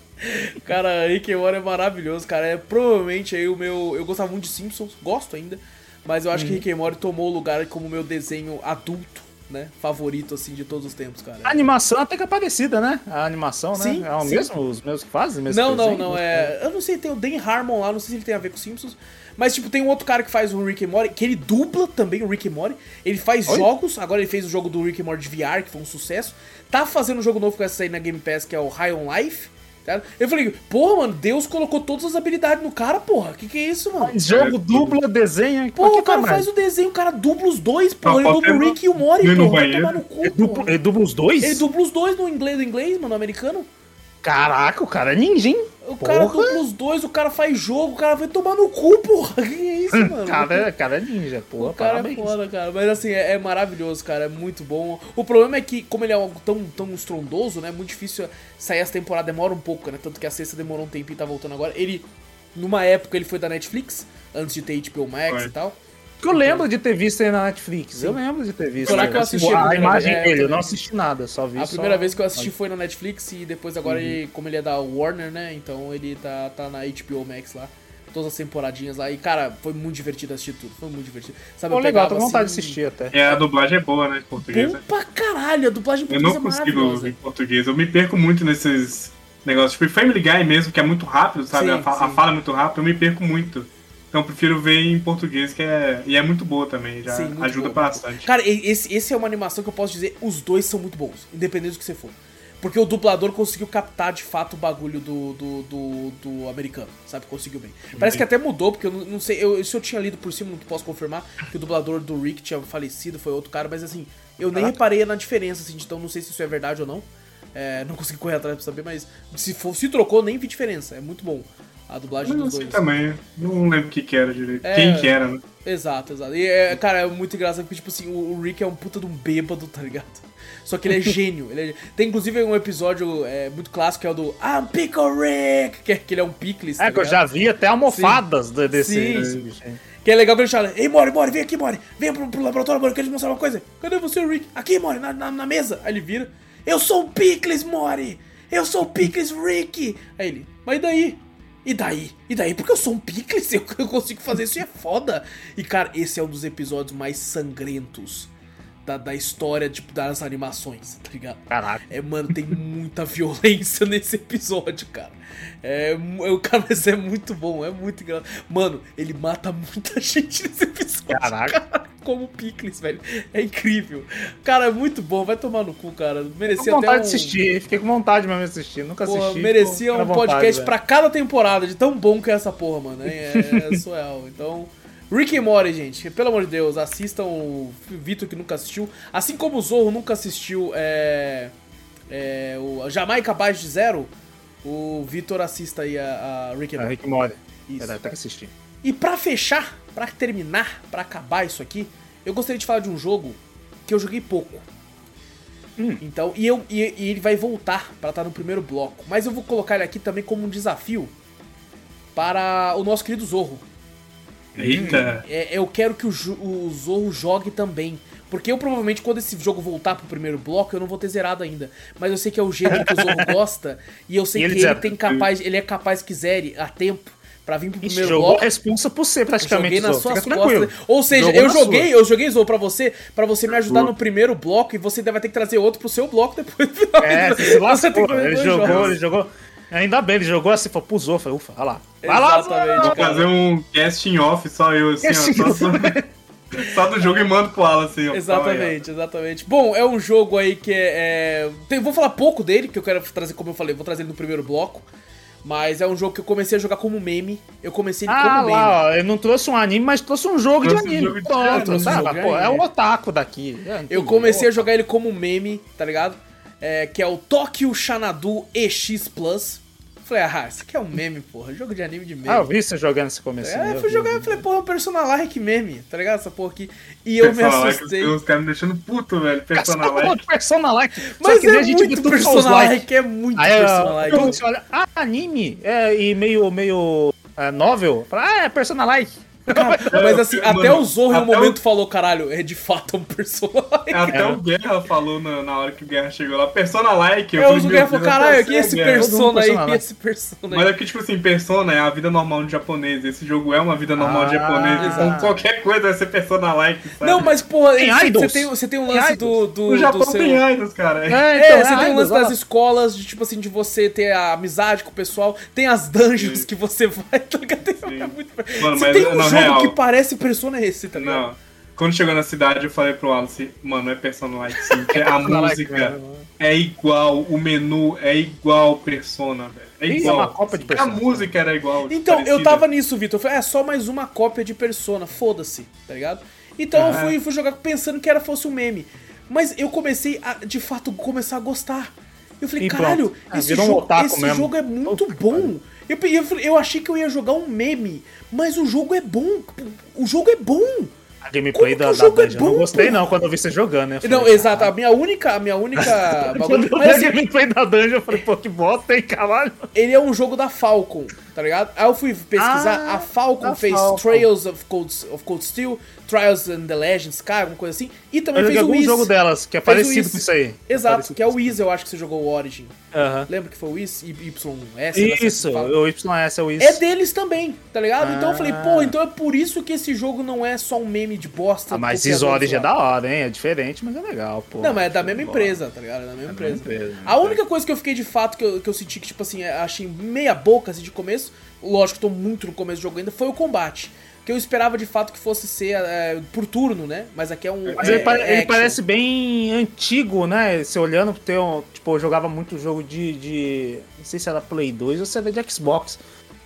Cara, Rick Mori é maravilhoso, cara. É provavelmente aí o meu... Eu gostava muito de Simpsons, gosto ainda. Mas eu acho que Rick and Morty tomou o lugar como meu desenho adulto, né? Favorito, assim, de todos os tempos, cara. A animação até que é parecida, né? A animação, né? Sim, é o mesmo, os mesmos que fazem? mesmo Não, não, não, é... Eu não sei, tem o Dan Harmon lá, não sei se ele tem a ver com Simpsons. Mas, tipo, tem um outro cara que faz o Rick and Morty, que ele dubla também o Rick and Morty. Ele faz Oi? jogos, agora ele fez o jogo do Rick and Morty VR, que foi um sucesso. Tá fazendo um jogo novo com essa aí na Game Pass, que é o High on Life. Eu falei, porra, mano, Deus colocou todas as habilidades no cara, porra. Que que é isso, mano? Jogo, dubla, desenha. Porra, o cara mais? faz o desenho, o cara dubla os dois, porra. Ele dubla o Rick e o no porra. Vai tomar no cu, Ele dubla, porra. ele dubla os dois? Ele dubla os dois no inglês do inglês, mano, no americano. Caraca, o cara é ninja, hein? O cara Porra. dupla os dois, o cara faz jogo, o cara vai tomar no cu, porra. Que é isso, mano? O cara, é- cara é ninja, porra, O cara parabéns. é foda, cara. Mas assim, é, é maravilhoso, cara. É muito bom. O problema é que, como ele é algo tão, tão estrondoso, né? É muito difícil sair essa temporada. Demora um pouco, né? Tanto que a sexta demorou um tempinho e tá voltando agora. Ele, numa época, ele foi da Netflix, antes de ter HBO Max Foi. e tal. Que eu lembro de ter visto aí na Netflix. Eu lembro de ter visto. Foi lá que eu assisti a a imagem vez. É, dele, eu não assisti nada, só vi A só- primeira vez que eu assisti foi na Netflix e depois agora, Uhum. ele, como ele é da Warner, né? Então ele tá, tá na HBO Max lá. Todas as temporadinhas lá. E, cara, foi muito divertido assistir tudo. Foi muito divertido. Sabe, Pô, eu legal, tô com vontade assim, de assistir até. E a dublagem é boa, né? Em português. Bom né? pra caralho. A dublagem em Eu português não é consigo maravilhosa. em português. Eu me perco muito nesses negócios. Tipo, Family Guy mesmo, que é muito rápido, sabe? Sim, a, fa- a sim. fala é muito rápida, eu me perco muito. Então eu prefiro ver em português, que é. E é muito boa também, já Sim, ajuda bom. bastante. Cara, esse, esse é uma animação que eu posso dizer, os dois são muito bons, independente do que você for. Porque o dublador conseguiu captar de fato o bagulho do, do, do, do americano, sabe? Conseguiu bem. Parece que até mudou, porque eu não, não sei, eu, isso eu tinha lido por cima, não posso confirmar, que o dublador do Rick tinha falecido, foi outro cara, mas assim, eu nem reparei na diferença, assim, então não sei se isso é verdade ou não. É, não consegui correr atrás pra saber, mas se, for, se trocou, nem vi diferença. É muito bom a dublagem não dos sei dois. também, não lembro o que, que era direito. É. Quem que era, né? Exato, exato. E, é, cara, é muito engraçado porque, tipo assim, o, Rick é um puta de um bêbado, tá ligado? Só que ele é gênio. Ele é- Tem inclusive um episódio é, muito clássico que é o do I'm Pickle Rick, que é que ele é um picles. tá É, que eu já vi até almofadas desse, Sim. desse bicho aí. Que é legal que ele fala, ei, Mori, Mori, vem aqui, Mori. Venha pro, pro laboratório, Mori, eu quero te mostrar uma coisa. Cadê você, Rick? Aqui, Mori, na, na, na mesa. Aí ele vira, eu sou o Pickles, Mori. Eu sou o Pickles Rick. Aí ele, mas e daí? E daí? E daí? Porque eu sou um Pickles, eu, eu consigo fazer isso e é foda. E, cara, esse é um dos episódios mais sangrentos da, da história, tipo, das animações, tá ligado? Caraca. É, mano, tem muita violência nesse episódio, cara. É, é, o cara, mas é muito bom, é muito engraçado. Mano, ele mata muita gente nesse episódio. Caraca. cara, como Pickles, velho. É incrível. Cara, é muito bom, vai tomar no cu, cara. Fiquei Merecia com até vontade um... de assistir, fiquei com vontade mesmo de assistir. Nunca Porra, assisti. merecia tô- um vontade, podcast velho. pra cada temporada, de tão bom que é essa porra, mano. É, é surreal. Então, Rick and Morty, gente, pelo amor de Deus, assistam o Vitor que nunca assistiu. Assim como o Zorro nunca assistiu é, é, o Jamaica Abaixo de Zero, o Vitor assista aí a, a Rick and É, Morty. Rick Mori. Isso. Verdade, tem que assistir. E pra fechar, pra terminar, pra acabar isso aqui, eu gostaria de falar de um jogo que eu joguei pouco. Hum. Então, e, eu, e, e ele vai voltar pra estar no primeiro bloco. Mas eu vou colocar ele aqui também como um desafio para o nosso querido Zorro. Eita. É, eu quero que o, o Zorro jogue também. Porque eu provavelmente, quando esse jogo voltar pro primeiro bloco, eu não vou ter zerado ainda. Mas eu sei que é o gênero que o Zorro gosta. E eu sei E que ele zera. tem capaz, ele é capaz que zere a tempo pra vir pro primeiro jogou bloco. responsa por você, praticamente. Joguei nas suas Fica costas. tranquilo. Ou seja, Jogou eu joguei, sua. eu joguei Zou pra você, para você me ajudar no primeiro bloco e você vai ter que trazer outro pro seu bloco depois. É, você lascou, tem que ele jogou, jogos. ele jogou. Ainda bem, ele jogou assim, falou, pulsou, falei, ufa, olha lá. Vai lá, Vou fazer um casting off, só eu, assim, ó. Só, só, do jogo e mando pro Alan, assim, ó. Exatamente, exatamente. Bom, é um jogo aí que é. é- tem- vou falar pouco dele, que eu quero trazer, como eu falei, vou trazer ele no primeiro bloco. Mas é um jogo que eu comecei a jogar como meme. Eu comecei ele Ah, como meme. lá, ele não trouxe um anime, mas trouxe um jogo Trouxe um de anime. jogo de Pronto, um sabe? jogo de Pô, é o otaku daqui. É, Eu comecei a jogar ele como meme, tá ligado? É, que é o Tokyo Xanadu EX Plus. Falei, ah, isso aqui é um meme, porra. Jogo de anime de meme. Ah, eu vi você jogando esse começo. É, eu fui jogar e falei, porra, é um personalike meme, tá ligado? Essa porra aqui. E eu me assustei. Os caras me deixando puto, velho. Persona like. Persona like. Mas que é gente muito tudo com os likes. personalike, é muito personalike. olha, ah, anime, é, e meio, meio é, novel, fala, ah, é Persona like. Cara, mas assim, Mano, até o Zorro em um até o- momento falou, caralho, é de fato um personagem. Até É. o Guerra falou na, na hora que o Guerra chegou lá, Persona like. Eu É, falei, o Guerra falou, caralho, não que esse Guerra. persona aí, Persona, né? esse persona Mas aí. é que, tipo assim, Persona é a vida normal de japonês. Esse jogo é uma vida normal de Ah, japonês. Então exato. qualquer coisa vai ser Persona like, sabe? Não, mas porra, Tem você idols. tem, você tem um Tem lance idols. do, do, No Japão do seu... tem idols, cara. É, É, então, você tem um lance das escolas, de tipo assim, de você ter a amizade com o pessoal, tem as dungeons Sim. que você vai, tá ligado? Tem-. É muito... Mano, mas tem um jogo real- que parece Persona é esse, tá ligado? Não. Quando chegou na cidade, eu falei pro Wallace, mano, é Persona like sim. que a música é igual, o menu é igual Persona, velho. É Isso é igual. uma cópia de a Persona. música era igual. Então, eu parecida. tava nisso, Vitor. Eu falei, é só mais uma cópia de Persona, foda-se, tá ligado? Então eu Ah. fui, fui jogar pensando que era fosse um meme. Mas eu comecei a, de fato, começar a gostar. Eu falei, E caralho, pronto. Ah, esse, um jogo, otaku esse jogo é muito que bom. Eu, eu, eu achei que eu ia jogar um meme, mas o jogo é bom. O jogo é bom. A gameplay Como da, da é Dungeon. bom, não gostei não quando eu vi você jogando, né? Eu Não, exato. A minha única, a minha única bagulho. Quando eu vi a gameplay da Dungeon, eu falei, pô, que bosta, hein, caralho. ele é um jogo da Falcon, tá ligado? Aí eu fui pesquisar, Ah, a Falcon fez Falcon. Trails of Cold, of Cold Steel, Trials and the Legends, cara, alguma coisa assim. E também Eu fez o Wiz. jogo delas, que é Fez parecido com isso aí. Exato, parecido que é o Wiz, eu acho que você jogou o Origin. Aham. Lembra que foi o YS? Isso, o YS é o Wiz. É deles também, tá ligado? Então eu falei, Ah. pô, então é por isso que esse jogo não é só um meme de bosta. Ah, mas copiador Is Origin é da hora, hein? É diferente, mas é legal, pô. Não, mas é da mesma empresa, tá ligado? É da mesma É empresa. empresa, A né? única coisa que eu fiquei de fato, que eu, que eu senti que, tipo assim, é, achei meia boca assim, de começo, lógico que tô muito no começo do jogo ainda, foi o combate. Que eu esperava de fato que fosse ser é, por turno, né? Mas aqui é um. Mas é, ele, pare- é ele parece bem antigo, né? Se olhando, tem um, tipo, eu jogava muito jogo de, de. Não sei se era Play 2 ou se era de Xbox.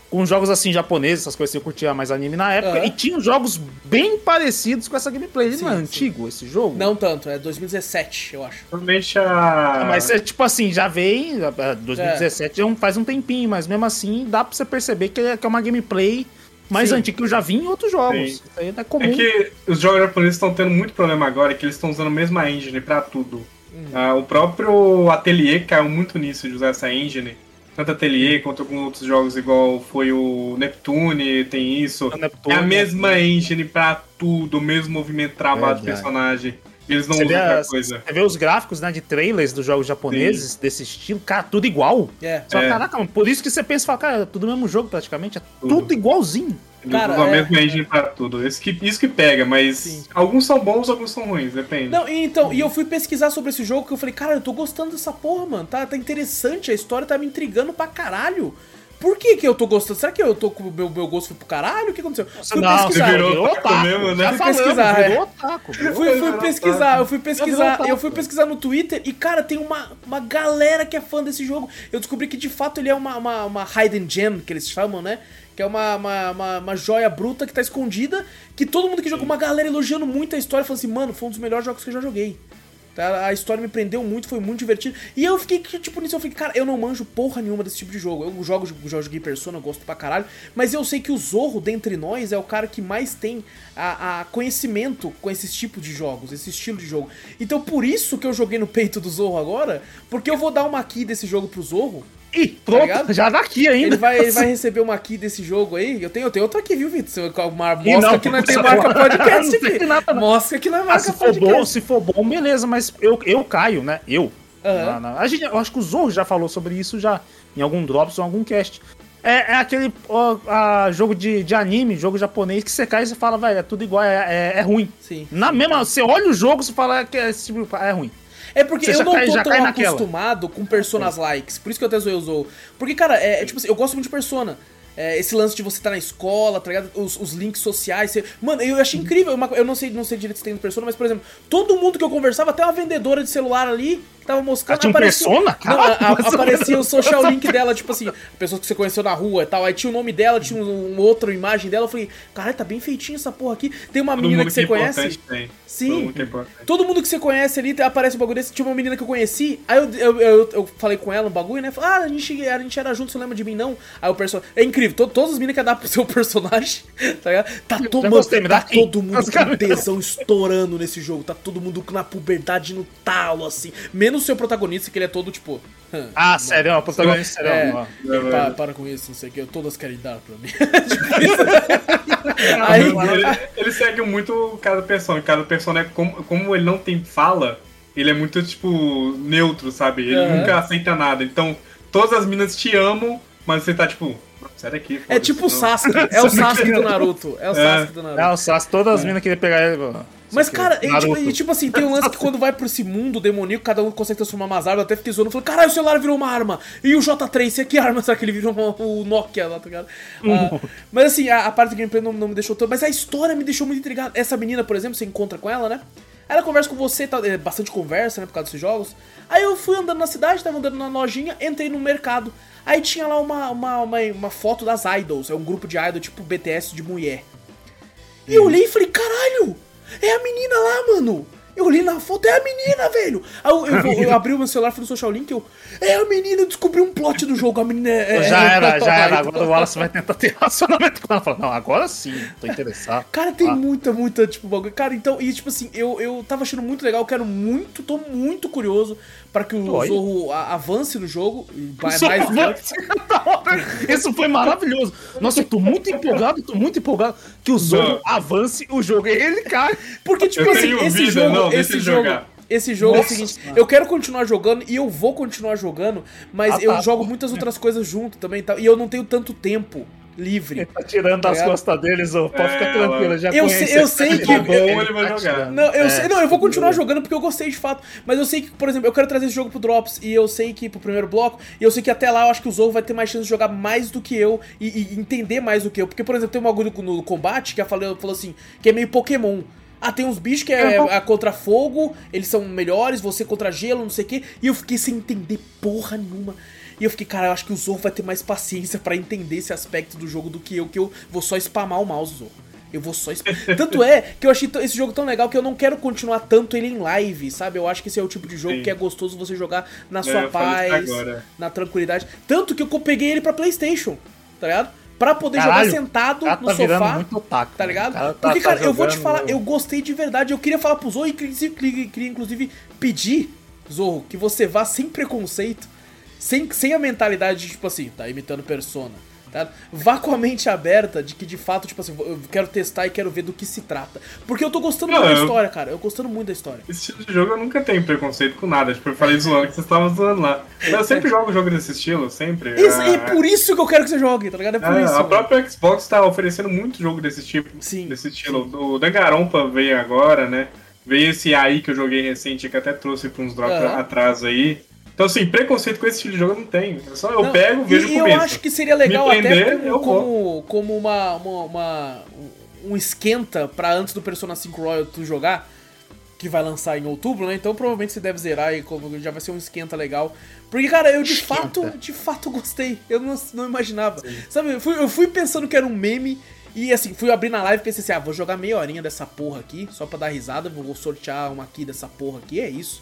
Com jogos assim japoneses, essas coisas assim, eu curtia mais anime na época. Aham. E tinha jogos bem parecidos com essa gameplay. Ele não é Sim, sim. antigo esse jogo? Não tanto, é 2017, eu acho. Provavelmente a. Ah, Mas é tipo assim, já veio. eh, 2017 já um- faz um tempinho, mas mesmo assim dá pra você perceber que é, que é uma gameplay mais Sim. antiga que eu já vi em outros jogos. Sim. Isso aí é comum. É que os jogos japoneses estão tendo muito problema agora, que eles estão usando a mesma engine pra tudo. Ah, o próprio Atelier caiu muito nisso de usar essa engine. Tanto Atelier quanto alguns outros jogos, igual foi o Neptune, tem isso. Neptune, é a mesma engine pra tudo, o mesmo movimento travado Verdade. personagem. Eles não Você usam outra as- coisa. você vê os gráficos né, de trailers dos jogos japoneses desse estilo, cara, tudo igual. É. Só, É. caraca, por isso que você pensa, fala, cara, é tudo o mesmo jogo praticamente, é tudo, Tudo. igualzinho. Eles Cara, usam a é- mesma engine pra tudo. Isso que, isso que pega, mas Sim. alguns são bons, alguns são ruins, depende. Não, e então, e eu fui pesquisar sobre esse jogo que eu falei, cara, eu tô gostando dessa porra, mano. Tá, tá interessante, a história tá me intrigando pra caralho. Por que que eu tô gostando? Será que eu tô com o meu, meu gosto foi pro caralho? O que aconteceu? Fui não, pesquisar. você virou otaku mesmo, né? Já Fui falamos, pesquisar, é. virou otaku. Fui, fui pesquisar, eu fui pesquisar, eu fui pesquisar no Twitter e, cara, tem uma, uma galera que é fã desse jogo. Eu descobri que de fato ele é uma, uma, uma hidden gem, que eles chamam, né? Que é uma, uma, uma, uma joia bruta que tá escondida, que todo mundo que jogou, uma galera elogiando muito a história, falando assim, mano, foi um dos melhores jogos que eu já joguei. Tá? A história me prendeu muito, foi muito divertido. E eu fiquei, tipo, nisso, eu fiquei, cara, eu não manjo porra nenhuma desse tipo de jogo. Eu jogo, já joguei Persona, gosto pra caralho. Mas eu sei que o Zorro, dentre nós, é o cara que mais tem a, a conhecimento com esses tipos de jogos, esse estilo de jogo. Então por isso que eu joguei no peito do Zorro agora, porque eu vou dar uma key desse jogo pro Zorro. Ih, pronto, ligado? já daqui ainda. Ele vai, ele vai receber uma key desse jogo aí. Eu tenho, eu tenho outra aqui, viu, Vitor? Uma- Mostra não, que não tem marca podcast aqui. nada. Mostra que não é Ah, marca se for bom, podcast. se for bom, beleza, mas eu, eu caio, né? Eu. Aham. Na- na- a gente, eu acho que o Zorro já falou sobre isso já em algum Drops ou algum cast. É, é aquele ó, a, jogo de, de anime, jogo japonês, que você cai e você fala, velho, é tudo igual, é, é, é ruim. Sim. Na mesma, você olha o jogo e fala que é, tipo, é ruim. É porque Você eu não cai- tô tão acostumado com personas likes. Por isso que eu até zoei o Zou. Porque, cara, é, é tipo assim, eu gosto muito de persona. É, esse lance de você estar na escola, tá ligado? Os, os links sociais. você- Mano, eu achei incrível. uma- eu não sei, não sei direito se tem no Persona, mas, por exemplo, todo mundo que eu conversava, até uma vendedora de celular ali, tava moscando. Ah, tinha aparecia- Persona? Não, a- a- aparecia o social link dela, tipo assim, pessoas que você conheceu na rua e tal. Aí tinha o nome dela, tinha um, um outra imagem dela. Eu falei, caralho, tá bem feitinho essa porra aqui. Tem uma Todo menina que você é conhece. tem. Sim. Todo mundo que é. Todo mundo que você conhece ali aparece um bagulho desse. Tinha uma menina que eu conheci. Aí eu, eu, eu, eu falei com ela um bagulho, né? Falei, ah, a gente, a gente era junto, você lembra de mim, não? Aí o personagem. É incrível, to- todas as meninas que dá pro seu personagem, tá ligado? Tá, dá tá todo mundo com tesão estourando nesse jogo. Tá todo mundo na puberdade no talo, assim. Menos o seu protagonista, que ele é todo tipo. Ah, sério, ó, protagonista é, sério. ó. ele, para, para com isso, não sei o que, todas querem dar pra mim. Tipo isso. Aí, Ele, ele segue muito cada persona. Cada persona é como, como ele não tem fala, ele é muito, tipo, neutro, sabe? Ele nunca aceita nada. Então, todas as minas te amam, mas você tá tipo, sai daqui. é tipo o não." Sasuke, é o Sasuke do Naruto. É o Sasuke do Naruto. É, o Sasuke, todas as minas queriam pegar ele. ó. Mas, cara, e, tipo, e, tipo assim, tem um lance que quando vai pra esse mundo demoníaco, cada um consegue transformar umas armas. Eu até fiquei zoando, falei, caralho, o celular virou uma arma. E o J3, você que arma será que ele virou uma- o Nokia lá, tá ligado? Ah, mas assim, a, a parte do gameplay não, não me deixou tanto. Mas a história me deixou muito intrigado. Essa menina, por exemplo, você encontra com ela, né? Ela conversa com você, tá, é, bastante conversa, né, por causa desses jogos. Aí eu fui andando na cidade, tava andando na lojinha, entrei no mercado. Aí tinha lá uma, uma, uma, uma foto das idols, é um grupo de idol tipo BTS de mulher. E eu olhei e falei, caralho, é a menina lá, mano. Eu olhei na foto, é a menina, velho. Aí eu, eu, eu abri o meu celular, fui no social link, eu. É a menina, eu descobri um plot do jogo. A menina é. é- Já é- era, já era. Agora o Wallace vai tentar ter relacionamento com ela. Fala, não, agora sim, tô interessado. Cara, tem Ah. muita, muita, tipo, bagulho. Cara, então, e tipo assim, eu, eu tava achando muito legal, eu quero muito, tô muito curioso pra que o Oi? Zorro avance no jogo. e vai Isso mais foi- Da hora. Isso foi maravilhoso. Nossa, eu tô muito empolgado, tô muito empolgado que o Zorro Não. avance o jogo e ele cai. Porque, tipo Eu assim, esse vida, jogo. não, esse jogo. jogar. Esse jogo é o Nossa seguinte, Senhora. eu quero continuar jogando e eu vou continuar jogando, mas Ah, eu tá. jogo muitas outras coisas junto também e tal, e eu não tenho tanto tempo livre. Ele tá tirando das É. costas deles, ô. Pode ficar É, tranquilo, já Eu conhece sei- eu sei que- for bom, ele vai tá jogar. Não, eu É. sei, não, eu vou continuar jogando porque eu gostei de fato. Mas eu sei que, por exemplo, eu quero trazer esse jogo pro Drops e eu sei que pro primeiro bloco, e eu sei que até lá eu acho que o Zorro vai ter mais chance de jogar mais do que eu e, e entender mais do que eu. Porque, por exemplo, tem um bagulho no combate que falou, falou assim, que é meio Pokémon. Ah, tem uns bichos que é, Uhum. é contra fogo, eles são melhores, você contra gelo, não sei o quê. E eu fiquei sem entender porra nenhuma. E eu fiquei, cara, eu acho que o Zorro vai ter mais paciência pra entender esse aspecto do jogo do que eu, que eu vou só spamar o mouse, Zorro. Eu vou só spamar. Tanto é que eu achei esse jogo tão legal que eu não quero continuar tanto ele em live, sabe? Eu acho que esse é o tipo de jogo Sim. que é gostoso você jogar na É, sua falei paz, na tranquilidade. Tanto que eu peguei ele pra PlayStation, tá ligado? Pra poder Caralho, jogar sentado cara no tá virando sofá. muito otaku, Tá né? ligado? Cara tá- Porque, tá cara, eu vou te falar, eu gostei de verdade. Eu queria falar pro Zorro e inclusive, queria, queria, inclusive pedir, Zorro, que você vá sem preconceito, sem, sem a mentalidade de, tipo assim, tá imitando persona. Tá? Vá com a mente aberta de que de fato, tipo assim, eu quero testar e quero ver do que se trata. Porque eu tô gostando Não, muito da eu- história, cara. Eu gostando muito da história. Esse estilo de jogo eu nunca tenho preconceito com nada. Tipo, eu falei zoando que vocês estavam zoando lá. Eu sempre jogo jogo desse estilo, sempre. Isso, e por isso que eu quero que você jogue, tá ligado? É por É, isso. a mano. própria Xbox tá oferecendo muito jogo desse tipo. Sim, Desse estilo. O Dangarompa veio agora, né? Veio esse aí que eu joguei recente, que até trouxe pra uns drops Aham. atrás aí. Então, assim, preconceito com esse estilo de jogo eu não tenho. É só eu Não, pego, vejo e, e e eu acho que seria legal Me até prender, como, eu como, como uma, uma, uma- um esquenta pra antes do Persona 5 Royal tu jogar, que vai lançar em outubro, né? Então provavelmente você deve zerar e como já vai ser um esquenta legal. Porque, cara, eu de Esquenta. fato, de fato gostei. Eu não, não imaginava. Sabe, eu fui, eu fui pensando que era um meme. E assim, fui abrir na live e pensei assim, ah, vou jogar meia horinha dessa porra aqui, só pra dar risada, vou sortear uma aqui dessa porra aqui, é isso.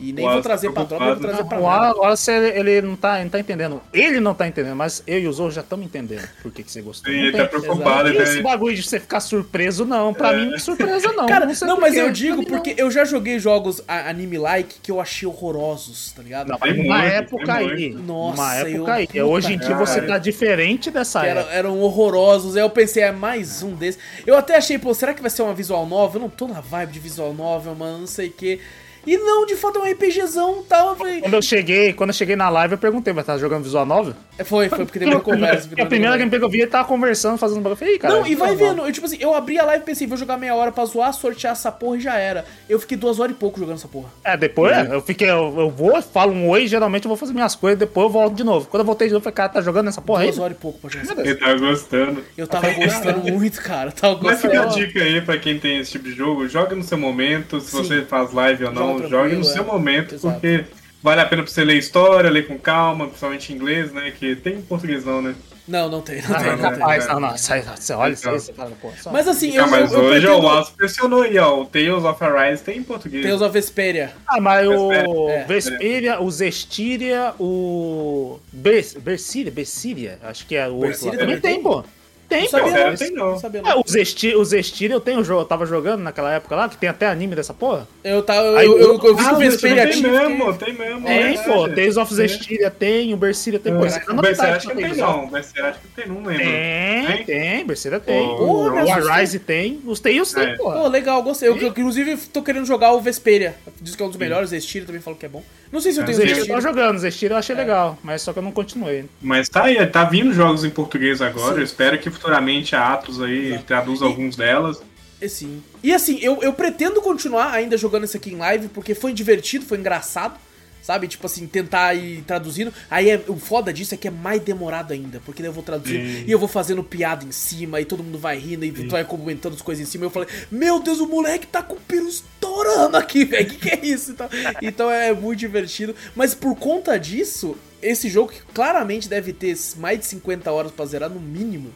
E nem Uau, vou trazer pra tropa, nem vou trazer pra O nada. Wallace, ele, não, tá, não tá entendendo. Ele não tá entendendo, mas eu e o Zorro já estamos entendendo por que, que você gostou. Sim, Não ele tem- tá preocupado. E ele esse bagulho de você ficar surpreso, não. Pra mim não é surpresa, não. Cara, sei não, por mas eu digo porque eu já joguei jogos anime-like que eu achei horrorosos, tá ligado? Não, mas muito, época tem aí. muito. Nossa, numa eu- época aí. puta Hoje em dia você tá diferente dessa Que era- época. eram horrorosos. Aí eu pensei, é mais um desses. Eu até achei, pô, será que vai ser uma visual novel? Eu não tô na vibe de visual novel, mano, não sei o quê. E não, de fato é um RPGzão tal. Falei, Quando eu cheguei, quando eu cheguei na live, eu perguntei, mas tá jogando visual novel? É, Foi, foi porque teve uma conversa. a primeira gameplay que eu vi, ele tava conversando, fazendo um bagulho. Eu falei, "Ih, cara. Não, e vai visual vendo. Eu, tipo assim, eu abri a live e pensei, vou jogar meia hora pra zoar, sortear essa porra e já era. Eu fiquei duas horas e pouco jogando essa porra. É, depois é, eu fiquei, eu, eu vou, falo um oi, geralmente eu vou fazer minhas coisas, depois eu volto de novo. Quando eu voltei de novo, eu falei, cara, tá jogando essa porra aí? Duas horas e pouco pra jogar essa porra. Ele tá gostando. Eu tava gostando muito, cara. Tava Mas fica a gostando. dica aí pra quem tem esse tipo de jogo, joga no seu momento, se Sim. você faz live ou não, Joga jogue no seu é. momento, Exato. porque vale a pena pra você ler história, ler com calma, principalmente em inglês, né? Que tem em português não, né? Não, não tem, não Ah, tem, não, não tem. rapaz, não, não, sai, você olha isso aí, você fala, pô, só- Mas assim, eu, ah, mas eu, eu hoje ó, o pretendo... Wallace pressionou aí, ó. O Tales of Arise tem em português. Tales of Vesperia. Ah, mas o É. Vesperia, o Zestiria, o Bers- Bersiria, Bersiria, acho que é o outro também tem, pô. Tem, Não sabia não. tem não. Não sabia É, não. o Zestiria, o Zestiria eu tenho jogo, eu tava jogando naquela época lá, que tem até anime dessa porra. Eu, tava, eu, Aí eu, eu, eu vi Ah, que o mas Vesperia tem tinha. mesmo, tem mesmo. Tem, é pô. Tales of Zestiria tem, o Bersiria tem, pô. É. Você tá O metade acho que tem, não. O Berserk acho que tem, não lembro. Tem, Tem? tem, Berseria tem. O. Arise tem, os Tales tem, É. Pô, pô. legal, gostei. Eu, inclusive, tô querendo jogar o Vesperia. Diz que é um dos melhores, o Zestiria também falou que é bom. Não sei se eu É, tenho Zestiria eu tava jogando, o Zestiria eu achei legal, mas só que eu não continuei. Mas tá aí, tá vindo jogos em português agora. Sim. Eu espero que futuramente a Atos aí traduza alguns delas. É, sim. E assim, eu, eu pretendo continuar ainda jogando isso aqui em live, porque foi divertido, foi engraçado. Sabe? Tipo assim, tentar ir traduzindo. Aí é- o foda disso é que é mais demorado ainda. Porque daí eu vou traduzindo Sim. e eu vou fazendo piada em cima, e todo mundo vai rindo, e tu vai comentando as coisas em cima. E eu falei, meu Deus, o moleque tá com o peru estourando aqui, velho. Que que é isso? Então, então é muito divertido. Mas por conta disso, esse jogo que claramente deve ter mais de 50 horas pra zerar, no mínimo.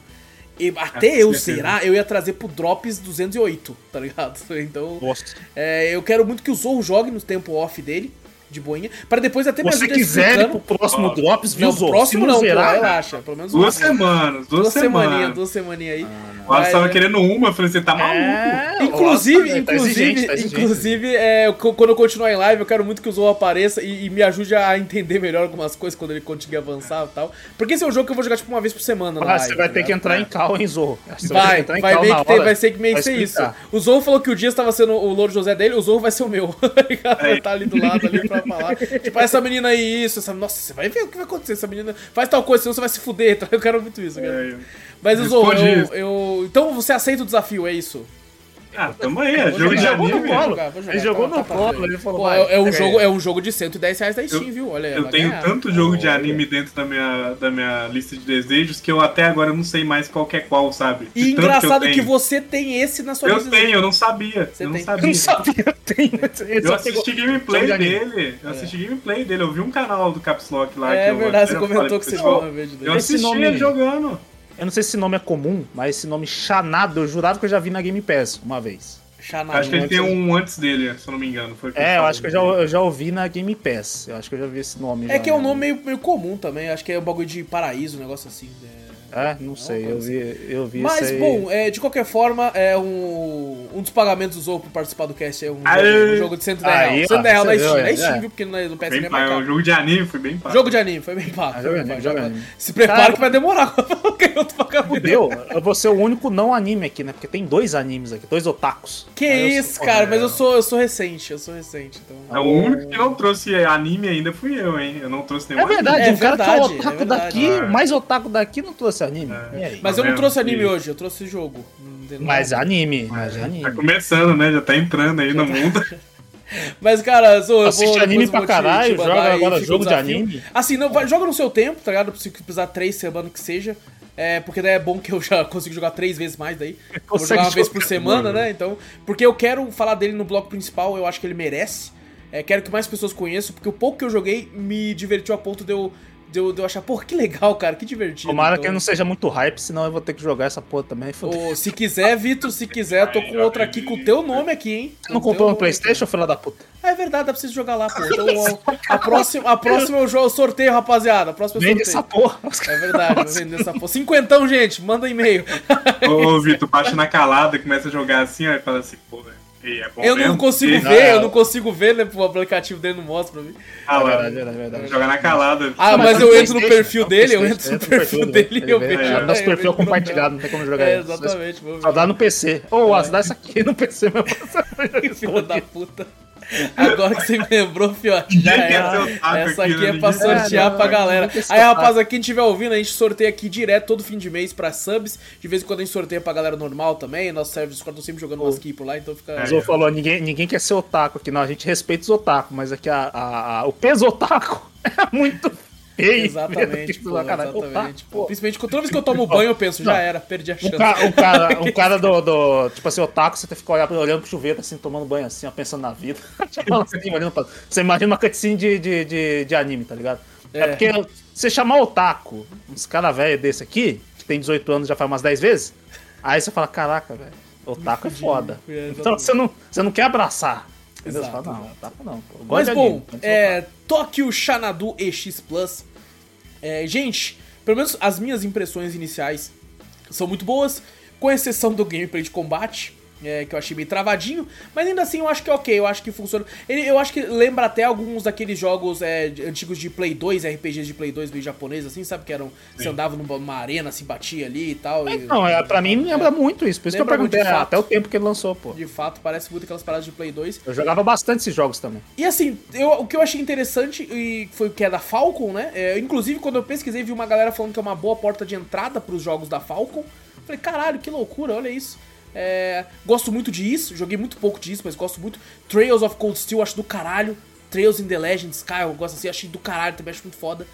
e até com eu zerar, eu ia trazer pro Drops 208, tá ligado? Então, é, eu quero muito que o Zorro jogue no tempo off dele, de boinha, para depois até me Se você quiser ir pro próximo Drops, viu, Não, Zorro? próximo Se não, pô, zerar, relaxa. Pelo menos Duas uma- semanas, duas, Duas semaninhas, semanas. duas semaninhas aí. O Wallace Vai, tava né? querendo uma, eu falei, você tá maluco? É, Inclusive, nossa, tá inclusive, exigente, tá exigente. inclusive, é, quando eu continuar em live, eu quero muito que o Zorro apareça e, e me ajude a entender melhor algumas coisas quando ele conseguir avançar e tal. Porque esse é um jogo que eu vou jogar tipo uma vez por semana. na Ah, live, você vai tá ter que entrar em cal, hein, Zorro? Vai, que entrar em vai, meio na que ter, vai ser que meio que ser isso. O Zorro falou que o Dias tava sendo o Louro José dele, o Zorro vai ser o meu. tá? Vai É. estar ali do lado ali pra falar. tipo, essa menina aí, isso, essa. Nossa, você vai ver o que vai acontecer. Essa menina faz tal coisa, senão você vai se fuder. Tá? Eu quero muito isso, cara. É, Mas Zorro, responde eu, isso. eu- Então você aceita o desafio, é isso? Ah, tamo aí, é jogo de anime. colo. jogar, vou jogar, Ele jogou tá, no colo, tá. ele falou, Pô, é, é um jogo, é um jogo de 110 reais da Steam, viu? Olha, Eu tenho ganhar. tanto jogo de Olha. anime dentro da minha, da minha lista de desejos que eu até agora não sei mais qual que é qual, sabe? De E tanto engraçado eu que, tenho. você tem esse na sua Eu lista. tenho, eu não sabia. Você eu não tem. Eu sabia. não sabia, tem. Ele Eu assisti gameplay dele. Eu assisti gameplay dele. Eu vi um canal do Caps Lock lá. É que eu verdade, você comentou que você viu uma vez dele. Eu Esse assisti nome- ele jogando. Eu não sei se esse nome é comum, mas esse nome Xanado, eu jurava que eu já vi na Game Pass uma vez. Xanadu. Acho que ele tem um antes dele, se eu não me engano. O É, eu acho que eu já, eu já ouvi na Game Pass. Eu acho que eu já vi esse nome. É já, que é um né? nome meio, meio comum também, acho que é um bagulho de paraíso, um negócio assim. é. É, não sei, eu vi, eu vi Mas, aí. bom, é, de qualquer forma, é um, um dos pagamentos do Zou pra participar do cast é um, jogo, um jogo de 110 Aí, reais. ó, 110 reais na Steam. é, É Steam, é. viu? Porque no, no PS é pago. O caro. jogo de anime foi bem pago. Jogo de anime, foi bem pago. Ah, jogo anime, jogo anime. Se prepara Cara, que vai demorar qualquer outro pagamento. Fudeu, eu vou ser o único não anime aqui, né? Porque tem dois animes aqui, dois otakus. Que Aí isso, sou- cara, mas eu sou, eu sou recente, eu sou recente, então... É, O único que não trouxe anime ainda fui eu, hein? Eu não trouxe nenhum É verdade, É um cara que é o é otaku daqui, É. o mais otaku daqui não trouxe anime. É. E aí? Mas eu não trouxe anime E- hoje, eu trouxe jogo. Mas anime, mas anime. Tá começando, né? Já tá entrando aí no mundo. Mas, cara, eu Assiste vou. anime pra vou caralho, mandar joga aí, agora jogo de anime. Assim, não, vai- joga no seu tempo, tá ligado? Se precisar três semanas que seja. É, porque daí é bom que eu já consigo jogar três vezes mais daí. Vou jogar uma vez por jogar. semana, né? Então. Porque eu quero falar dele no bloco principal, eu acho que ele merece. É, quero que mais pessoas conheçam, porque o pouco que eu joguei me divertiu a ponto de eu, de eu, de eu achar, porra, que legal, cara, que divertido. Tomara Então, que não seja muito hype, senão eu vou ter que jogar essa porra também. Ô, se quiser, Vitor, se quiser, eu tô com outra aqui com o teu nome aqui, hein? Você não Com o comprou teu no nome Playstation, filha da puta? É verdade, dá pra você jogar lá, pô. Então, ó, a próxima, a próxima eu jogo sorteio, rapaziada. A próxima eu Vende sorteio. essa porra. É verdade, vou vender essa porra. Cinquentão, gente, manda e-mail. Ô, ô, Vitor, baixa na calada, começa a jogar assim, aí fala assim, pô, velho. E é bom Eu não consigo E- ver, Ah, eu não consigo ver, né? O aplicativo dele não mostra pra mim. Ah, É verdade, verdade, verdade. Jogar na calada. Ah, Mas mas tá eu no entro no perfil dele, eu entro no perfil dele e eu vejo. Nosso é, eu perfil é compartilhado, não tem como jogar É, exatamente, vou Só ver. dá no PC. Ô, oh, dá isso aqui no PC mesmo. Filho da puta. Agora que você me lembrou, fiote, já Ninguém quer era. ser otaku Essa aqui, aqui né? é pra sortear É, não, pra galera. Aí, rapaz, quem estiver ouvindo, a gente sorteia aqui direto todo fim de mês pra subs. De vez em quando a gente sorteia pra galera normal também. Nosso server Discord, tô sempre jogando umas key por lá, então fica. O Zou falou, ninguém, ninguém quer ser otaku aqui. Não, a gente respeita os otaku, mas aqui a, a- a- o peso otaku é muito feio. Exatamente, pô, Caralho, exatamente. pô. Principalmente toda vez que eu tomo banho, eu penso, já era, perdi a chance. cara, um cara, um cara do, do- Tipo assim, otaku, você fica olhando, olhando pro chuveiro, assim, tomando banho assim, ó, pensando na vida. Você imagina uma cutscene de, de, de, de anime, tá ligado? É, É. porque você chamar otaku, uns cara velho desse aqui, que tem 18 anos já faz umas 10 vezes, aí você fala, caraca, velho, otaku é foda. É. Então você não, você não quer abraçar. Exato, fala, não, exato. otaku não. Pô. Mas bom, é, Tokyo Xanadu EX Plus. É, gente, pelo menos as minhas impressões iniciais são muito boas, com exceção do gameplay de combate. É, que eu achei meio travadinho, mas ainda assim eu acho que é ok, eu acho que funciona. Ele, eu acho que lembra até alguns daqueles jogos é, antigos de Play 2, RPGs de Play 2 meio japoneses, assim, sabe? Que eram. Você andava numa, arena, se batia ali e tal. e- Não, é, pra mim lembra muito isso. Por isso que eu perguntei é, fato. até o tempo que ele lançou, pô. De fato, parece muito aquelas paradas de Play 2. Eu jogava bastante esses jogos também. E assim, eu- o que eu achei interessante e foi o que é da Falcon, né? É, inclusive, quando eu pesquisei, vi uma galera falando que é uma boa porta de entrada pros jogos da Falcon. Falei, caralho, que loucura, olha isso. É, gosto muito disso, joguei muito pouco disso, mas gosto muito. Trails of Cold Steel, acho do caralho. Trails in the Legend Sky, eu gosto assim, achei do caralho, também acho muito foda.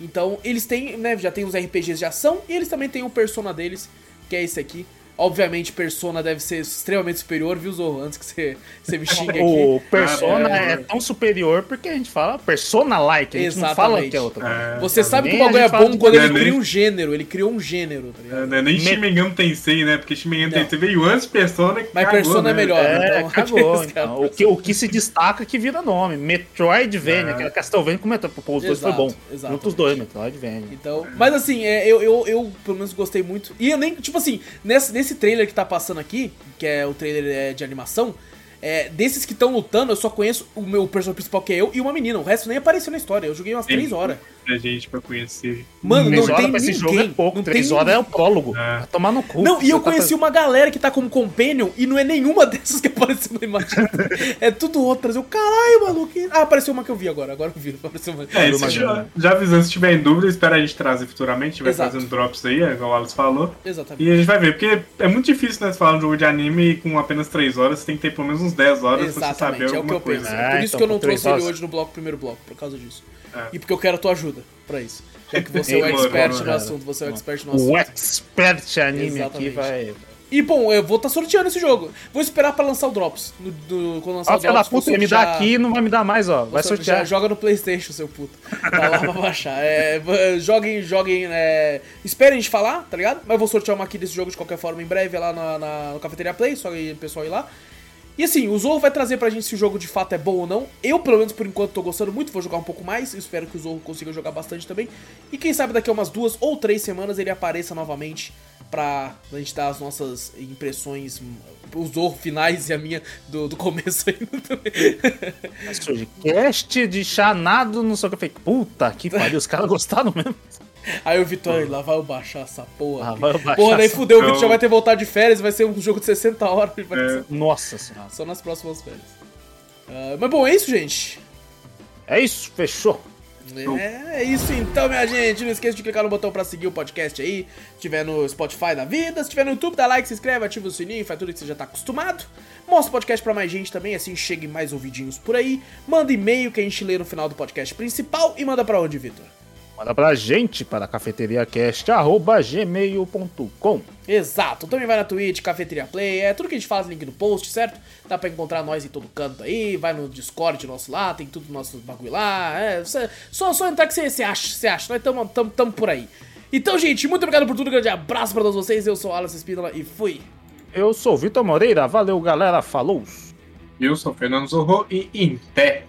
Então, eles têm, né, já tem os RPGs de ação e eles também têm o Persona deles, que é esse aqui. Obviamente, Persona deve ser extremamente superior, viu, Zorro? Antes que você, você me xingue aqui. O Persona Ah, é. é tão superior porque a gente fala Persona-like, a gente não fala Exatamente. que é outra coisa. É. Você sabe que o bagulho é bom quando ele Disney. cria um gênero, ele criou um gênero, tá ligado? É, não é nem Me- Shin Megami Tensei, né? Porque Não. Tensei veio antes de Persona que Mas cagou, Persona é né? melhor. É, então, cagou. Então. O, que, o que se destaca é que vira nome. Metroidvania, É. que era Castlevania com Metroid. Pô, os dois foi bom. exato. Juntos os dois, Metroidvania. Então, mas assim, é, eu, eu, eu pelo menos gostei muito. E eu nem, tipo assim, nesse, nesse trailer que tá passando aqui, que é o trailer é, de animação, é, desses que estão lutando, eu só conheço o meu personagem principal, que é eu, e uma menina. O resto nem apareceu na história. Eu joguei umas Tem 3 horas. Muita gente pra conhecer. Mano, não tem pra ninguém. esse jogo é pouco. não Três tem horas é o prólogo. É. Tomar no cu. Não, e eu tá conheci uma galera que tá como companion e não é nenhuma dessas que apareceu na imagem. é tudo outras. Eu, caralho, maluco. Ah, apareceu uma que eu vi agora. Agora eu vi. Apareceu uma. É, Uma já, já avisando, se tiver em dúvida, espera a gente trazer futuramente, a gente vai Exato. fazendo drops aí, é igual o Alice falou. Exatamente. E a gente vai ver, porque é muito difícil, né, falar um jogo de anime com apenas 3 horas, você tem que ter pelo menos uns 10 horas pra você saber Exatamente, é o que alguma eu coisa. penso. É, por isso então, que eu não trouxe ele hoje no bloco, primeiro bloco, por causa disso. É. E porque eu quero a tua ajuda pra isso. Já que você é o expert no assunto, você é o expert no assunto. O expert anime Exatamente. aqui vai. E bom, eu vou estar sorteando esse jogo. Vou esperar pra lançar o Drops. No, do- quando lançar Ó, o da Drops, vou puta, me dá aqui e não vai me dar mais, ó. Vai sortear-. Joga no Playstation, seu puto. Tá lá pra baixar. É, joguem, joguem. É, esperem a gente falar, tá ligado? Mas eu vou sortear uma aqui desse jogo de qualquer forma em breve lá na, na, no Cafeteria Play, só aí o pessoal ir lá. E assim, o Zorro vai trazer pra gente se o jogo de fato é bom ou não. Eu, pelo menos por enquanto, tô gostando muito, vou jogar um pouco mais. Espero que o Zorro consiga jogar bastante também. E quem sabe daqui a umas duas ou três semanas ele apareça novamente pra a gente dar as nossas impressões, os Zorro finais e a minha do, do começo ainda também. Cast de chanado, não sei o. Eu falei, puta que pariu, os caras gostaram mesmo. Aí o Vitor, lá vai eu baixar essa porra. Lá vai eu baixar porra, daí essa fudeu, o Vitor já vai ter voltado de férias, vai ser um jogo de 60 horas. É. ser- Nossa senhora. Só nas próximas férias. Ah, mas bom, é isso, gente. É isso, fechou. É, é isso então, minha gente. Não esqueça de clicar no botão pra seguir o podcast aí. Se tiver no Spotify da vida, se tiver no YouTube, dá like, se inscreve, ativa o sininho, faz tudo que você já tá acostumado. Mostra o podcast pra mais gente também, assim chegue mais ouvidinhos por aí. Manda e-mail que a gente lê no final do podcast principal e manda pra onde, Vitor? Manda pra gente para cafeteriacast.gmail.com. Exato, também vai na Twitch, Cafeteria Play, é tudo que a gente faz, link no post, certo? Dá pra encontrar nós em todo canto aí, vai no Discord nosso lá, tem tudo nosso bagulho lá, é, cê- só, só entrar que você acha, você acha, nós tamo, tamo, tamo por aí. Então, gente, muito obrigado por tudo, grande abraço pra todos vocês, eu sou o Alan Espínola e fui! Eu sou o Vitor Moreira, valeu galera, falou! Eu sou o Fernando Zorro e em pé.